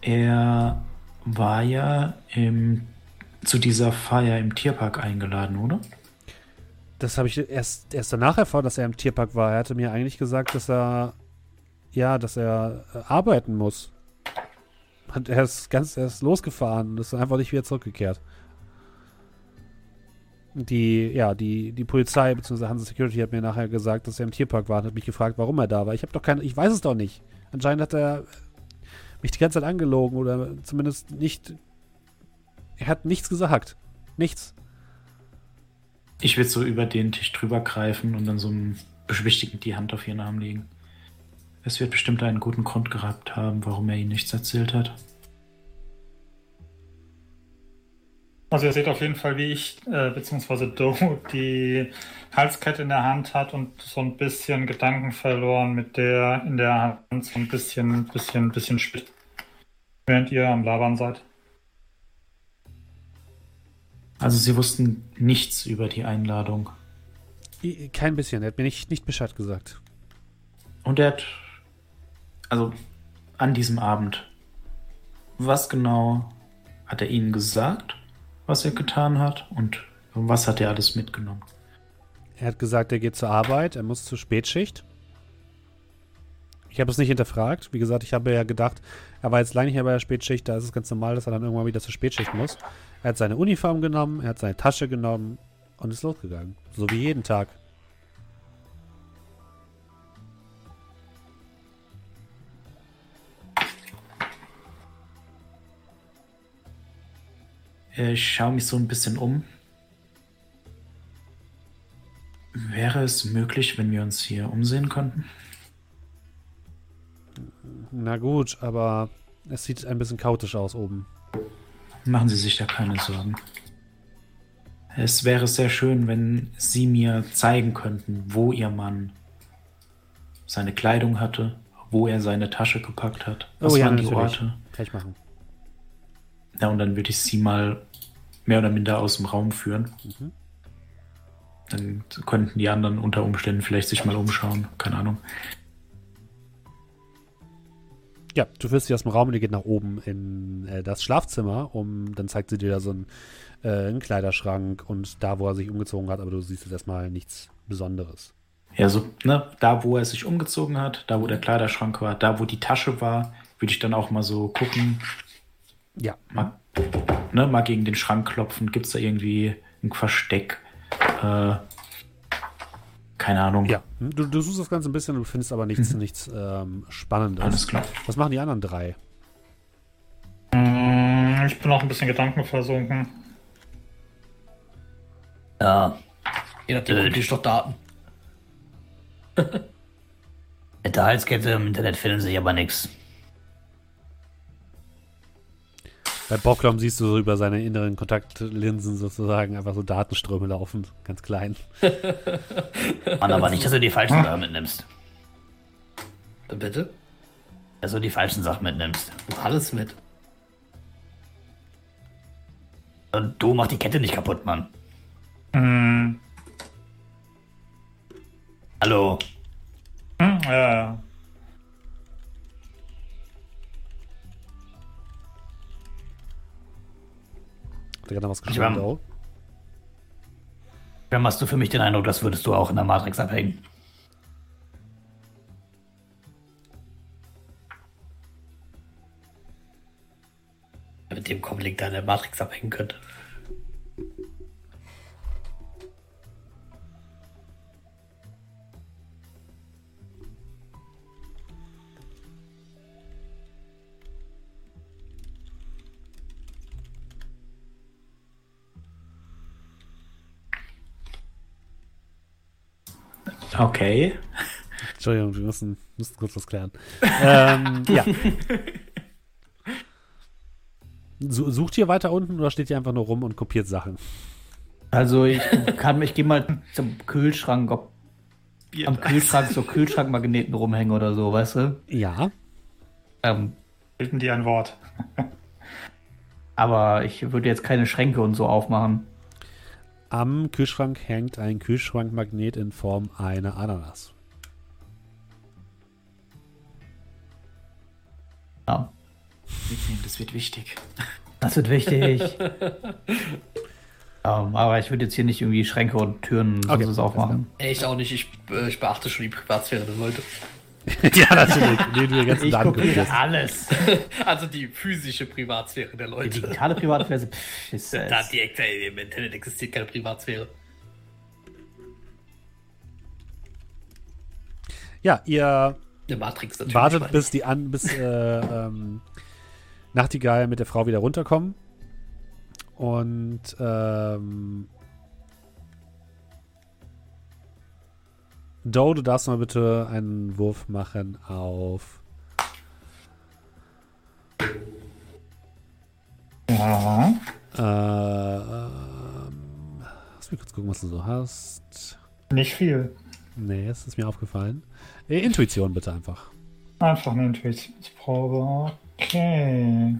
S5: Er war ja im, zu dieser Feier im Tierpark eingeladen, oder?
S1: Das habe ich erst, erst danach erfahren, dass er im Tierpark war. Er hatte mir eigentlich gesagt, dass er ja, dass er äh, arbeiten muss. Und er ist ganz, er ist losgefahren und ist einfach nicht wieder zurückgekehrt. Die, ja, die, die Polizei bzw. Hansa Security hat mir nachher gesagt, dass er im Tierpark war und hat mich gefragt, warum er da war. Ich habe doch keine, ich weiß es doch nicht. Anscheinend hat er mich die ganze Zeit angelogen oder zumindest nicht. Er hat nichts gesagt. Nichts.
S5: Ich würde so über den Tisch drüber greifen und dann so beschwichtigend die Hand auf ihren Arm legen. Es wird bestimmt einen guten Grund gehabt haben, warum er ihnen nichts erzählt hat.
S4: Also ihr seht auf jeden Fall, wie ich, äh, beziehungsweise Doe, die Halskette in der Hand hat und so ein bisschen Gedanken verloren mit der in der Hand so ein bisschen, bisschen, bisschen spielt. Während ihr am Labern seid.
S5: Also sie wussten nichts über die Einladung.
S1: Kein bisschen, er hat mir nicht, nicht Bescheid gesagt.
S5: Und er hat, also an diesem Abend, was genau hat er ihnen gesagt, was er getan hat und was hat er alles mitgenommen?
S1: Er hat gesagt, er geht zur Arbeit, er muss zur Spätschicht. Ich habe es nicht hinterfragt. Wie gesagt, ich habe ja gedacht, er war jetzt lange nicht mehr bei der Spätschicht, da ist es ganz normal, dass er dann irgendwann wieder zur Spätschicht muss. Er hat seine Uniform genommen, er hat seine Tasche genommen und ist losgegangen. So wie jeden Tag.
S5: Ich schaue mich so ein bisschen um. Wäre es möglich, wenn wir uns hier umsehen könnten?
S1: Na gut, aber es sieht ein bisschen chaotisch aus oben.
S5: Machen Sie sich da keine Sorgen. Es wäre sehr schön, wenn Sie mir zeigen könnten, wo Ihr Mann seine Kleidung hatte, wo er seine Tasche gepackt hat. Was
S1: oh ja,
S5: waren die
S1: natürlich.
S5: Orte?
S1: Kann ich machen.
S5: Ja, und dann würde ich Sie mal mehr oder minder aus dem Raum führen.
S1: Mhm.
S5: Dann könnten die anderen unter Umständen vielleicht sich mal umschauen. Keine Ahnung.
S1: Ja, du führst sie aus dem Raum und ihr geht nach oben in äh, das Schlafzimmer, um dann zeigt sie dir da so einen, äh, einen Kleiderschrank und da, wo er sich umgezogen hat, aber du siehst jetzt erstmal nichts Besonderes.
S5: Ja, so, ne, da wo er sich umgezogen hat, da wo der Kleiderschrank war, da wo die Tasche war, würde ich dann auch mal so gucken,
S1: Ja,
S5: mal, ne, mal gegen den Schrank klopfen. Gibt es da irgendwie ein Versteck? Äh, keine Ahnung.
S1: ja. Hm, Du, du suchst das Ganze ein bisschen, du findest aber nichts, nichts ähm, Spannendes.
S5: Alles klar.
S1: Was machen die anderen drei?
S4: Mm, Ich bin auch ein bisschen Gedanken versunken.
S6: Ja,
S3: Je nachdem,
S6: Äh,
S3: die doch Daten.
S6: mit der Halskette im Internet finden sich aber nichts.
S1: Bei Bocklom siehst du so über seine inneren Kontaktlinsen sozusagen einfach so Datenströme laufen, ganz klein.
S6: Mann, aber nicht, dass du die falschen Sachen mitnimmst.
S3: Bitte?
S6: Dass du die falschen Sachen mitnimmst.
S3: Alles mit.
S6: Und du mach die Kette nicht kaputt, Mann.
S4: Hm,
S6: Hallo.
S4: hm, ja, ja.
S1: Hat er gerade was geschrieben? Oh.
S6: Dann hast du für mich den Eindruck, das würdest du auch in der Matrix abhängen.
S3: Mit dem Kopplink da in der Matrix abhängen könnte.
S5: Okay.
S1: Entschuldigung, wir müssen, müssen kurz was klären. ähm, ja. Su- Sucht ihr weiter unten oder steht ihr einfach nur rum und kopiert Sachen?
S6: Also ich kann ich gehe mal zum Kühlschrank, ob am Kühlschrank so Kühlschrankmagneten rumhängen oder so, weißt du?
S1: Ja.
S6: Ähm,
S4: Bilden die ein Wort.
S6: aber ich würde jetzt keine Schränke und so aufmachen.
S1: Am Kühlschrank hängt ein Kühlschrankmagnet in Form einer Ananas.
S6: Ja,
S5: Mitnehmen, das wird wichtig.
S6: das wird wichtig. ähm, aber ich würde jetzt hier nicht irgendwie Schränke und Türen
S1: Okay,
S6: sonst aufmachen.
S3: Ey, Ich auch nicht, ich, äh, ich beachte schon die Privatsphäre der Leute.
S1: ja, natürlich. Nee, du die ganzen
S6: Ich
S1: Daten
S6: kopiere alles.
S3: Also die physische Privatsphäre der
S6: Die
S3: Leute.
S6: digitale Privatsphäre pff, ist,
S3: Da direkt, im Internet existiert keine Privatsphäre.
S1: Ja, ihr
S3: Matrix natürlich.
S1: wartet, bis die an, bis äh, ähm, Nachtigall mit der Frau wieder runterkommen. Und ähm, Doe, du darfst mal bitte einen Wurf machen auf.
S4: Ja.
S1: Äh, ähm, lass mich kurz gucken, was du so hast.
S4: Nicht viel.
S1: Nee, es ist mir aufgefallen. Äh, Intuition bitte einfach.
S4: Einfach eine Intuitionsprobe. Okay.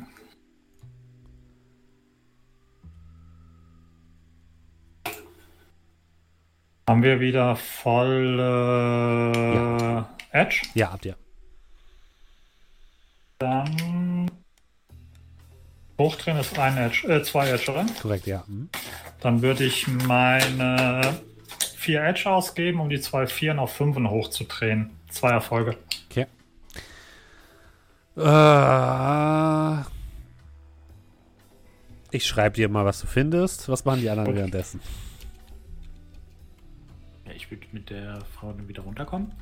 S4: Haben wir wieder voll Edge?
S1: Ja, habt ihr.
S4: Dann hochdrehen ist ein Edge, äh, zwei Edge, oder?
S1: Korrekt, ja. Hm.
S4: Dann würde ich meine vier Edge ausgeben, um die zwei Vieren auf Fünfen hochzudrehen. Zwei Erfolge.
S1: Okay. Äh, ich schreibe dir mal, was du findest. Was machen die anderen
S4: Gut.
S1: währenddessen?
S5: Ich würde mit der Frau dann wieder runterkommen.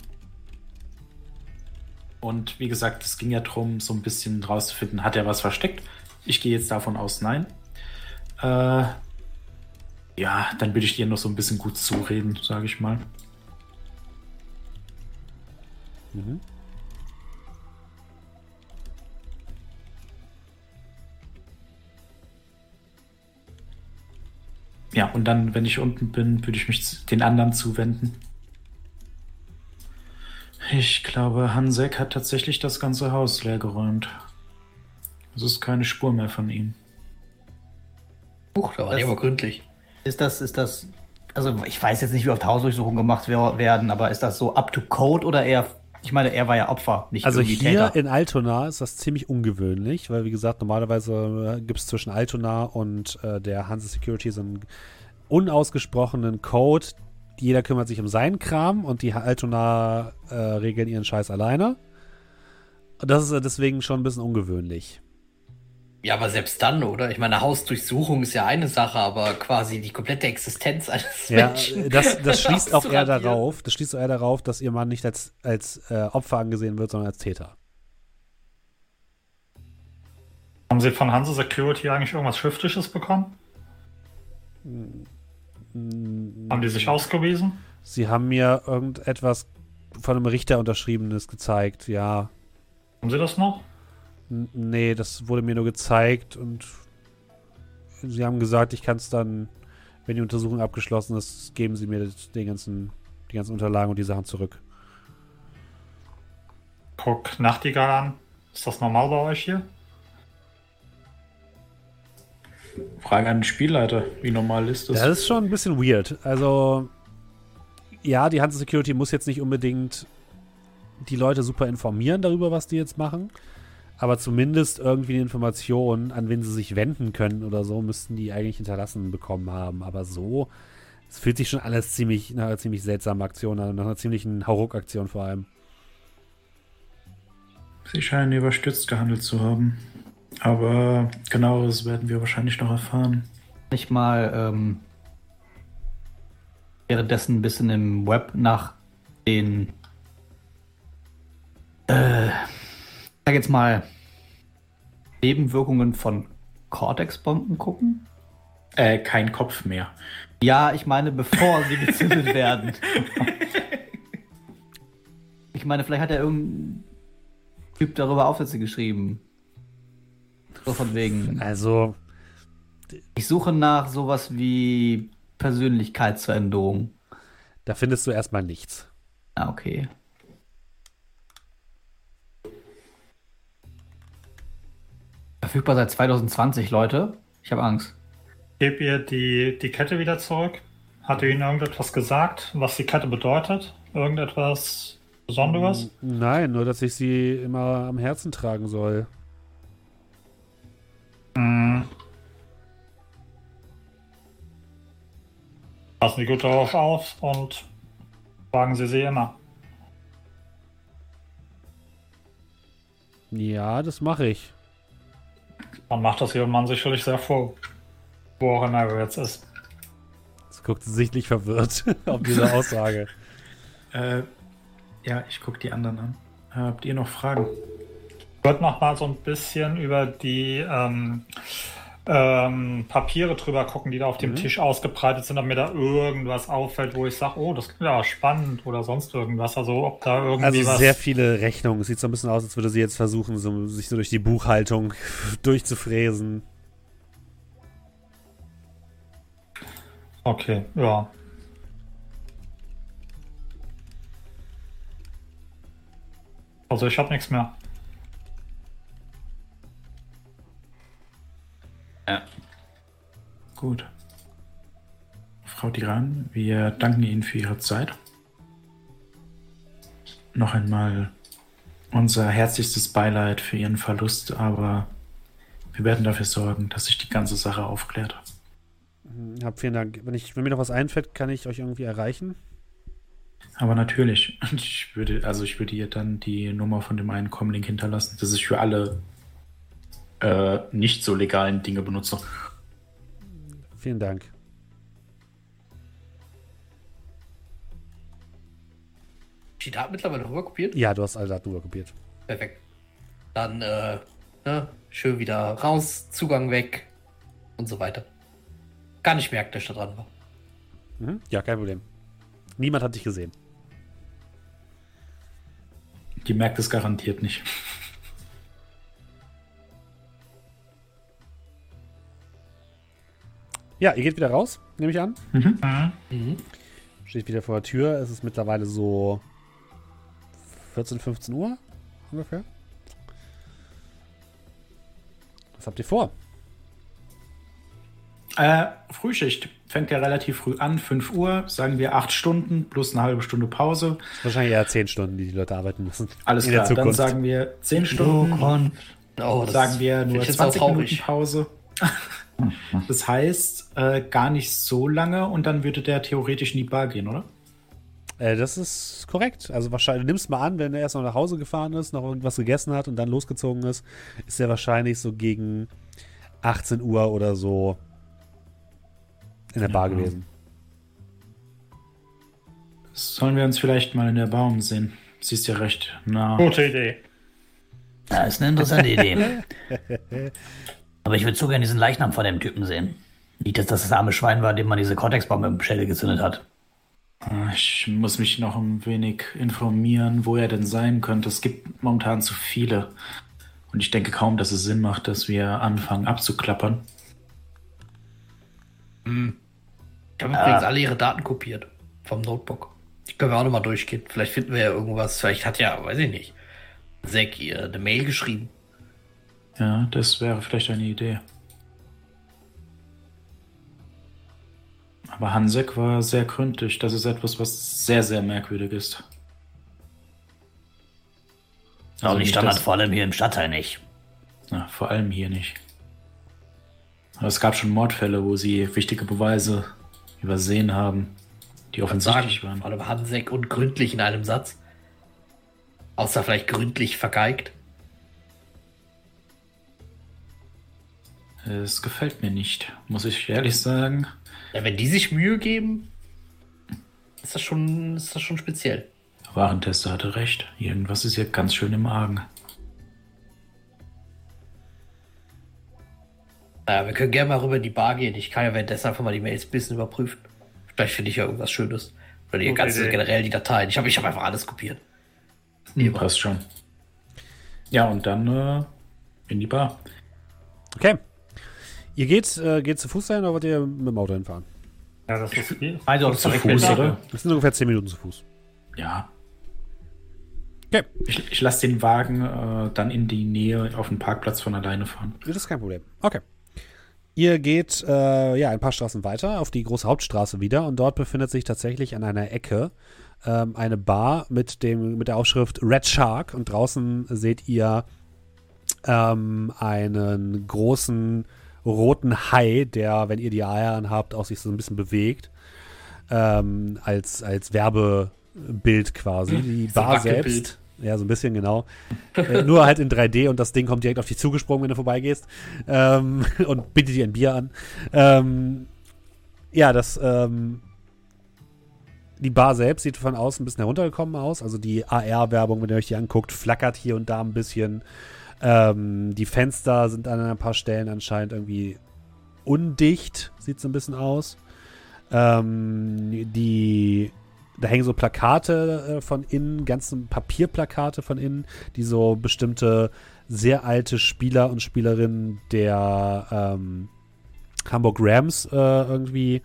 S5: Und wie gesagt, es ging ja darum, so ein bisschen rauszufinden, hat er was versteckt? Ich gehe jetzt davon aus, nein. Äh, ja, dann würde ich dir noch so ein bisschen gut zureden, sage ich mal.
S1: Mhm.
S5: Ja, und dann, wenn ich unten bin, würde ich mich den anderen zuwenden. Ich glaube, Hansek hat tatsächlich das ganze Haus leergeräumt. Es ist keine Spur mehr von ihm.
S3: Huch, da war
S6: Das-
S3: aber gründlich.
S6: Ist das, ist das, also ich weiß jetzt nicht, wie oft Hausdurchsuchungen gemacht wer- werden, aber ist das so up to code oder eher, ich meine, er war ja Opfer, nicht
S1: Also hier
S6: Täter.
S1: in Altona ist das ziemlich ungewöhnlich, weil wie gesagt, normalerweise gibt es zwischen Altona und äh, der Hanse Security so einen unausgesprochenen Code. Jeder kümmert sich um seinen Kram und die Altona äh, regeln ihren Scheiß alleine. Und Das ist äh, deswegen schon ein bisschen ungewöhnlich.
S3: Ja, aber selbst dann, oder? Ich meine, Hausdurchsuchung ist ja eine Sache, aber quasi die komplette Existenz eines
S1: Ja,
S3: Menschen.
S1: das, das schließt auch eher darauf, das schließt auch eher darauf, dass ihr Mann nicht als, als äh, Opfer angesehen wird, sondern als Täter.
S4: Haben Sie von Hanse Security eigentlich irgendwas Schriftliches bekommen? Haben die sich ausgewiesen?
S1: Sie haben mir irgendetwas von einem Richter unterschriebenes gezeigt, ja.
S4: Haben Sie das noch?
S1: Nee, das wurde mir nur gezeigt und sie haben gesagt, ich kann es dann, wenn die Untersuchung abgeschlossen ist, geben sie mir den ganzen, die ganzen Unterlagen und die Sachen zurück.
S4: Guck Nachtigall an. Ist das normal bei euch hier?
S5: Frage an den Spielleiter, wie normal ist das?
S1: Das ist schon ein bisschen weird. Also, ja, die Hanse Security muss jetzt nicht unbedingt die Leute super informieren darüber, was die jetzt machen. Aber zumindest irgendwie eine Information, an wen sie sich wenden können oder so, müssten die eigentlich hinterlassen bekommen haben. Aber so, es fühlt sich schon alles ziemlich nach einer ziemlich seltsamen Aktion an, nach einer ziemlichen Hauruck-Aktion vor allem.
S5: Sie scheinen überstürzt gehandelt zu haben. Aber genaueres werden wir wahrscheinlich noch erfahren.
S6: Nicht mal ähm, währenddessen ein bisschen im Web nach den, äh, ich sag jetzt mal, Nebenwirkungen von Cortex-Bomben gucken?
S5: Äh, kein Kopf mehr.
S6: Ja, ich meine, bevor sie gezündet werden. Ich meine, vielleicht hat er irgendein Typ darüber Aufsätze geschrieben. So von wegen.
S1: Also,
S6: Ich suche nach sowas wie Persönlichkeitsveränderung.
S1: da findest du erstmal nichts.
S6: Ah, okay. Verfügbar seit 2020, Leute. Ich habe Angst.
S4: Gebt ihr die, die Kette wieder zurück? Hat ihr ihnen irgendetwas gesagt, was die Kette bedeutet? Irgendetwas Besonderes?
S1: Nein, nur dass ich sie immer am Herzen tragen soll.
S4: Hm. Passen Sie gut darauf auf und fragen Sie sie immer.
S1: Ja, das mache ich.
S4: Man macht das Mann sicherlich sehr froh. Wo auch immer er jetzt ist.
S1: Das guckt sie sichtlich verwirrt auf diese Aussage.
S5: Äh, ja, ich gucke die anderen an. Habt ihr noch Fragen?
S4: Ich würde noch mal so ein bisschen über die ähm, ähm, Papiere drüber gucken, die da auf dem Tisch ausgebreitet sind, ob mir da irgendwas auffällt, wo ich sage, oh, das ist ja spannend oder sonst irgendwas. Also ob da irgendwie
S1: Also
S4: was.
S1: sehr viele Rechnungen. Es sieht so ein bisschen aus, als würde sie jetzt versuchen, so, sich so durch die Buchhaltung durchzufräsen.
S4: Okay, ja. Also ich habe nichts mehr.
S6: Ja.
S5: Gut. Frau Tiran, wir danken Ihnen für Ihre Zeit. Noch einmal unser herzlichstes Beileid für Ihren Verlust, aber wir werden dafür sorgen, dass sich die ganze Sache aufklärt.
S1: Hab vielen Dank. Wenn, ich, wenn mir noch was einfällt, kann ich euch irgendwie erreichen.
S5: Aber natürlich, ich würde, also ich würde ihr dann die Nummer von dem einen Comlink hinterlassen. Das ist für alle äh, nicht so legalen Dinge benutzt.
S1: Vielen Dank.
S3: Die Daten mittlerweile rüberkopiert?
S1: Ja, du hast alle Daten kopiert.
S3: Perfekt. Dann, äh, ne, schön wieder raus, Zugang weg und so weiter. Gar nicht merkt, dass ich da dran war.
S1: Mhm. Ja, kein Problem. Niemand hat dich gesehen.
S5: Die merkt es garantiert nicht.
S1: Ja, ihr geht wieder raus, nehme ich an.
S3: Mhm.
S1: Steht wieder vor der Tür. Es ist mittlerweile so 14, 15 Uhr ungefähr. Was habt ihr vor?
S5: Äh, Frühschicht fängt ja relativ früh an, 5 Uhr, sagen wir 8 Stunden plus eine halbe Stunde Pause.
S1: Wahrscheinlich eher 10 Stunden, die die Leute arbeiten müssen.
S5: Alles klar, dann sagen wir 10 Stunden,
S3: Oh, das
S5: sagen wir nur
S3: ich jetzt auch
S5: 20 Minuten. Pause. Das heißt, äh, gar nicht so lange und dann würde der theoretisch in die Bar gehen, oder?
S1: Äh, das ist korrekt. Also wahrscheinlich, du nimmst mal an, wenn er erst noch nach Hause gefahren ist, noch irgendwas gegessen hat und dann losgezogen ist, ist er wahrscheinlich so gegen 18 Uhr oder so in der Bar
S5: Ja.
S1: gewesen.
S5: Sollen wir uns vielleicht mal in der Bar umsehen? Sie ist ja recht nah.
S4: Gute Idee.
S6: Ja, ist eine interessante Idee. Aber ich würde so gerne diesen Leichnam von dem Typen sehen. Nicht, dass das das arme Schwein war, dem man diese Cortex-Bombe im Schädel gezündet hat.
S5: Ich muss mich noch ein wenig informieren, wo er denn sein könnte. Es gibt momentan zu viele. Und ich denke kaum, dass es Sinn macht, dass wir anfangen abzuklappern.
S3: Ich habe übrigens alle ihre Daten kopiert vom Notebook. Die können wir auch nochmal durchgehen. Vielleicht finden wir ja irgendwas. Vielleicht hat ja, weiß ich nicht, Zack ihr eine Mail geschrieben.
S5: Ja, das wäre vielleicht eine Idee. Aber Hansek war sehr gründlich. Das ist etwas, was sehr, sehr merkwürdig ist.
S6: Auch
S5: Also
S6: nicht
S5: nicht
S6: Standard,
S5: das-
S6: vor allem hier im Stadtteil nicht.
S5: Ja, vor allem hier nicht. Aber es gab schon Mordfälle, wo sie wichtige Beweise übersehen haben, die
S3: Sagen,
S5: offensichtlich waren.
S3: vor allem Hansek und gründlich in einem Satz. Außer vielleicht gründlich vergeigt.
S5: Es gefällt mir nicht, muss ich ehrlich sagen.
S3: Ja, wenn die sich Mühe geben, ist das schon, ist das schon speziell.
S5: Warentester hatte recht. Irgendwas ist hier ganz schön im Argen.
S3: Naja, wir können gerne mal rüber in die Bar gehen. Ich kann ja währenddessen einfach mal die Mails ein bisschen überprüfen. Vielleicht finde ich ja irgendwas Schönes. Oder die
S4: Gute
S3: ganze, generell die Dateien. Ich habe ich hab einfach alles kopiert.
S5: Hm, passt schon. Ja, und dann äh, in die Bar.
S1: Okay. Ihr geht, äh, geht zu Fuß sein oder wollt ihr mit dem Auto hinfahren?
S4: Ja, das ist viel.
S6: Also
S5: Zu Fuß, oder?
S1: Das sind ungefähr 10 Minuten zu Fuß.
S5: Ja.
S1: Okay.
S5: Ich, ich lasse den Wagen äh, dann in die Nähe auf den Parkplatz von alleine fahren.
S1: Das ist kein Problem. Okay. Ihr geht äh, ja ein paar Straßen weiter auf die große Hauptstraße wieder und dort befindet sich tatsächlich an einer Ecke ähm, eine Bar mit dem mit der Aufschrift Red Shark und draußen seht ihr ähm, einen großen roten Hai, der, wenn ihr die Eier anhabt, auch sich so ein bisschen bewegt ähm, als als Werbebild quasi. Die
S3: So
S1: Bar selbst ja, so ein bisschen, genau. äh, nur halt in 3D und das Ding kommt direkt auf dich zugesprungen, wenn du vorbeigehst. Ähm, und bietet dir ein Bier an. Ähm, ja, das, ähm, die Bar selbst sieht von außen ein bisschen heruntergekommen aus. Also die AR-Werbung, wenn ihr euch die anguckt, flackert hier und da ein bisschen. Ähm, die Fenster sind an ein paar Stellen anscheinend irgendwie undicht, sieht so ein bisschen aus. Ähm, die da hängen so Plakate äh, von innen, ganze Papierplakate von innen, die so bestimmte sehr alte Spieler und Spielerinnen der ähm, Hamburg Rams äh, irgendwie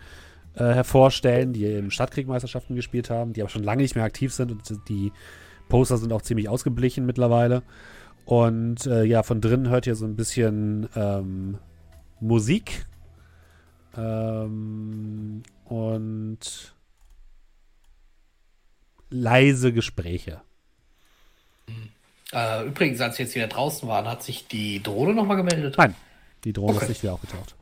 S1: äh, hervorstellen, die im Stadtkriegmeisterschaften gespielt haben, die aber schon lange nicht mehr aktiv sind und die Poster sind auch ziemlich ausgeblichen mittlerweile. Und äh, ja, von drinnen hört ihr so ein bisschen ähm, Musik. Ähm, und leise Gespräche.
S3: Äh, übrigens, als wir jetzt wieder draußen waren, hat sich die Drohne nochmal gemeldet.
S1: Nein, die Drohne
S3: Okay.
S1: ist nicht wieder aufgetaucht.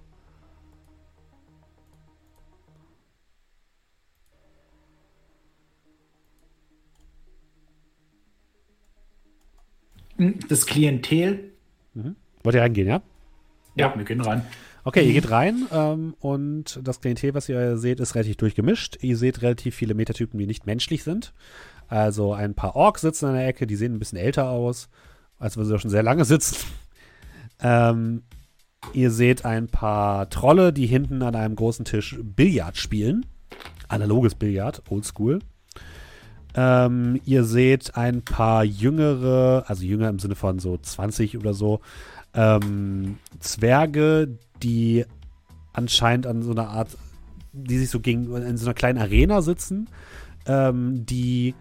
S5: Das Klientel.
S1: Wollt ihr reingehen, ja?
S5: Ja, wir gehen rein.
S1: Okay, ihr geht rein ähm, und das Klientel, was ihr seht, ist relativ durchgemischt. Ihr seht relativ viele Metatypen, die nicht menschlich sind. Also ein paar Orks sitzen an der Ecke, die sehen ein bisschen älter aus, als wenn sie schon sehr lange sitzen. ähm, ihr seht ein paar Trolle, die hinten an einem großen Tisch Billard spielen. Analoges Billard, oldschool. Ähm, ihr seht ein paar jüngere, also jünger im Sinne von so 20 oder so, ähm, Zwerge, die anscheinend an so einer Art, die sich so gegen, in so einer kleinen Arena sitzen, ähm, die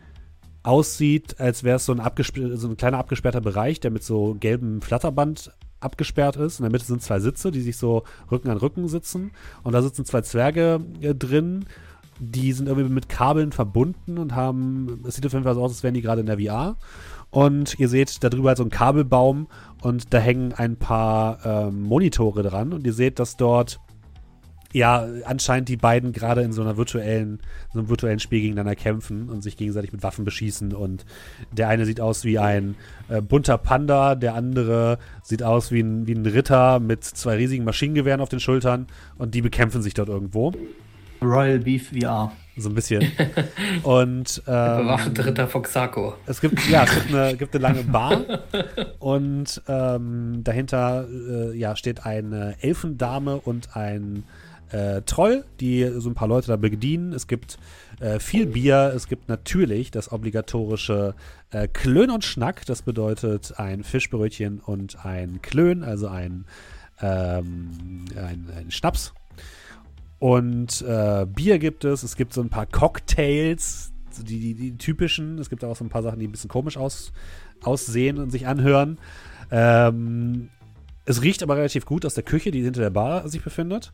S1: aussieht, als wäre es so ein, so ein kleiner abgesperrter Bereich, der mit so gelbem Flatterband abgesperrt ist. In der Mitte sind zwei Sitze, die sich so Rücken an Rücken sitzen. Und da sitzen zwei Zwerge äh, drin, die sind irgendwie mit Kabeln verbunden und haben, es sieht auf jeden Fall so aus, als wären die gerade in der VR. Und ihr seht da drüber halt so einen Kabelbaum und da hängen ein paar ähm, Monitore dran und ihr seht, dass dort ja anscheinend die beiden gerade in so einer virtuellen, so einem virtuellen Spiel gegeneinander kämpfen und sich gegenseitig mit Waffen beschießen und der eine sieht aus wie ein äh, bunter Panda, der andere sieht aus wie ein, wie ein Ritter mit zwei riesigen Maschinengewehren auf den Schultern und die bekämpfen sich dort irgendwo.
S6: Royal Beef VR.
S1: So ein bisschen. Und ähm,
S3: Bewaffnete Ritter von Xako.
S1: es gibt, ja, es gibt eine, gibt eine lange Bar und ähm, dahinter äh, ja, steht eine Elfendame und ein äh, Troll, die so ein paar Leute da bedienen. Es gibt äh, viel Bier, es gibt natürlich das obligatorische äh, Klön und Schnack, das bedeutet ein Fischbrötchen und ein Klön, also ein, ähm, ein, ein Schnaps. Und äh, Bier gibt es, es gibt so ein paar Cocktails, die, die, die typischen. Es gibt auch so ein paar Sachen, die ein bisschen komisch aus, aussehen und sich anhören. Ähm, es riecht aber relativ gut aus der Küche, die hinter der Bar sich befindet.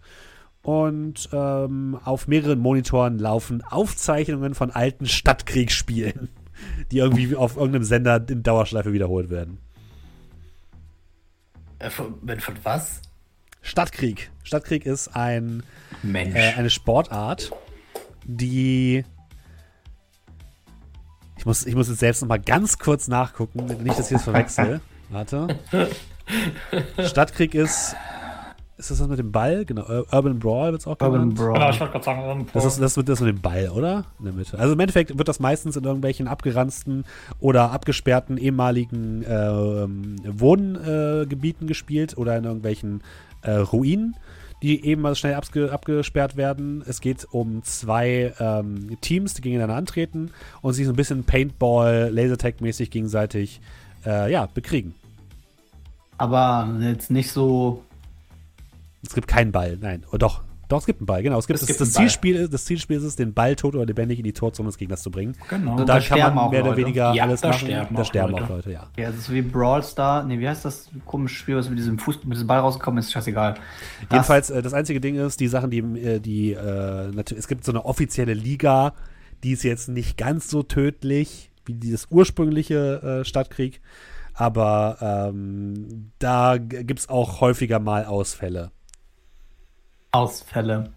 S1: Und ähm, auf mehreren Monitoren laufen Aufzeichnungen von alten Stadtkriegsspielen, die irgendwie auf irgendeinem Sender in Dauerschleife wiederholt werden.
S3: Äh, von, von was?
S1: Stadtkrieg. Stadtkrieg ist ein
S5: Mensch.
S1: äh, eine Sportart, die. Ich muss, ich muss jetzt selbst noch mal ganz kurz nachgucken, nicht, dass ich das verwechsel. Warte. Stadtkrieg ist. Ist das das mit dem Ball? Genau, Ur- Urban Brawl wird es auch
S6: Urban
S1: genannt.
S6: Brawl.
S4: Genau, ich wollte gerade sagen, irgendwo.
S1: Das ist das mit, das mit dem Ball, oder? In der Mitte. Also im Endeffekt wird das meistens in irgendwelchen abgeranzten oder abgesperrten ehemaligen ähm, Wohngebieten äh, gespielt oder in irgendwelchen äh, Ruinen, die eben mal schnell abge abgesperrt werden. Es geht um zwei ähm, Teams, die gegeneinander antreten und sich so ein bisschen Paintball, Lasertag-mäßig gegenseitig äh, ja, bekriegen.
S6: Aber jetzt nicht so
S1: Es gibt keinen Ball, nein. Oh, doch, doch, es gibt einen Ball, genau. Es gibt,
S5: Es
S1: das,
S5: gibt
S1: das. Zielspiel, ist- das Zielspiel ist es, den Ball tot oder lebendig in die Torzone des Gegners zu bringen.
S5: Genau.
S1: Und da
S7: da
S1: kann man mehr oder
S7: Leute.
S1: weniger
S5: Ja,
S1: alles
S5: da
S1: machen.
S5: sterben
S1: da
S5: auch
S1: sterben
S5: Leute.
S1: auch Leute, ja.
S7: Ja, das ist wie Brawl Star. Nee, wie heißt das komische Spiel, was mit diesem Fuß, mit diesem Ball rausgekommen ist? Scheißegal. Das-
S1: Jedenfalls, äh, das einzige Ding ist, die Sachen, die, äh, die äh, natürlich, es gibt so eine offizielle Liga, die ist jetzt nicht ganz so tödlich wie dieses ursprüngliche äh, Stadtkrieg, aber ähm, da gibt es auch häufiger mal Ausfälle
S7: Ausfälle.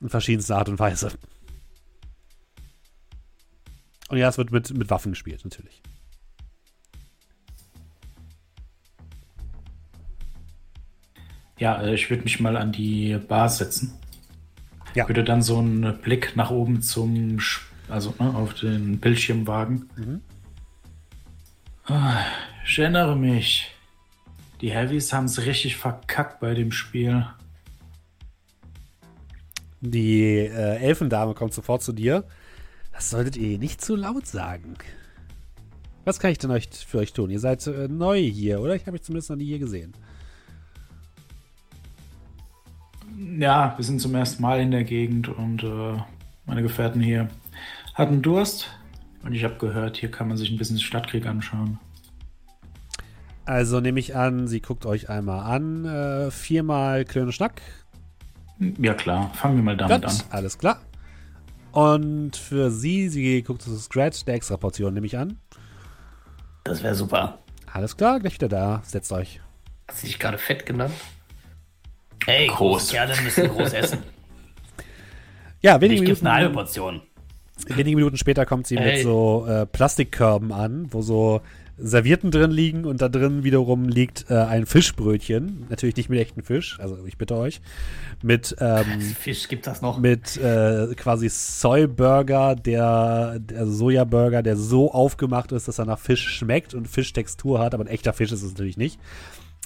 S1: in verschiedenster Art und Weise. Und ja, es wird mit, mit Waffen gespielt, natürlich.
S5: Ja, äh, ich würde mich mal an die Bar setzen.
S1: Ja.
S5: Würde dann so einen Blick nach oben zum, Sch- also ne, auf den Bildschirm wagen.
S1: Mhm.
S5: Ah, Ich erinnere mich. Die Heavies haben es richtig verkackt bei dem Spiel.
S1: Die äh, Elfendame kommt sofort zu dir. Das solltet ihr nicht zu laut sagen. Was kann ich denn euch für euch tun? Ihr seid äh, neu hier, oder? Ich habe euch zumindest noch nie hier gesehen.
S5: Ja, wir sind zum ersten Mal in der Gegend und äh, meine Gefährten hier hatten Durst. Und ich habe gehört, hier kann man sich ein bisschen den Stadtkrieg anschauen.
S1: Also nehme ich an, sie guckt euch einmal an. Äh, viermal Klöne Schnack.
S5: Ja klar, fangen wir mal damit
S1: Gut,
S5: an.
S1: alles klar. Und für sie, sie guckt zu Scratch, der extra Portion nehme ich an.
S6: Das wäre super.
S1: Alles klar, gleich wieder da. Setzt euch.
S3: Hast du dich gerade fett genannt?
S6: Hey,
S5: Groß.
S6: große Kerle müssen groß essen.
S1: Ja, wenige
S6: Ich gebe eine halbe
S1: Minuten,
S6: Portion.
S1: wenige Minuten später kommt sie mit
S3: Hey.
S1: so äh, Plastikkörben an, wo so Servietten drin liegen und da drin wiederum liegt äh, ein Fischbrötchen. Natürlich nicht mit echten Fisch, also ich bitte euch. Mit, ähm,
S6: Fisch gibt das noch.
S1: mit äh, quasi Soy-Burger, der, der also Soja-Burger, der so aufgemacht ist, dass er nach Fisch schmeckt und Fischtextur hat, aber ein echter Fisch ist es natürlich nicht.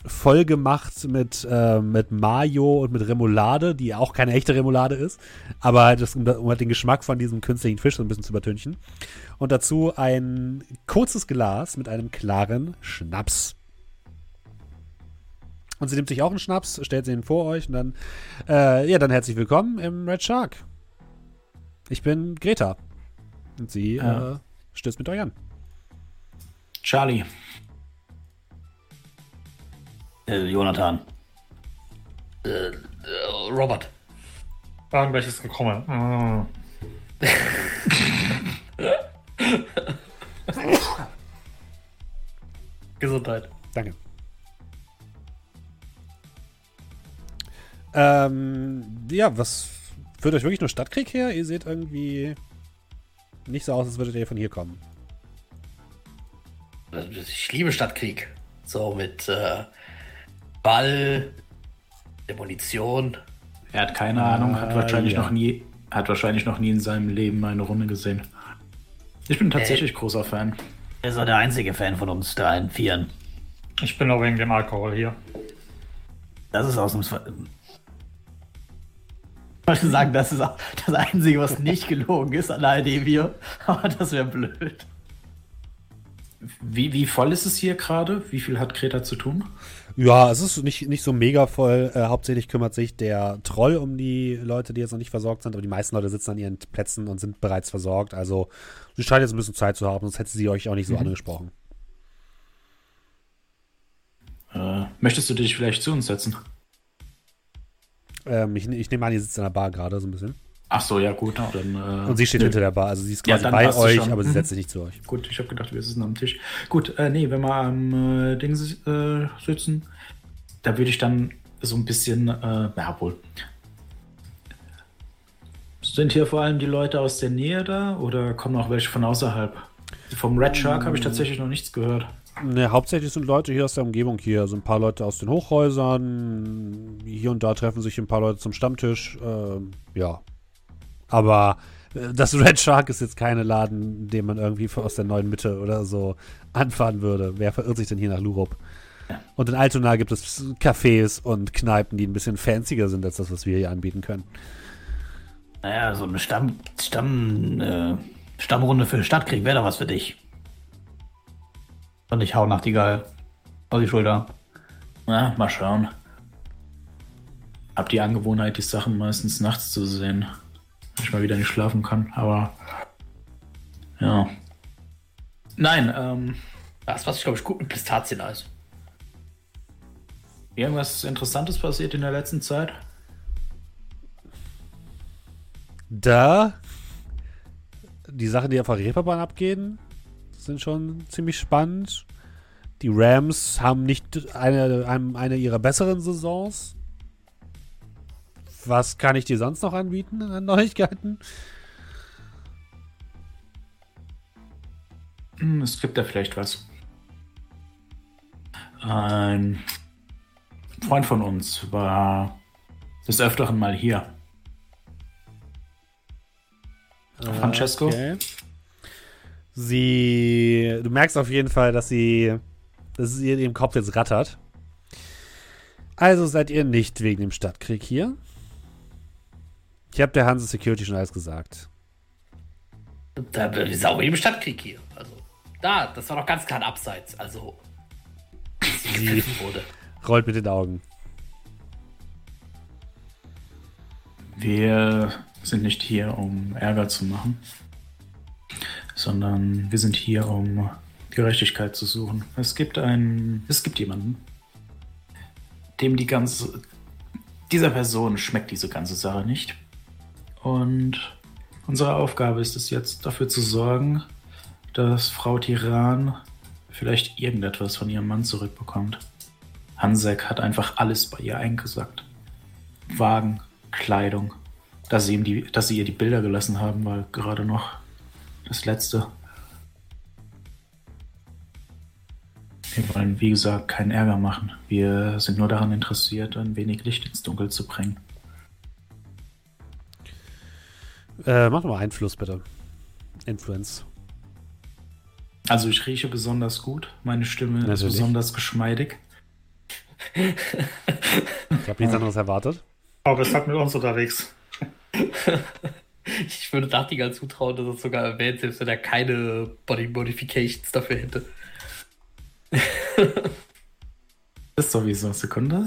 S1: Voll gemacht mit, äh, mit Mayo und mit Remoulade, die auch keine echte Remoulade ist, aber halt das, um, um halt den Geschmack von diesem künstlichen Fisch so ein bisschen zu übertünchen. Und dazu ein kurzes Glas mit einem klaren Schnaps. Und sie nimmt sich auch einen Schnaps, stellt sie ihn vor euch und dann, äh, ja, dann herzlich willkommen im Red Shark. Ich bin Greta. Und sie
S5: Ja.
S1: äh, stößt mit euch an.
S5: Charlie,
S6: Äh, Jonathan.
S3: Äh, Robert.
S4: Irgendwelches gekommen. Mm.
S3: Gesundheit.
S1: Danke. Ähm, ja, was führt euch wirklich nur Stadtkrieg her? Ihr seht irgendwie nicht so aus, als würdet ihr von hier kommen.
S3: Ich liebe Stadtkrieg. So mit äh, Ball, der Munition.
S5: er hat keine Ahnung, hat
S1: Ah,
S5: wahrscheinlich
S1: ja.
S5: noch nie, hat wahrscheinlich noch nie in seinem Leben eine Runde gesehen. Ich bin tatsächlich großer Fan.
S6: Er ist auch der einzige Fan von uns dreien, vieren.
S4: Ich bin nur wegen dem Alkohol hier.
S6: Das ist ausnahmsweise. Ich wollte sagen, das ist auch das Einzige, was nicht gelogen ist an all dem hier. Aber das wäre blöd.
S5: Wie, wie voll ist es hier gerade? Wie viel hat Greta zu tun?
S1: Ja, es ist nicht, nicht so mega voll. Äh, hauptsächlich kümmert sich der Troll um die Leute, die jetzt noch nicht versorgt sind, aber die meisten Leute sitzen an ihren Plätzen und sind bereits versorgt. Also sie scheint jetzt ein bisschen Zeit zu haben, sonst hätte sie euch auch nicht so angesprochen.
S5: Äh, möchtest du dich vielleicht zu uns setzen?
S1: Ähm, ich, ich nehme an, ihr sitzt in der Bar gerade so ein bisschen.
S5: Ach so, ja gut. Dann, äh,
S1: Und sie steht
S5: nö.
S1: hinter der Bar, also sie ist
S5: Ja,
S1: quasi
S5: dann
S1: bei euch,
S5: schon.
S1: aber sie
S5: Mhm.
S1: setzt sich nicht zu euch.
S5: Gut, ich habe gedacht, wir sitzen am Tisch. Gut, äh, nee, wenn wir am äh, Ding äh, sitzen, da würde ich dann so ein bisschen, äh, ja wohl. Sind hier vor allem die Leute aus der Nähe da oder kommen auch welche von außerhalb? Vom Red Shark habe ich tatsächlich noch nichts gehört.
S1: Ne, hauptsächlich sind Leute hier aus der Umgebung hier. Also ein paar Leute aus den Hochhäusern. Hier und da treffen sich ein paar Leute zum Stammtisch. Ähm, ja. Aber äh, das Red Shark ist jetzt keine Laden, den man irgendwie aus der neuen Mitte oder so anfahren würde. Wer verirrt sich denn hier nach Lurup? Und in Altona gibt es Cafés und Kneipen, die ein bisschen fancier sind als das, was wir hier anbieten können.
S6: Naja, so eine Stamm, Stamm, äh, Stammrunde für Stadtkrieg wäre doch was für dich. Und ich hau Nachtigall auf die Schulter.
S5: Na, mal schauen. Hab die Angewohnheit, die Sachen meistens nachts zu sehen. Wenn ich mal wieder nicht schlafen kann, aber. Ja. Nein, ähm.
S3: Das was ich glaube ich gut mit Pistazieneis.
S5: Irgendwas Interessantes passiert in der letzten Zeit?
S1: Da die Sachen, die auf der Reeperbahn abgehen, sind schon ziemlich spannend. Die Rams haben nicht eine, eine, eine ihrer besseren Saisons. Was kann ich dir sonst noch anbieten an Neuigkeiten?
S5: Hm, Es gibt da vielleicht was. Ein Freund von uns war des Öfteren mal hier. Francesco?
S1: Okay. Sie, du merkst auf jeden Fall, dass sie, dass es ihr im Kopf jetzt rattert. Also seid ihr nicht wegen dem Stadtkrieg hier. Ich habe der Hanse Security schon alles gesagt.
S3: Da ist auch im Stadtkrieg hier. Also, da, das war doch ganz klar ein Abseits. Also, als sie wurde.
S1: Rollt mit den Augen.
S5: Wir sind nicht hier, um Ärger zu machen, sondern wir sind hier, um Gerechtigkeit zu suchen. Es gibt einen, es gibt jemanden, dem die ganze, dieser Person schmeckt diese ganze Sache nicht. Und unsere Aufgabe ist es jetzt, dafür zu sorgen, dass Frau Tiran vielleicht irgendetwas von ihrem Mann zurückbekommt. Hansek hat einfach alles bei ihr eingesackt. Wagen, Kleidung. Dass sie, ihm die, dass sie ihr die Bilder gelassen haben, war gerade noch das Letzte. Wir wollen, wie gesagt, keinen Ärger machen. Wir sind nur daran interessiert, ein wenig Licht ins Dunkel zu bringen.
S1: Äh, mach mal Einfluss bitte. Influence.
S5: Also ich rieche besonders gut. Meine Stimme ist
S1: Natürlich.
S5: besonders geschmeidig.
S1: Ich habe nichts anderes erwartet.
S4: Aber es hat mit uns unterwegs.
S3: Ich würde Nachtigall zutrauen, dass es sogar erwähnt, selbst wenn er keine Body Modifications dafür hätte.
S5: Ist sowieso. Sekunde.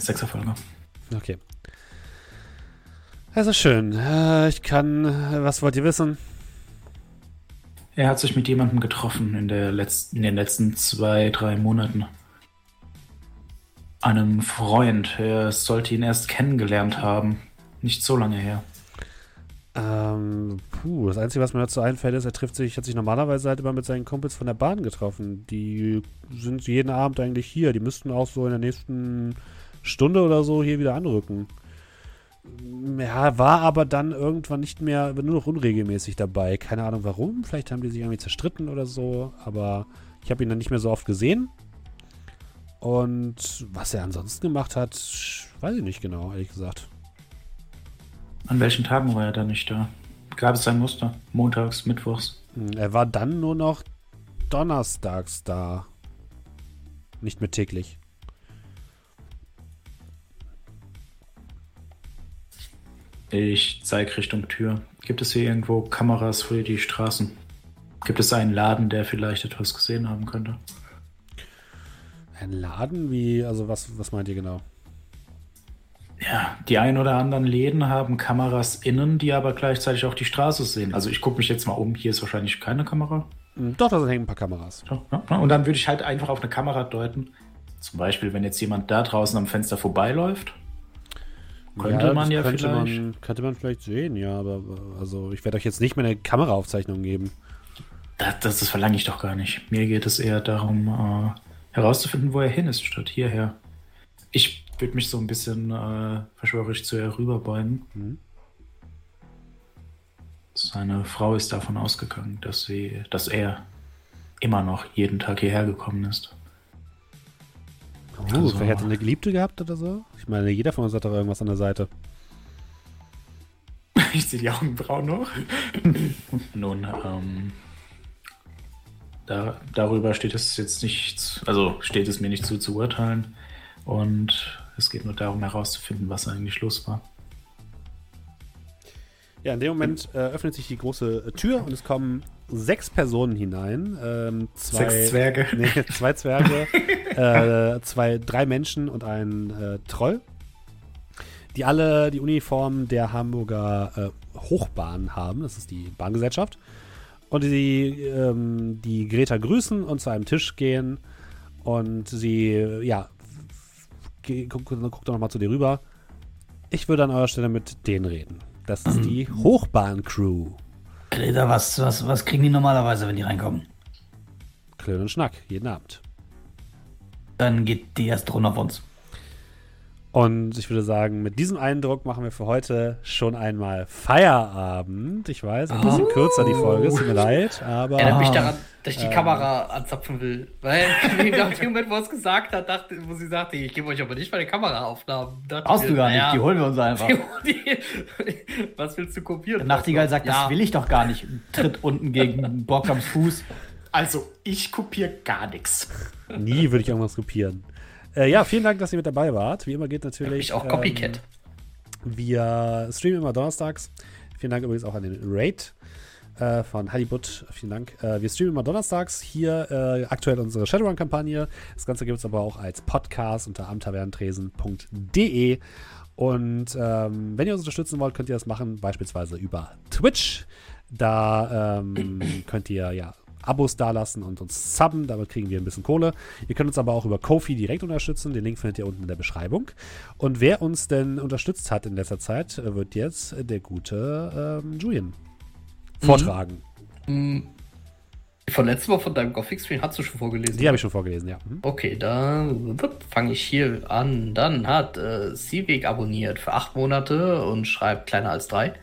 S5: Sechser Folge.
S1: Okay. Also schön. Äh, ich kann. äh, Was wollt ihr wissen?
S5: Er hat sich mit jemandem getroffen in, der letzten, in den letzten zwei, drei Monaten. Einem Freund. Er sollte ihn erst kennengelernt haben. Nicht so lange her.
S1: Ähm, puh, das Einzige, was mir dazu einfällt, ist, er trifft sich, hat sich normalerweise halt immer mit seinen Kumpels von der Bahn getroffen. Die sind jeden Abend eigentlich hier. Die müssten auch so in der nächsten Stunde oder so hier wieder anrücken. Ja, war aber dann irgendwann nicht mehr, nur noch unregelmäßig dabei. Keine Ahnung warum. Vielleicht haben die sich irgendwie zerstritten oder so. Aber ich habe ihn dann nicht mehr so oft gesehen. Und was er ansonsten gemacht hat, weiß ich nicht genau, ehrlich gesagt.
S5: An welchen Tagen war er da nicht da? Gab es ein Muster? Montags, Mittwochs?
S1: Hm, Er war dann nur noch donnerstags da. Nicht mehr täglich.
S5: Ich zeige Richtung Tür. Gibt es hier irgendwo Kameras für die Straßen? Gibt es einen Laden, der vielleicht etwas gesehen haben könnte?
S1: Ein Laden wie, also was, was meint ihr genau?
S5: Ja, die ein oder anderen Läden haben Kameras innen, die aber gleichzeitig auch die Straße sehen. Also ich gucke mich jetzt mal um. Hier ist wahrscheinlich keine Kamera.
S1: Hm, Doch, da hängen ein paar Kameras.
S5: Und dann würde ich halt einfach auf eine Kamera deuten. Zum Beispiel, wenn jetzt jemand da draußen am Fenster vorbeiläuft. Könnte man
S1: das
S5: ja
S1: könnte
S5: vielleicht.
S1: Man, könnte man vielleicht sehen, ja, aber also ich werde euch jetzt nicht mehr eine Kameraaufzeichnung geben.
S5: Das, das, das verlange ich doch gar nicht. Mir geht es eher darum, äh, herauszufinden, wo er hin ist, statt hierher. Ich würde mich so ein bisschen äh, verschwörerisch zu ihr rüberbeugen.
S1: Mhm.
S5: Seine Frau ist davon ausgegangen, dass sie, dass er immer noch jeden Tag hierher gekommen ist.
S1: Oh,
S5: Also-
S1: vielleicht hat er eine Geliebte gehabt oder so? Ich meine, jeder von uns hat doch irgendwas an der Seite.
S5: Ich sehe die Augenbrauen noch. Nun, ähm, da, darüber steht es jetzt nicht, also steht es mir nicht zu zu urteilen. Und es geht nur darum herauszufinden, was eigentlich los war.
S1: Ja, in dem Moment äh, öffnet sich die große äh, Tür und es kommen sechs Personen hinein. Ähm, zwei,
S5: Sechs Zwerge.
S1: Nee, zwei Zwerge, äh, zwei, drei Menschen und ein äh, Troll. Die alle die Uniform der Hamburger äh, Hochbahn haben. Das ist die Bahngesellschaft. Und die, ähm, die Greta grüßen und zu einem Tisch gehen. Und sie, ja, ge- guck, guck doch nochmal zu dir rüber. Ich würde an eurer Stelle mit denen reden. Das ist die Hochbahn-Crew.
S6: Greta, was, was, was kriegen die normalerweise, wenn die reinkommen?
S1: Klön und Schnack, jeden Abend.
S6: Dann geht die erste Runde auf uns.
S1: Und ich würde sagen, mit diesem Eindruck machen wir für heute schon einmal Feierabend. Ich weiß, ein bisschen kürzer die Folge, es tut mir leid, aber
S3: Erinnert mich daran, dass ich die Kamera anzapfen will. Weil in dem Moment, wo er es gesagt hat, dachte, wo sie sagte, ich gebe euch aber nicht meine Kameraaufnahmen.
S7: Brauchst
S3: ich
S7: du gar nicht, die holen wir uns einfach.
S3: die- Was willst du kopieren?
S7: Der Nachtigall sagt,
S3: ja,
S7: das will ich doch gar nicht. Tritt unten gegen Borkams Fuß.
S5: Also, ich kopiere gar nichts.
S1: nie würde ich irgendwas kopieren. Äh, ja, vielen Dank, dass ihr mit dabei wart. Wie immer geht natürlich.
S3: Ich auch Copycat.
S1: Ähm, wir streamen immer donnerstags. Vielen Dank übrigens auch an den Raid äh, von Halibut. Vielen Dank. Äh, wir streamen immer donnerstags. Hier äh, aktuell unsere Shadowrun-Kampagne. Das Ganze gibt es aber auch als Podcast unter amtavernentresen.de. Und ähm, wenn ihr uns unterstützen wollt, könnt ihr das machen, beispielsweise über Twitch. Da ähm, könnt ihr ja Abos dalassen und uns subben, damit kriegen wir ein bisschen Kohle. Ihr könnt uns aber auch über Kofi direkt unterstützen, den Link findet ihr unten in der Beschreibung. Und wer uns denn unterstützt hat in letzter Zeit, äh, wird jetzt der gute ähm, Julian vortragen.
S3: Von letztes Mal von deinem Gothic-Stream hast du schon vorgelesen.
S1: Die habe ich schon vorgelesen, ja. Mhm.
S3: Okay, dann fange ich hier an. Dann hat äh, Civic abonniert für acht Monate und schreibt kleiner als drei.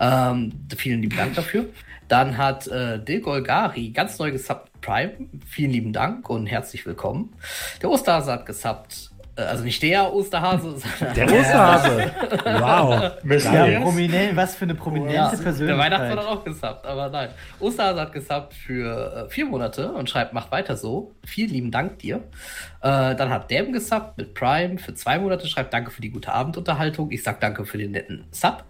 S3: Ähm, vielen lieben Dank dafür. Dann hat äh, Dil Golgari ganz neu gesubbt mit Prime. Vielen lieben Dank und herzlich willkommen. Der Osterhase hat gesubbt. Äh, also nicht der Osterhase, sondern
S1: Der Osterhase. wow.
S7: Ja, prominent, was für eine prominente
S3: Ja,
S7: Persönlichkeit.
S3: Der Weihnachtsmann hat auch gesubbt, aber nein. Osterhase hat gesubbt für äh, vier Monate und schreibt, mach weiter so. Vielen lieben Dank dir. Äh, dann hat Dem gesubbt mit Prime für zwei Monate, schreibt danke für die gute Abendunterhaltung. Ich sag danke für den netten Sub.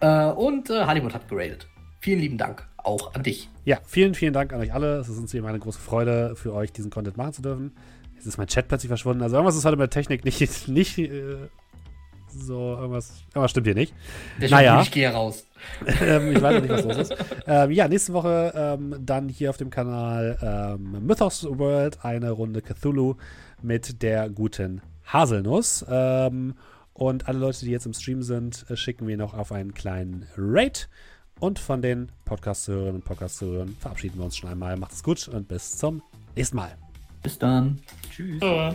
S3: Äh, und äh, Hollywood hat geradet. Vielen lieben Dank auch an dich.
S1: Ja, vielen, vielen Dank an euch alle. Es ist uns immer eine große Freude, für euch diesen Content machen zu dürfen. Jetzt ist mein Chat plötzlich verschwunden. Also irgendwas ist heute mit der Technik nicht, nicht äh, so, irgendwas, irgendwas stimmt hier nicht.
S3: Der
S1: Naja.
S3: Naja. ich gehe raus.
S1: ähm, ich weiß noch nicht, was los ist. Ähm, ja, nächste Woche ähm, dann hier auf dem Kanal ähm, Mythos World eine Runde Cthulhu mit der guten Haselnuss. Ähm, und alle Leute, die jetzt im Stream sind, äh, schicken wir noch auf einen kleinen Raid. Und von den Podcast-Hörerinnen und Podcast-Hörern verabschieden wir uns schon einmal. Macht es gut und bis zum nächsten Mal.
S7: Bis dann. Tschüss.
S4: Äh,